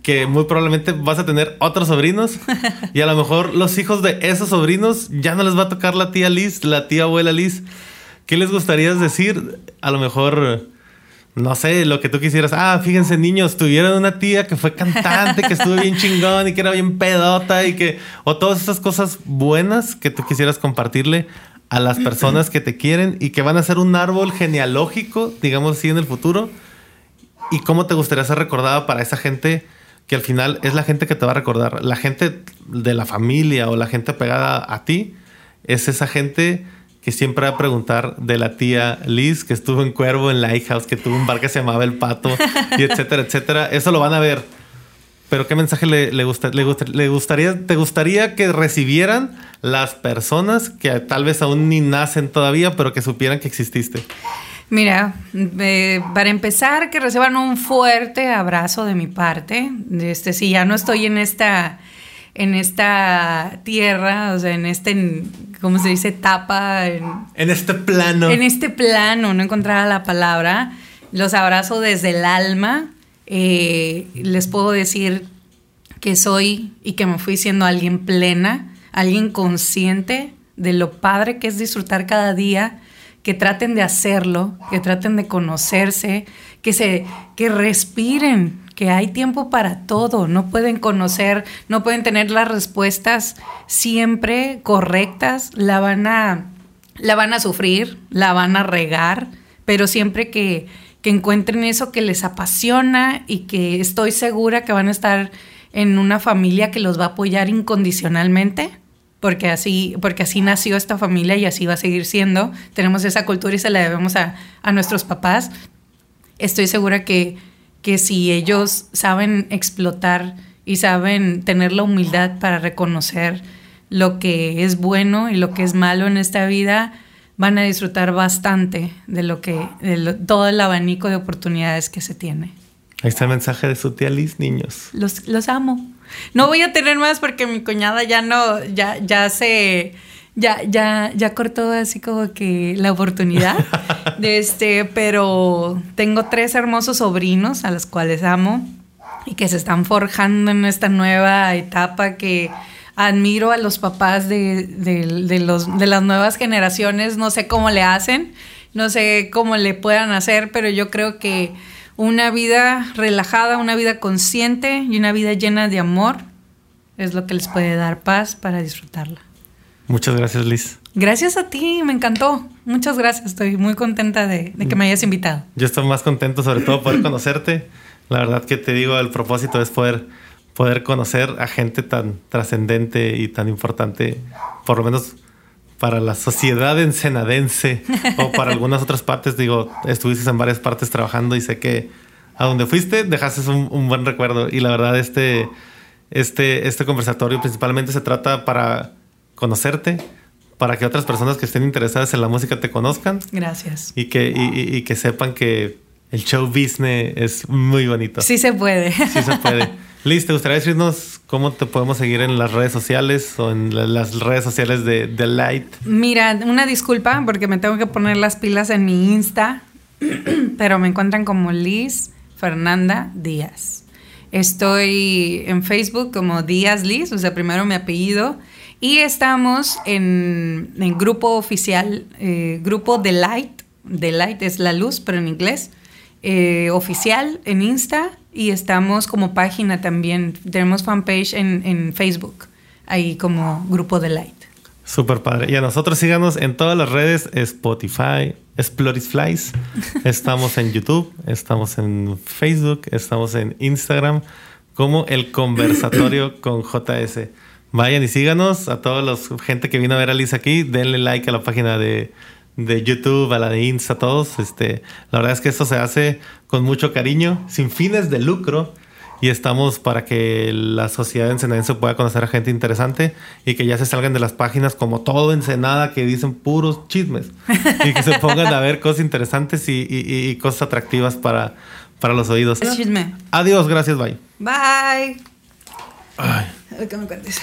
que muy probablemente vas a tener otros sobrinos, y a lo mejor los hijos de esos sobrinos ya no les va a tocar la tía Liz, la tía abuela Liz. ¿Qué les gustaría decir? A lo mejor, no sé, lo que tú quisieras. Ah, fíjense, niños, tuvieron una tía que fue cantante, que estuvo bien chingón y que era bien pedota y que. O todas esas cosas buenas que tú quisieras compartirle a las personas que te quieren y que van a ser un árbol genealógico, digamos así, en el futuro. ¿Y cómo te gustaría ser recordada para esa gente que al final es la gente que te va a recordar? La gente de la familia o la gente pegada a ti es esa gente que siempre va a preguntar de la tía Liz que estuvo en Cuervo, en Lighthouse, que tuvo un bar que se llamaba El Pato, y etcétera, etcétera. Eso lo van a ver. Pero ¿qué mensaje le, le, gusta, le, le, gustaría, te gustaría que recibieran las personas que tal vez aún ni nacen todavía, pero que supieran que exististe? Mira, eh, para empezar, que reciban un fuerte abrazo de mi parte. Este, si ya no estoy en esta, en esta tierra, o sea, en este, ¿cómo se dice? Etapa. En, en este plano. En este plano, no encontraba la palabra. Los abrazo desde el alma eh, les puedo decir que soy y que me fui siendo alguien plena, alguien consciente de lo padre que es disfrutar cada día, que traten de hacerlo, que traten de conocerse, que se que respiren, que hay tiempo para todo, no pueden conocer, no pueden tener las respuestas siempre correctas, la van a la van a sufrir, la van a regar, pero siempre que que encuentren eso que les apasiona y que estoy segura que van a estar en una familia que los va a apoyar incondicionalmente, porque así, porque así nació esta familia y así va a seguir siendo. Tenemos esa cultura y se la debemos a, a nuestros papás. Estoy segura que, que si ellos saben explotar y saben tener la humildad para reconocer lo que es bueno y lo que es malo en esta vida, van a disfrutar bastante de lo que, de todo el abanico de oportunidades que se tiene. Ahí está el mensaje de su tía Liz, niños. Los, los amo. No voy a tener más porque mi cuñada ya no, ya, ya se, ya, ya, ya cortó así como que la oportunidad. de este, pero tengo tres hermosos sobrinos a los cuales amo y que se están forjando en esta nueva etapa que admiro a los papás de, los, de las nuevas generaciones, no sé cómo le hacen, no sé cómo le puedan hacer, pero yo creo que una vida relajada, una vida consciente y una vida llena de amor es lo que les puede dar paz para disfrutarla. Muchas gracias, Liz. Gracias a ti, me encantó. Muchas gracias, estoy muy contenta de, de que me hayas invitado. Yo estoy más contento sobre todo por conocerte. La verdad que te digo, el propósito es poder poder conocer a gente tan trascendente y tan importante, por lo menos para la sociedad ensenadense o para algunas otras partes. Digo, estuviste en varias partes trabajando y sé que a donde fuiste dejaste un, un buen recuerdo. Y la verdad, este, este, este conversatorio principalmente se trata para conocerte, para que otras personas que estén interesadas en la música te conozcan. Gracias. Y que, y, y que sepan que el show business es muy bonito. Sí se puede. Sí se puede. Liz, ¿te gustaría decirnos cómo te podemos seguir en las redes sociales o en las redes sociales de The Light? Mira, una disculpa porque me tengo que poner las pilas en mi Insta, pero me encuentran como Liz Fernanda Díaz. Estoy en Facebook como Díaz Liz, o sea, primero mi apellido. Y estamos en, en grupo oficial, eh, grupo The Light. The Light es la luz, pero en inglés. Eh, oficial en Insta y estamos como página también. Tenemos fanpage en, en Facebook, ahí como Grupo de Light. Super padre. Y a nosotros síganos en todas las redes, Spotify, Flies. Estamos en YouTube, estamos en Facebook, estamos en Instagram como el conversatorio con JS. Vayan y síganos a toda la gente que vino a ver a Liz aquí. Denle like a la página de, de YouTube, a la de Insta, a todos. Este, la verdad es que esto se hace con mucho cariño, sin fines de lucro. Y estamos para que la sociedad ensenadense pueda conocer a gente interesante y que ya se salgan de las páginas como todo Ensenada que dicen puros chismes y que se pongan a ver cosas interesantes y, y, y cosas atractivas para, para los oídos. Es chisme. Adiós, gracias, bye. Bye. Ay. A ver qué me cuentes.